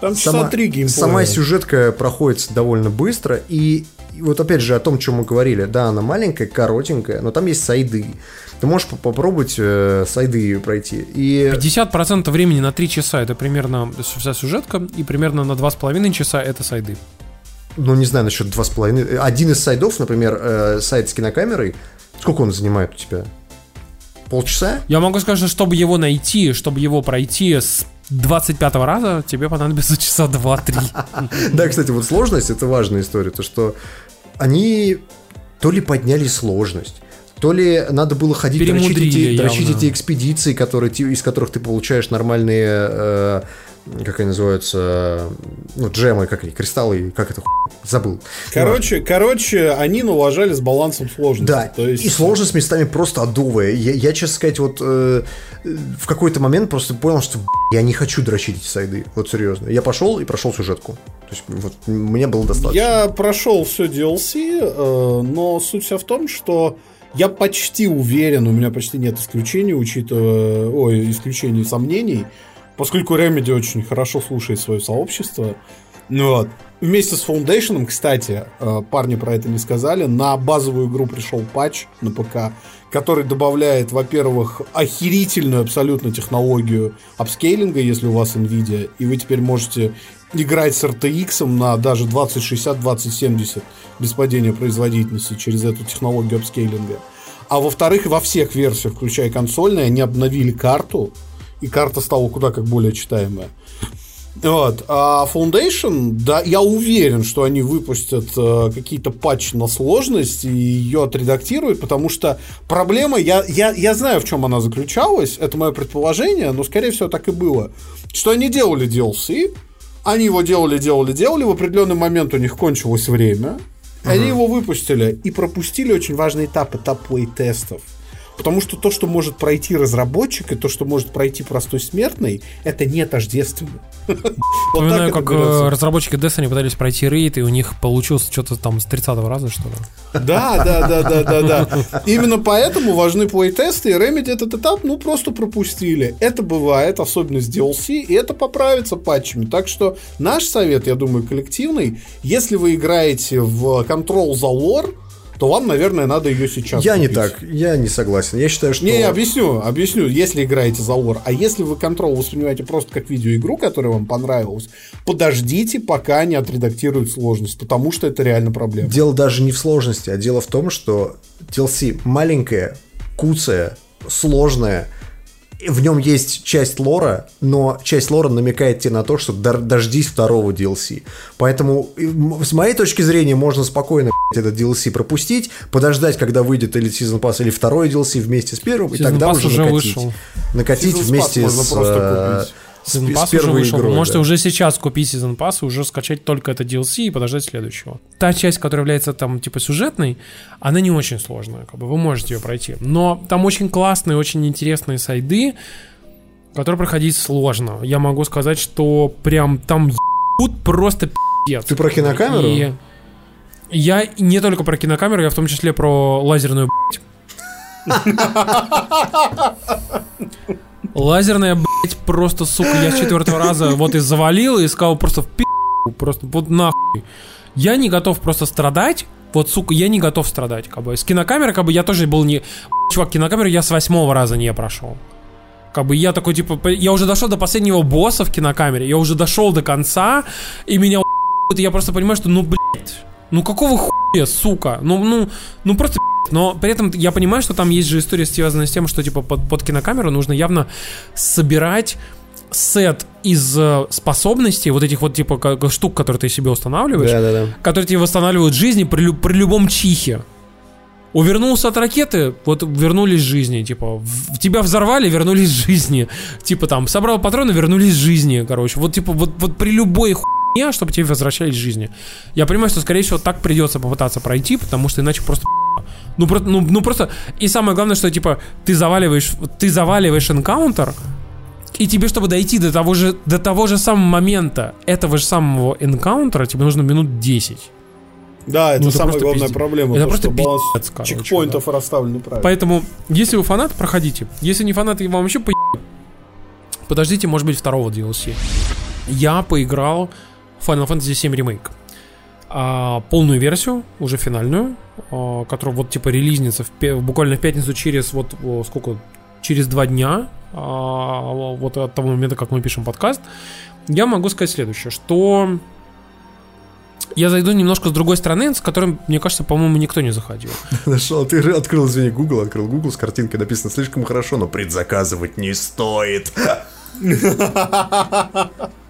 Там часа три геймплея. сама сюжетка проходит довольно быстро. И, и вот опять же о том, чем мы говорили. Да, она маленькая, коротенькая, но там есть сайды. Ты можешь по- попробовать э, сайды пройти. И 50% времени на 3 часа это примерно вся сюжетка, и примерно на 2,5 часа это сайды. ну, не знаю насчет два с половиной. Один из сайдов, например, э, сайт с кинокамерой, сколько он занимает у тебя? Полчаса? Я могу сказать, что чтобы его найти, чтобы его пройти с 25 раза, тебе понадобится часа 2-3. Да, кстати, вот сложность это важная история, то что они то ли подняли сложность, то ли надо было ходить дрочить эти, дрочить эти экспедиции, которые, из которых ты получаешь нормальные, э, как они называются, ну, джемы, как они, кристаллы, как это, забыл. Короче, короче, они налажали с балансом сложности. Да, то есть... и сложность местами просто адовая. Я, я, честно сказать, вот э, в какой-то момент просто понял, что я не хочу дрочить эти сайды. Вот серьезно. Я пошел и прошел сюжетку. То есть вот мне было достаточно. Я прошел все DLC, э, но суть вся в том, что я почти уверен, у меня почти нет исключений, учитывая, ой, исключений сомнений, поскольку Remedy очень хорошо слушает свое сообщество. Ну Вот. Вместе с Foundation, кстати, э, парни про это не сказали, на базовую игру пришел патч на ПК, который добавляет, во-первых, охерительную абсолютно технологию апскейлинга, если у вас NVIDIA, и вы теперь можете играть с RTX на даже 2060-2070 без падения производительности через эту технологию апскейлинга. А во-вторых, во всех версиях, включая консольные, они обновили карту, и карта стала куда как более читаемая. Вот. А Foundation, да, я уверен, что они выпустят э, какие-то патчи на сложность и ее отредактируют, потому что проблема, я, я, я знаю, в чем она заключалась, это мое предположение, но, скорее всего, так и было, что они делали DLC, они его делали, делали, делали, в определенный момент у них кончилось время, они его выпустили и пропустили очень важный этап, этап плей-тестов. Потому что то, что может пройти разработчик, и то, что может пройти простой смертный, это не тождественно. Вспоминаю, как э, разработчики Destiny пытались пройти рейд, и у них получилось что-то там с 30 раза, что ли. Да, да, да, да, да, да. Именно поэтому важны плей-тесты, и Remedy этот этап, ну, просто пропустили. Это бывает, особенно с DLC, и это поправится патчами. Так что наш совет, я думаю, коллективный, если вы играете в Control за лор, то вам, наверное, надо ее сейчас Я не купить. так, я не согласен. Я считаю, что... Не, я объясню, объясню, если играете за лор. А если вы Control воспринимаете просто как видеоигру, которая вам понравилась, подождите, пока не отредактируют сложность, потому что это реально проблема. Дело даже не в сложности, а дело в том, что DLC маленькая, куцая, сложная, в нем есть часть лора, но часть лора намекает тебе на то, что дождись второго DLC. Поэтому, и, с моей точки зрения, можно спокойно блядь, этот DLC пропустить, подождать, когда выйдет или Season Pass, или второй DLC вместе с первым, и Season тогда Pass уже, накатить. вышел. Накатить Season Pass вместе можно с, просто э, Season с Pass уже вышел. игрой. Вы можете да. уже сейчас купить Season Pass и уже скачать только это DLC и подождать следующего. Та часть, которая является там типа сюжетной, она не очень сложная, как бы вы можете ее пройти. Но там очень классные, очень интересные сайды, которые проходить сложно. Я могу сказать, что прям там ебут просто пиздец. Ты про кинокамеру? И я не только про кинокамеру, я в том числе про лазерную блядь. Лазерная, блядь, просто, сука, я с четвертого раза вот и завалил, и сказал просто в пи***, просто вот нахуй. Я не готов просто страдать, вот, сука, я не готов страдать, как бы. С кинокамерой, как бы, я тоже был не... Чувак, кинокамеру я с восьмого раза не прошел. Как бы я такой, типа, я уже дошел до последнего босса в кинокамере, я уже дошел до конца, и меня и я просто понимаю, что, ну, блядь, ну какого хуя, сука, ну, ну, ну просто. Но при этом я понимаю, что там есть же история связанная с тем, что, типа, под, под кинокамеру нужно явно собирать сет из э, способностей, вот этих вот, типа, как- штук, которые ты себе устанавливаешь, Да-да-да. которые тебе восстанавливают жизни при, при любом чихе. Увернулся от ракеты, вот вернулись жизни, типа, в- тебя взорвали, вернулись жизни, типа там, собрал патроны, вернулись жизни, короче, вот типа, вот, вот при любой хуйне, чтобы тебе возвращались жизни. Я понимаю, что, скорее всего, так придется попытаться пройти, потому что иначе просто ну, про- ну, ну просто, и самое главное, что типа ты заваливаешь, ты заваливаешь энкаунтер, и тебе, чтобы дойти до того же, до того же самого момента этого же самого энкаунтера, тебе нужно минут 10. Да, это Ну, самая главная пиздец. проблема. Это то, просто что баланс короче, чекпоинтов расставлен правильно. Поэтому, если вы фанат, проходите. Если не фанат, и вам вообще по подождите, может быть, второго DLC. Я поиграл в Final Fantasy VII Remake. А, полную версию, уже финальную, а, которая вот типа релизнится в буквально в пятницу через вот сколько, через два дня, а, вот от того момента, как мы пишем подкаст, я могу сказать следующее, что я зайду немножко с другой стороны, с которым, мне кажется, по-моему, никто не заходил. Нашел, ты открыл, извини, Google, открыл Google с картинкой написано слишком хорошо, но предзаказывать не стоит.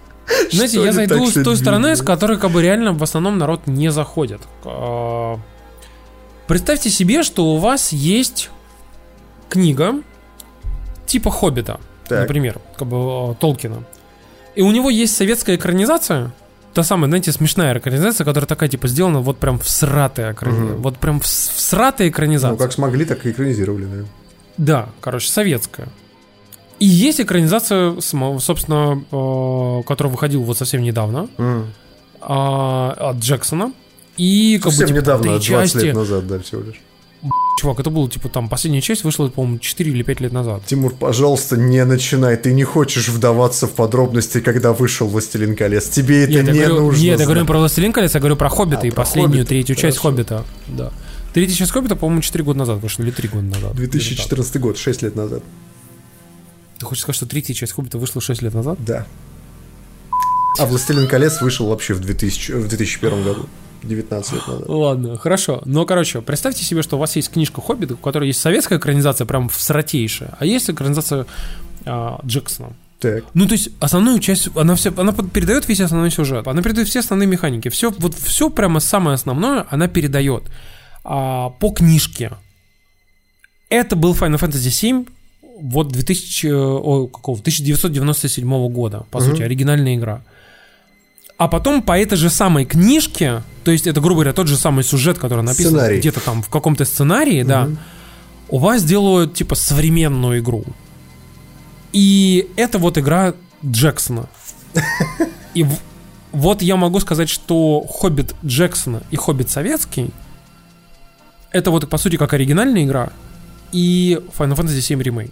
Знаете, я зайду с той стороны, с которой как бы реально в основном народ не заходит. А, Представьте себе, что у вас есть книга типа Хоббита, Так. например, как бы э, Толкина. И у него есть советская экранизация, та самая, знаете, смешная экранизация, которая такая, типа, сделана вот прям всратая экранизация. Мгм. Вот прям вс- всратая экранизация. Ну, как смогли, так и экранизировали, да. Да, короче, советская. И есть экранизация, собственно, э, которая выходила вот совсем недавно, а, от Джексона. И как Совсем бы, типа, недавно, три 20 части. лет назад, да, всего лишь. Чувак, это было, типа, там, последняя часть вышла, по-моему, 4 или 5 лет назад. Тимур, пожалуйста, не начинай. Ты не хочешь вдаваться в подробности, когда вышел «Властелин колец». Тебе это Нет, не говорю, нужно нет, я говорю знать. про «Властелин колец», я говорю про «Хоббита» А, и про последнюю, «Хоббита», третью часть хорошо. «Хоббита». Да. Третья часть «Хоббита», по-моему, 4 года назад вышла, или 3 года назад. 2014 год, 6 лет назад. Ты хочешь сказать, что третья часть «Хоббита» вышла 6 лет назад? Да. А «Властелин колец» вышел вообще в, 2000, в 2001 году. 19 лет назад. Ладно, хорошо. Но, короче, представьте себе, что у вас есть книжка «Хоббит», у которой есть советская экранизация, прям всратейшая, а есть экранизация а, Джексона. Так. Ну, то есть, основную часть, она все, она передает весь основной сюжет, она передает все основные механики, все, вот все прямо самое основное она передает а, по книжке. Это был Final Fantasy VII, вот 2000, о, какого, 1997 года, по Мгм. сути, оригинальная игра. А потом по этой же самой книжке, то есть это, грубо говоря, тот же самый сюжет, который написан Сценарий. где-то там в каком-то сценарии, да, Мгм. у вас делают, типа, современную игру. И это вот игра Джексона. И в- вот я могу сказать, что Хоббит Джексона и Хоббит советский это вот по сути как оригинальная игра и Final Fantasy VII Remake.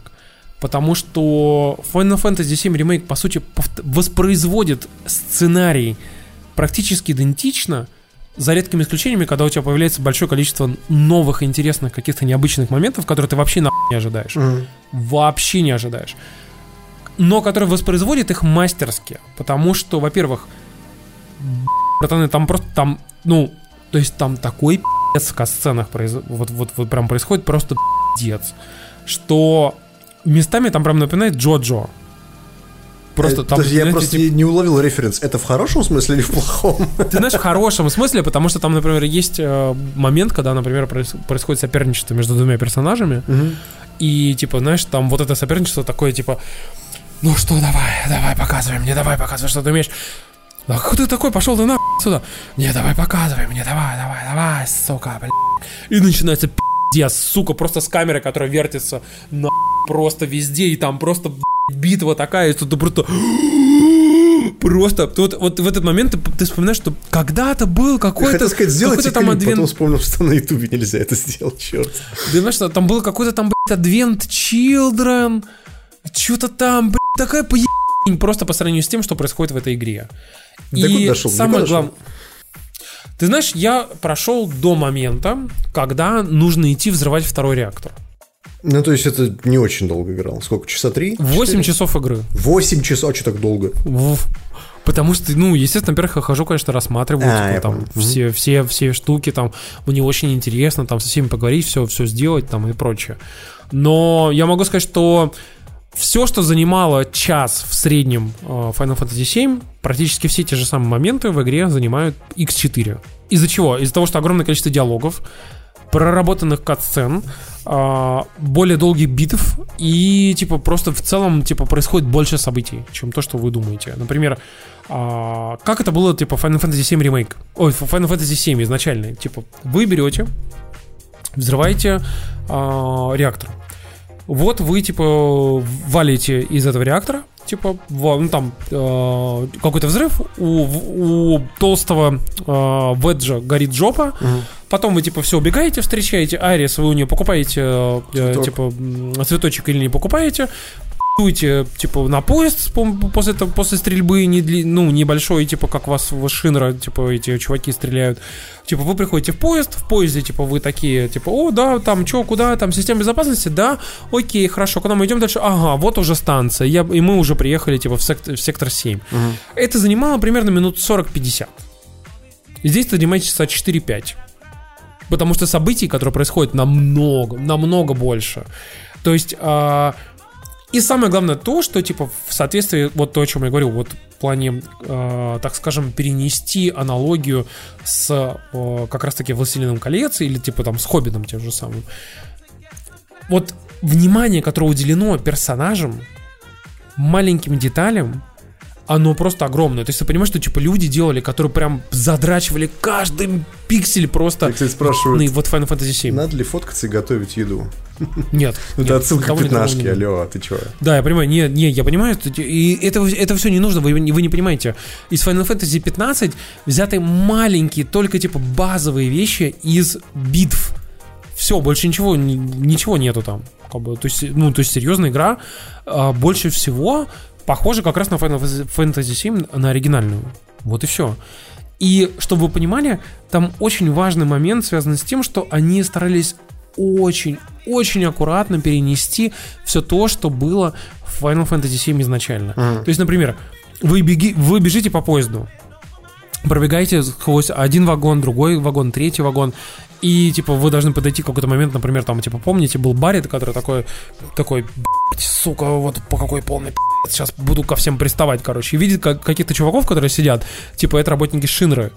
Потому что Final Fantasy VII Remake по сути воспроизводит сценарий практически идентично, за редкими исключениями, когда у тебя появляется большое количество новых, интересных, каких-то необычных моментов, которые ты вообще нахуй не ожидаешь вообще не ожидаешь. Но который воспроизводит их мастерски. Потому что, во-первых, братаны, там просто там, ну, то есть там такой пиздец в касценах произ- вот, вот, вот прям происходит просто пиздец. Что местами там прям напоминает Джоджо. Просто Э, там, подожди, я просто типа- не, уловил референс. Это в хорошем смысле или в плохом? Ты знаешь, в хорошем смысле, потому что там, например, есть э, момент, когда, например, проис- происходит соперничество между двумя персонажами, и, типа, знаешь, там вот это соперничество такое, типа, ну что, давай, давай, показывай мне, давай, показывай, что ты умеешь. Да кто ты такой, пошел ты на сюда. Не, давай, показывай мне, давай, давай, давай, сука, блядь. И начинается пиздец, сука, просто с камеры, которая вертится на просто везде, и там просто битва такая, и тут ты просто... Просто, вот, вот в этот момент ты, ты вспоминаешь, что когда-то был какой-то... хотел сказать, сделайте там клип, потом адвент... вспомнил, что на ютубе нельзя это сделать, черт. Да знаешь, что там был какой-то там, блядь, Advent Children, что-то там, блядь, такая поебень просто по сравнению с тем, что происходит в этой игре. До куда дошел? Самое главное... Ты знаешь, я прошел до момента, когда нужно идти взрывать второй реактор. Ну, то есть это не очень долго играл. Сколько? Часа три? 8 часов игры. 8 часов, а что так долго? Потому что, ну, естественно, во-первых, я хожу, конечно, рассматриваю А, типа, там понял. все, все, все штуки, там, мне очень интересно там со всеми поговорить, все, все сделать там и прочее. Но я могу сказать, что все, что занимало час в среднем э, Final Fantasy VII, практически все те же самые моменты в игре занимают X4. Из-за чего? Из-за того, что огромное количество диалогов, проработанных катсцен, а, более долгих битв и типа просто в целом типа происходит больше событий, чем то, что вы думаете. Например, а, как это было типа Final Fantasy VII ремейк, ой, Final Fantasy VII изначальный, типа вы берете, взрываете реактор. Вот вы типа валите из этого реактора, типа, ну там э, какой-то взрыв, у, у толстого э, Веджа горит жопа, потом вы типа все убегаете, встречаете Айрис, вы у нее покупаете э, Цветок. типа цветочек или не покупаете, дуете, типа, на поезд после, после стрельбы, не дли- ну, небольшой, типа, как вас в Шинра, типа, эти чуваки стреляют. Типа, вы приходите в поезд, в поезде, типа, вы такие, типа, о, да, там, что, куда, там, система безопасности, да, окей, хорошо, куда мы идем дальше? Ага, вот уже станция, я, и мы уже приехали, типа, в, сект- в сектор 7. Это занимало примерно минут 40-50. И здесь ты занимаешь часа 4-5. Потому что событий, которые происходят намного, намного больше. То есть, а, и самое главное то, что, типа, в соответствии, вот то, о чем я говорил, вот в плане, э, так скажем, перенести аналогию с э, как раз-таки «Властелином колец» или, типа, там, с «Хоббитом» тем же самым. Вот внимание, которое уделено персонажам, маленьким деталям, оно просто огромное. То есть ты понимаешь, что типа люди делали, которые прям задрачивали каждый пиксель просто. Так, кстати, спрашивают, вот Final Fantasy 7. надо ли фоткаться и готовить еду? Нет. Ну, это отсылка к пятнашке, алло, а ты чё? Да, я понимаю, не, не, я понимаю, и это, это все не нужно, вы, не- вы не понимаете. Из Final Fantasy 15 взяты маленькие, только типа базовые вещи из битв. Все, больше ничего, ни- ничего нету там. Как бы, то есть, ну, то есть серьезная игра а, больше всего похожа как раз на Final Fantasy 7, на оригинальную. Вот и все. И чтобы вы понимали, там очень важный момент связан с тем, что они старались очень-очень аккуратно перенести все то, что было в Final Fantasy 7 изначально. То есть, например, вы, беги, вы бежите по поезду, пробегаете сквозь один вагон, другой вагон, третий вагон, и, типа, вы должны подойти в какой-то момент, например, там, типа, помните, был Баррит, который такой, такой, «Блядь, сука, вот по какой полный пи***ц, сейчас буду ко всем приставать, короче, и видит как- каких-то чуваков, которые сидят, типа, это работники Шинры,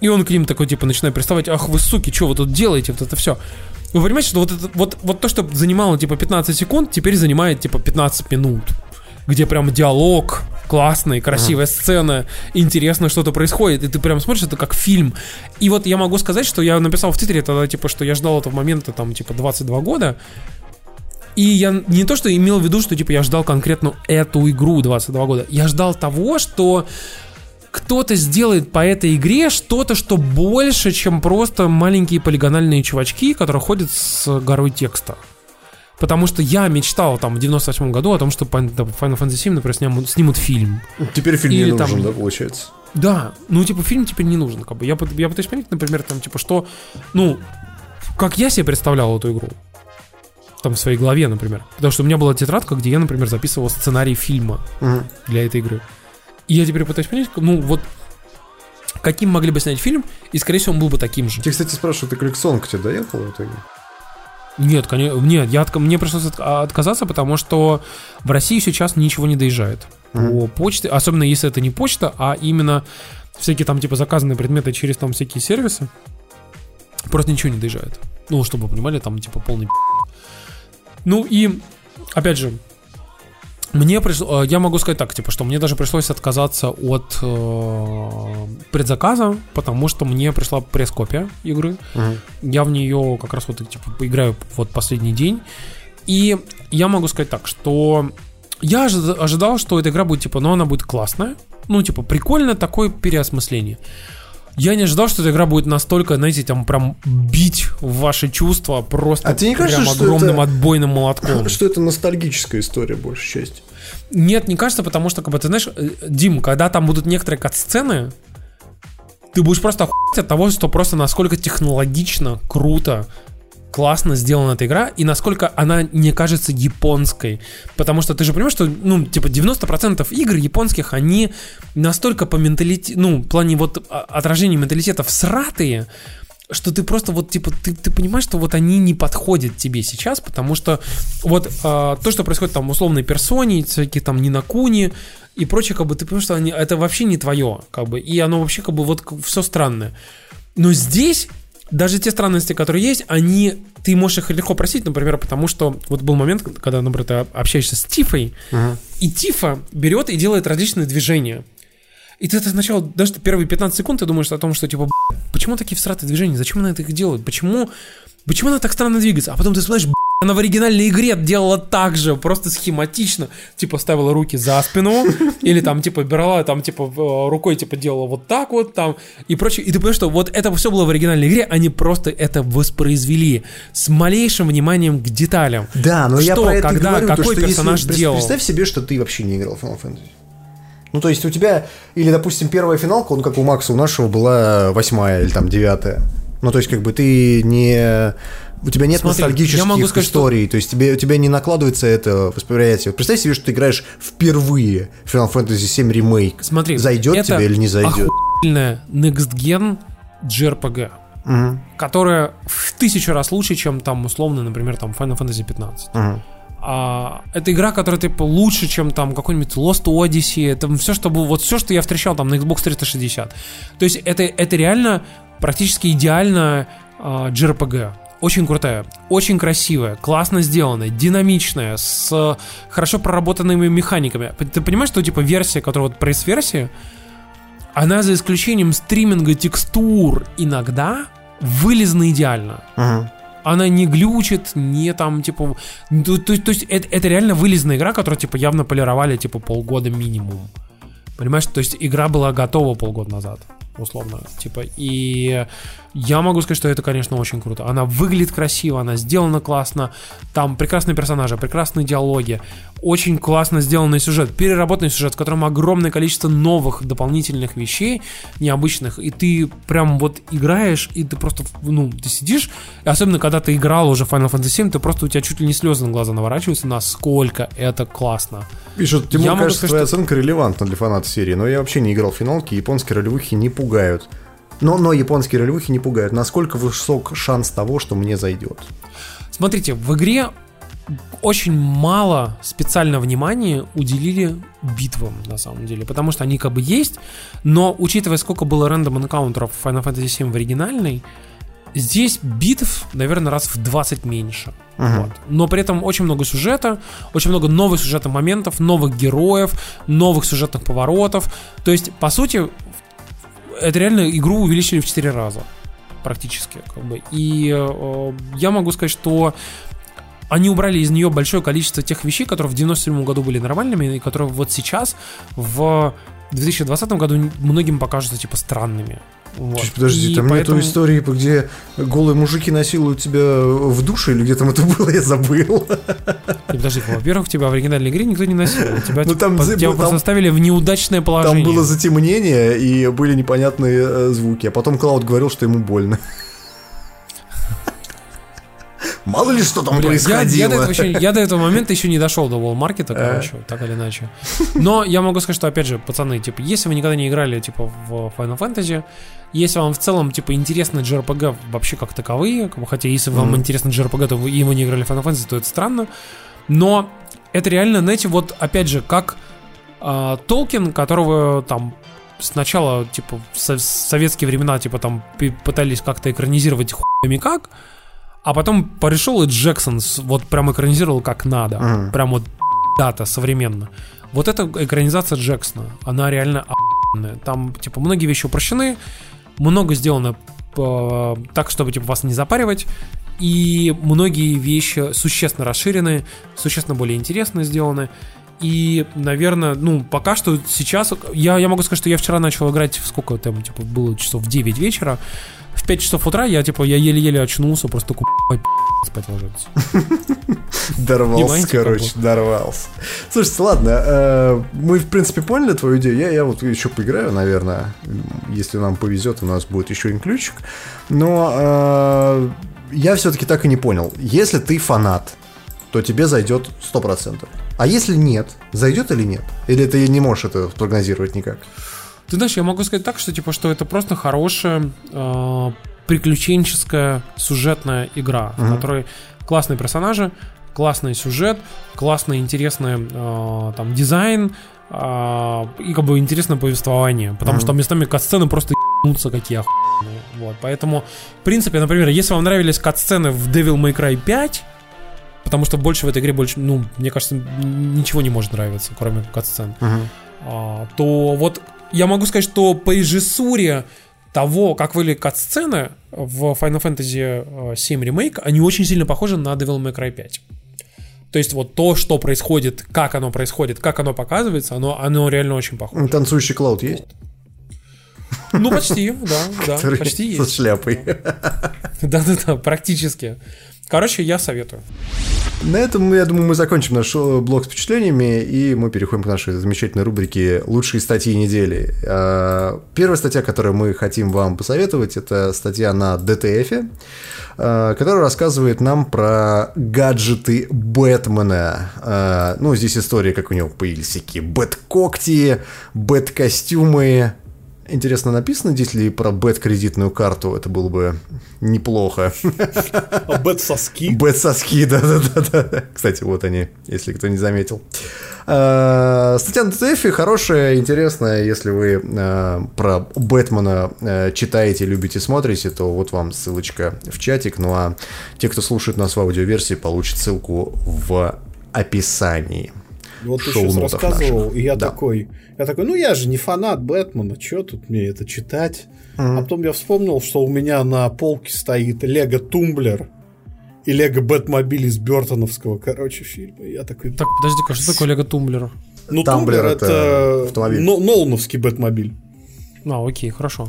и он к ним такой, типа, начинает приставать, ах вы, суки, что вы тут делаете, вот это все. Вы понимаете, что вот, это, вот, вот то, что занимало, типа, 15 секунд, теперь занимает, типа, 15 минут. где прям диалог классный, красивая сцена, интересно что-то происходит, и ты прям смотришь это как фильм. И вот я могу сказать, что я написал в Твиттере тогда, типа, что я ждал этого момента, там, типа, 22 года, и я не то, что имел в виду, что, типа, я ждал конкретно эту игру 22 года, я ждал того, что кто-то сделает по этой игре что-то, что больше, чем просто маленькие полигональные чувачки, которые ходят с горой текста. Потому что я мечтал там в 98 году о том, что Final Fantasy 7, например, снимут, снимут фильм. Теперь фильм Или не там- нужен, да, получается? Да, ну типа фильм теперь не нужен, как бы. Я, я пытаюсь понять, например, там типа что, ну, как я себе представлял эту игру. Там в своей голове, например. Потому что у меня была тетрадка, где я, например, записывал сценарий фильма Мгм. для этой игры. Я теперь пытаюсь понять, ну вот каким могли бы снять фильм, и, скорее всего, он был бы таким же. Тебя, кстати, спрашивают, ты коллекционка тебе доехала в итоге? Нет, конечно, нет, я мне пришлось от- отказаться, потому что в России сейчас ничего не доезжает по почте, особенно если это не почта, а именно всякие там типа заказанные предметы через там всякие сервисы, просто ничего не доезжает. Ну, чтобы вы понимали, там типа полный. Ну и, опять же, мне пришло, э, я могу сказать так, типа, что мне даже пришлось отказаться от э, предзаказа, потому что мне пришла пресс-копия игры. Мгм. Я в нее как раз вот типа играю вот последний день. И я могу сказать так, что я ожи- ожидал, что эта игра будет типа, ну она будет классная. Ну, типа, прикольно такое переосмысление. Я не ожидал, что эта игра будет настолько, знаете, там прям бить в ваши чувства просто А тебе не прям кажется, что огромным это- отбойным молотком. Что это ностальгическая история, большей части? Нет, не кажется, потому что, как бы, ты знаешь, э, Дим, когда там будут некоторые кат-сцены, ты будешь просто охуеть от того, что просто насколько технологично, круто, классно сделана эта игра, и насколько она не кажется японской. Потому что ты же понимаешь, что, ну, типа, 90% игр японских, они настолько по менталитету, ну, в плане вот а, отражения менталитета всратые, что ты просто вот, типа, ты, ты понимаешь, что вот они не подходят тебе сейчас, потому что вот а, то, что происходит там в условной персоне, всякие там Нинакуни и прочее, как бы ты понимаешь, что они, это вообще не твое, как бы, и оно вообще как бы вот все странное. Но здесь даже те странности, которые есть, они, ты можешь их легко просить, например, потому что вот был момент, когда, например, ты общаешься с Тифой, и Тифа берет и делает различные движения. И ты это сначала, даже первые 15 секунд ты думаешь о том, что типа, «Б***ь, почему такие всратые движения, зачем она это их делает, почему, почему она так странно двигается, а потом ты смотришь, «Б***ь, она в оригинальной игре делала так же, просто схематично, типа ставила руки за спину, или там типа брала, там типа в- рукой типа делала вот так вот там и прочее, и ты понимаешь, что вот это все было в оригинальной игре, они просто это воспроизвели с малейшим вниманием к деталям. Да, но я Что, про это когда, говорю, то, какой что если- персонаж пред- делал? Представь себе, что ты вообще не играл в Final Fantasy. Ну, то есть у тебя, или, допустим, первая финалка, ну, как у Макса, у нашего была восьмая или там девятая. Ну, то есть, как бы ты не... У тебя нет Смотри, ностальгических могу сказать, что- историй, то есть тебе, у тебя не накладывается это восприятие. Представь себе, что ты играешь впервые в Final Fantasy 7 ремейк. Смотри, Зайдет это тебе или не зайдет? охуительная Next Gen JRPG, Мгм, которая в тысячу раз лучше, чем там условно, например, там Final Fantasy 15. мгм. А, это игра, которая типа лучше, чем там какой-нибудь Lost Odyssey. Это все, что было, вот все, что я встречал там на Xbox 360. То есть это, это реально практически идеально а, JRPG. Очень крутая, очень красивая, классно сделанная, динамичная, с хорошо проработанными механиками. Ты понимаешь, что типа версия, которая вот пресс-версия, она за исключением стриминга текстур иногда вылезана идеально Мгм. она не глючит, не там, типа... То, то- то есть это, это реально вылезная игра, которую, типа, явно полировали, типа, полгода минимум. Понимаешь? То есть игра была готова полгода назад, условно. Типа, и я могу сказать, что это, конечно, очень круто. Она выглядит красиво, она сделана классно. Там прекрасные персонажи, прекрасные диалоги. Очень классно сделанный сюжет. Переработанный сюжет, в котором огромное количество новых дополнительных вещей, необычных. И ты прям вот играешь, и ты просто, ну, ты сидишь, и особенно когда ты играл уже Final Fantasy 7, ты просто у тебя чуть ли не слезы на глаза наворачиваются, насколько это классно. Пишут, Тимур, Я кажется, сказать, твоя что- оценка релевантна для фанатов серии, но я вообще не играл в финалки, японские ролевухи не пугают. Но, но японские ролевухи не пугают. Насколько высок шанс того, что мне зайдет? Смотрите, в игре очень мало специального внимания уделили битвам, на самом деле, потому что они как бы есть, но учитывая, сколько было рандом энкаунтеров в Final Fantasy VII в оригинальной, Здесь битв, наверное, раз в 20 меньше. Вот. Но при этом очень много сюжета, очень много новых сюжетных моментов, новых героев, новых сюжетных поворотов. То есть, по сути, это реально игру увеличили в 4 раза. Практически. Как бы. И э, я могу сказать, что они убрали из нее большое количество тех вещей, которые в 97 году были нормальными, и которые вот сейчас, в 2020 году, многим покажутся типа странными. Вот. Чуть подожди, И там поэтому- нету истории, где голые мужики насилуют тебя в душе, или где там это было, я забыл. И подожди, во-первых, тебя в оригинальной игре никто не насиловал. Тебя, Ну, там тебя там- просто ставили в неудачное положение. Там было затемнение, и были непонятные э, звуки. А потом Клауд говорил, что ему больно. Мало ли что там Блин, я, происходило. я до этого еще- я до этого момента еще не дошел до Walmart, короче, так или иначе. Но я могу сказать, что, опять же, пацаны, типа, если вы никогда не играли, типа, в Final Fantasy, если вам в целом, типа, интересны JRPG вообще как таковые, хотя если вам Мгм. интересно JRPG, то вы, и вы не играли в Final Fantasy, то это странно. Но это реально, знаете, вот, опять же, как а, Толкин, которого там сначала, типа, в со- советские времена, типа, там пытались как-то экранизировать хуями как, а потом пришел и Джексон вот прям экранизировал как надо. Мгм. Прям вот дата современно. Вот эта экранизация Джексона, она реально охуенная. Там, типа, многие вещи упрощены, много сделано э, так, чтобы, типа, вас не запаривать, и многие вещи существенно расширены, существенно более интересно сделаны. И, наверное, ну, пока что сейчас... Я, я могу сказать, что я вчера начал играть, в сколько там, типа, было часов в 9 вечера. В 5 часов утра я, типа, я еле-еле очнулся, просто такой, «Ой, спать ложиться. Дорвался, короче, дорвался. Слушайте, ладно, э, мы, в принципе, поняли твою идею. Я, я вот еще поиграю, наверное. Если нам повезет, у нас будет еще один ключик. Но э, я все-таки так и не понял. Если ты фанат, то тебе зайдет 100%. А если нет, зайдет или нет? Или ты не можешь это прогнозировать никак? Ты знаешь, я могу сказать так, что типа, что это просто хорошая э, приключенческая сюжетная игра, в Мгм. которой классные персонажи, классный сюжет, классный интересный э, там дизайн э, и как бы интересное повествование, потому Мгм. что местами катсцены просто ебнутся какие охуенные. Вот, поэтому, в принципе, например, если вам нравились катсцены в Devil May Cry 5, потому что больше в этой игре больше, ну, мне кажется, ничего не может нравиться, кроме катсцен а, то вот я могу сказать, что по режиссуре того, как выглядят кат-сцены в Final Fantasy э, 7 ремейк, они очень сильно похожи на Devil May Cry 5. То есть вот то, что происходит, как оно происходит, как оно показывается, оно, оно реально очень похоже. Танцующий Клауд есть? Ну, почти, да, да, почти Со есть. шляпой. Да-да-да, практически. Короче, я советую. На этом, я думаю, мы закончим наш э, блок с впечатлениями, и мы переходим к нашей замечательной рубрике «Лучшие статьи недели». Э, Первая статья, которую мы хотим вам посоветовать, это статья на DTF, э, которая рассказывает нам про гаджеты Бэтмена. Э, Ну, здесь история, как у него появились всякие бэт-когти, бэт-костюмы, Интересно написано здесь ли про бэт-кредитную карту, это было бы неплохо. А бэт-соски. Бэт-соски, да-да-да. Кстати, вот они, если кто не заметил. Э, Статья на DTF хорошая, интересная. Если вы э, про Бэтмена э, читаете, любите, смотрите, то вот вам ссылочка в чатик. Ну а те, кто слушает нас в аудиоверсии, получат ссылку в описании. Вот ты сейчас рассказывал, наших. и я Да. такой, я такой, ну я же не фанат Бэтмена, что тут мне это читать? А потом я вспомнил, что у меня на полке стоит Лего Тумблер и Лего Бэтмобиль из Бертоновского, короче, фильма. Я такой, Так, подожди-ка, что такое Лего Тумблер? ну Тамблер Тумблер это это, автомобиль. Но- Нолановский Бэтмобиль. А, окей, хорошо.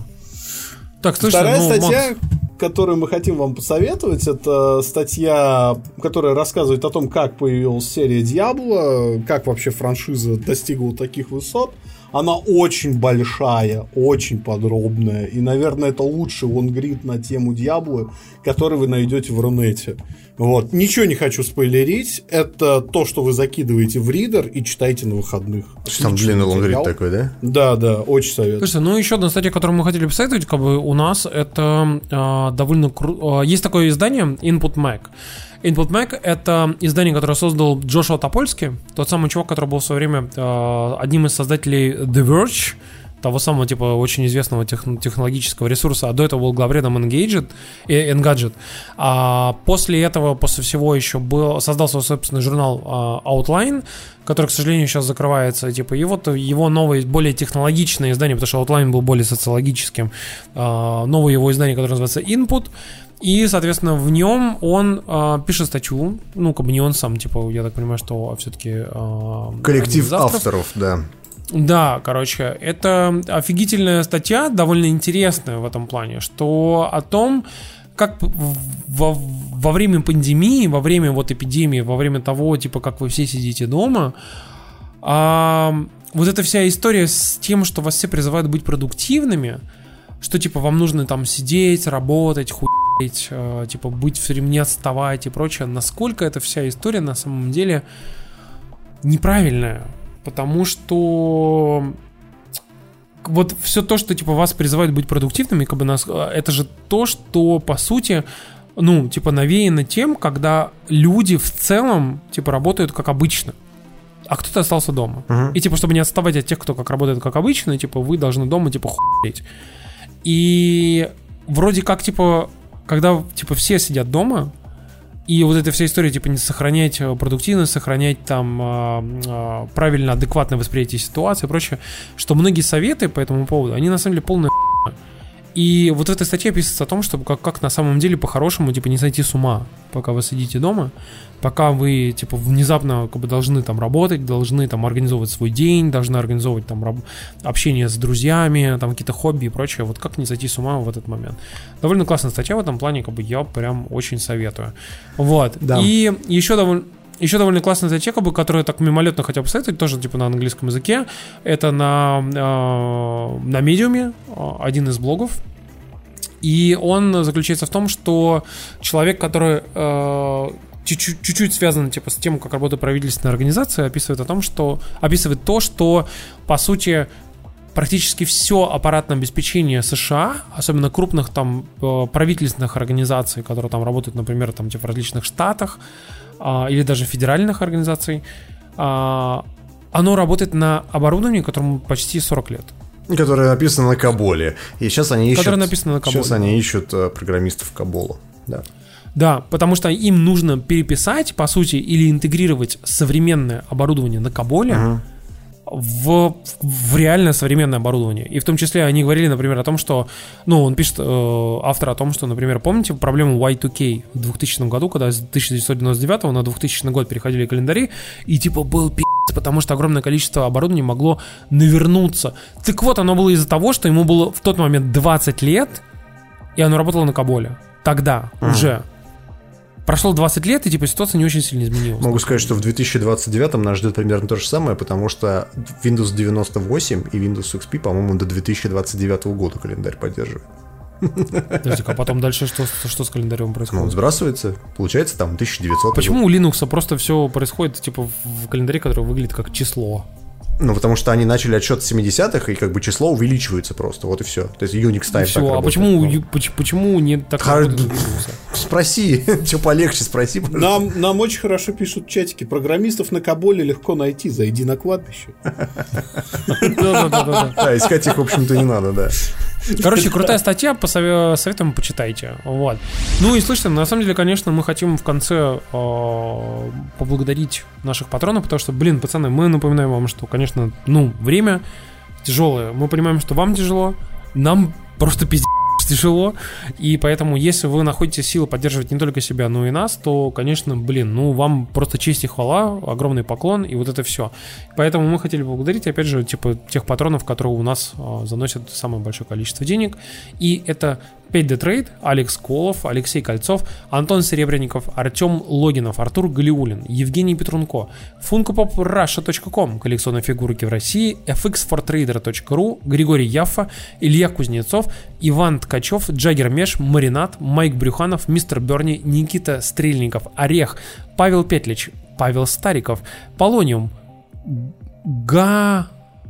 Так, слушай, Вторая ну, статья, Макс, которую мы хотим вам посоветовать, это статья, которая рассказывает о том, как появилась серия Диабло, как вообще франшиза достигла таких высот. Она очень большая, очень подробная, и, наверное, это лучший лонгрид на тему Диабло, который вы найдете в Рунете. Вот. Ничего не хочу спойлерить, это то, что вы закидываете в ридер и читаете на выходных. Там длинный лонгрид такой, да? Да, да, очень советую. Слушайте, ну еще одна статья, которую мы хотели посоветовать, как бы у нас это а, довольно круто. Есть такое издание Input Mac. Input Mac это издание, которое создал Джошуа Топольский, тот самый чувак, который был в свое время а, одним из создателей The Verge, того самого, типа, очень известного тех, технологического ресурса, а до этого был главредом Engadget, э, Engadget. А после этого, после всего еще был, создал свой собственный журнал э, Outline, который, к сожалению, сейчас закрывается, типа, и вот его новое, более технологичное издание, потому что Outline был более социологическим, э, новое его издание, которое называется Input, и, соответственно, в нем он э, пишет статью, ну, как бы не он сам, типа, я так понимаю, что все-таки... Э, Коллектив авторов, да. Да, короче, это офигительная статья, довольно интересная в этом плане, что о том, как во, во время пандемии, во время вот эпидемии, во время того, типа, как вы все сидите дома, а, вот эта вся история с тем, что вас все призывают быть продуктивными, что, типа, вам нужно там сидеть, работать, хуй э, типа быть все время не отставать и прочее, насколько эта вся история на самом деле неправильная. Потому что вот все то, что типа вас призывают быть продуктивными, как бы нас, э, это же то, что по сути, ну, типа навеяно тем, когда люди в целом типа работают как обычно а кто-то остался дома. Uh-huh. И типа, чтобы не отставать от тех, кто как работает как обычно, типа, вы должны дома, типа, хуеть. И вроде как, типа, когда, типа, все сидят дома, и вот эта вся история, типа, не сохранять э, продуктивность, сохранять там э, э, правильно, адекватное восприятие ситуации и прочее, что многие советы по этому поводу, они на самом деле полная и вот в этой статье описывается о том, что как, как на самом деле по-хорошему, типа, не сойти с ума, пока вы сидите дома, пока вы, типа, внезапно как бы должны там работать, должны там организовывать свой день, должны организовывать там раб- общение с друзьями, там какие-то хобби и прочее, вот как не сойти с ума в этот момент. Довольно классная статья в этом плане, как бы я прям очень советую. Вот. Да. И еще довольно еще довольно классная статья, как бы, которую так мимолетно хотел посоветовать, тоже типа на английском языке. Это на, э, на медиуме, э, один из блогов. И он заключается в том, что человек, который э, чуть-чуть связан типа с тем, как работает правительственная организация, описывает о том, что описывает то, что по сути практически все аппаратное обеспечение США, особенно крупных там правительственных организаций, которые там работают, например, там типа в различных штатах, а, или даже федеральных организаций, а, оно работает на оборудовании, которому почти 40 лет. Которое написано на Каболе. И сейчас они ищут... Которое написано на Каболе. Сейчас они ищут э, программистов Кабола. Да. Да, потому что им нужно переписать, по сути, или интегрировать современное оборудование на Каболе, uh-huh в, в реальное современное оборудование. И в том числе они говорили, например, о том, что, ну, он пишет, э, автор о том, что, например, помните проблему Y2K в 2000 году, когда с 1999 на 2000 год переходили календари, и типа был пи***, потому что огромное количество оборудования могло навернуться. Так вот, оно было из-за того, что ему было в тот момент 20 лет, и оно работало на Каболе. Тогда uh-huh. уже. Прошло 20 лет, и типа ситуация не очень сильно изменилась. Могу сказать, что в 2029 нас ждет примерно то же самое, потому что Windows 98 и Windows XP, по-моему, до 2029 года календарь поддерживает. Подожди, а потом дальше что, что с календарем происходит? Ну, сбрасывается, получается там 1900. Почему у Linux просто все происходит типа в календаре, который выглядит как число? Ну, потому что они начали отсчет 70-х, и как бы число увеличивается просто, вот и все. То есть Unix Time все, а почему, ну. почему не так Хар... Спроси, что полегче, спроси. Нам, нам очень хорошо пишут чатики. Программистов на Каболе легко найти, зайди на кладбище. Да, искать их, в общем-то, не надо, да. Короче, крутая статья, по советам почитайте. Вот. Ну и слышите, на самом деле, конечно, мы хотим в конце э, поблагодарить наших патронов, потому что, блин, пацаны, мы напоминаем вам, что, конечно, ну, время тяжелое. Мы понимаем, что вам тяжело, нам просто пиздец тяжело, и поэтому, если вы находите силы поддерживать не только себя, но и нас, то, конечно, блин, ну, вам просто честь и хвала, огромный поклон, и вот это все. Поэтому мы хотели поблагодарить, опять же, типа, тех патронов, которые у нас э, заносят самое большое количество денег, и это 5D Trade, Алекс Колов, Алексей Кольцов, Антон Серебренников, Артем Логинов, Артур Галиулин, Евгений Петрунко, FunkoPopRussia.com, коллекционные фигурки в России, fxfortrader.ru, Григорий Яффа, Илья Кузнецов, Иван Ткачев, Джаггер Меш, Маринат, Майк Брюханов, Мистер Берни, Никита Стрельников, Орех, Павел Петлич, Павел Стариков, Полониум, Га...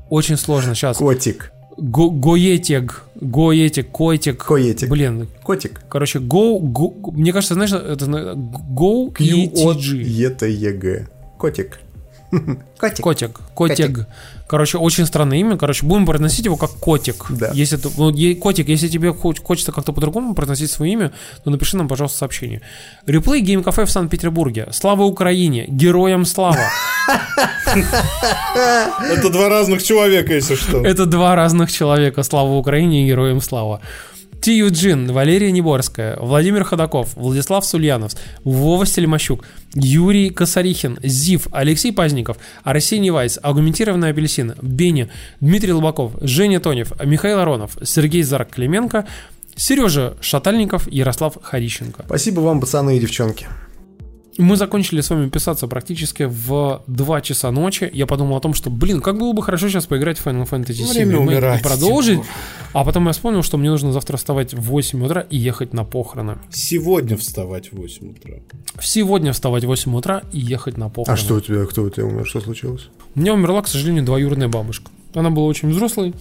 Очень сложно сейчас. Котик. Го Гоетег, Гоетег, Котик. Коетик. Блин. Котик. Короче, Go, go мне кажется, знаешь, это Go и TG. Это ЕГ. Котик. Котик. Котик. Котик. Короче, очень странное имя. Короче, будем произносить его как котик. Да. Если ты, ну, е- котик, если тебе хоч- хочется как-то по-другому произносить свое имя, то напиши нам, пожалуйста, сообщение. Реплей Гейм Кафе в Санкт-Петербурге. Слава Украине! Героям слава! Это два разных человека, если что. Это два разных человека. Слава Украине и героям слава. Ти Юджин, Валерия Неборская, Владимир Ходаков, Владислав Сульянов, Вова Стельмощук, Юрий Косарихин, Зив, Алексей Пазников, Арсений Вайс, Агументированный апельсин, Беня, Дмитрий Лобаков, Женя Тонев, Михаил Аронов, Сергей Зарк Клименко, Сережа Шатальников, Ярослав Харищенко. Спасибо вам, пацаны и девчонки. Мы закончили с вами писаться практически в 2 часа ночи. Я подумал о том, что, блин, как было бы хорошо сейчас поиграть в Final Fantasy VII Время и продолжить. А потом я вспомнил, что мне нужно завтра вставать в 8 утра и ехать на похороны. Сегодня вставать в 8 утра. Сегодня вставать в 8 утра и ехать на похороны. А что у тебя, кто у тебя умер, что случилось? У меня умерла, к сожалению, двоюродная бабушка. Она была очень взрослой,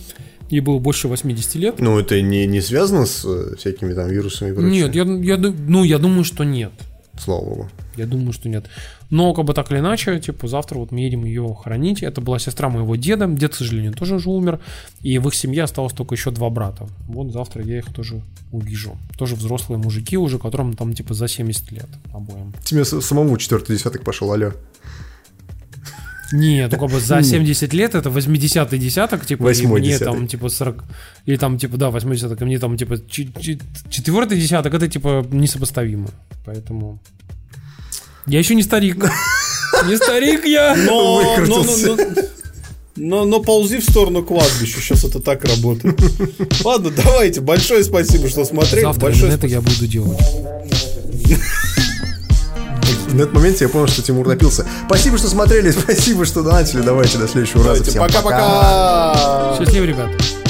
ей было больше 80 лет. Ну, это не, не связано с э, всякими там вирусами и прочим? Нет, я, я, ну, я думаю, что нет. Слава богу. Я думаю, что нет. Но, как бы так или иначе, типа, завтра вот мы едем ее хоронить. Это была сестра моего деда. Дед, к сожалению, тоже уже умер. И в их семье осталось только еще два брата. Вот завтра я их тоже увижу. Тоже взрослые мужики уже, которым там, типа, за 70 лет обоим. Тебе самому четвертый десяток пошел, алло. Нет, ну как бы за 70 лет это 80-й десяток, типа, и Восьмой мне десяток. там, типа, 40... Или там, типа, да, 8 десяток, и мне там, типа, ч- ч- четвертый десяток, это, типа, несопоставимо. Поэтому... Я еще не старик. Не старик я. Но, но, но, ползи в сторону кладбища, сейчас это так работает. Ладно, давайте, большое спасибо, что смотрели. Завтра большое это я буду делать. На этом моменте я понял, что Тимур напился. Спасибо, что смотрели, спасибо, что донатили. Давайте до следующего раза. Давайте, Всем пока. пока-пока. Счастливо, ребят.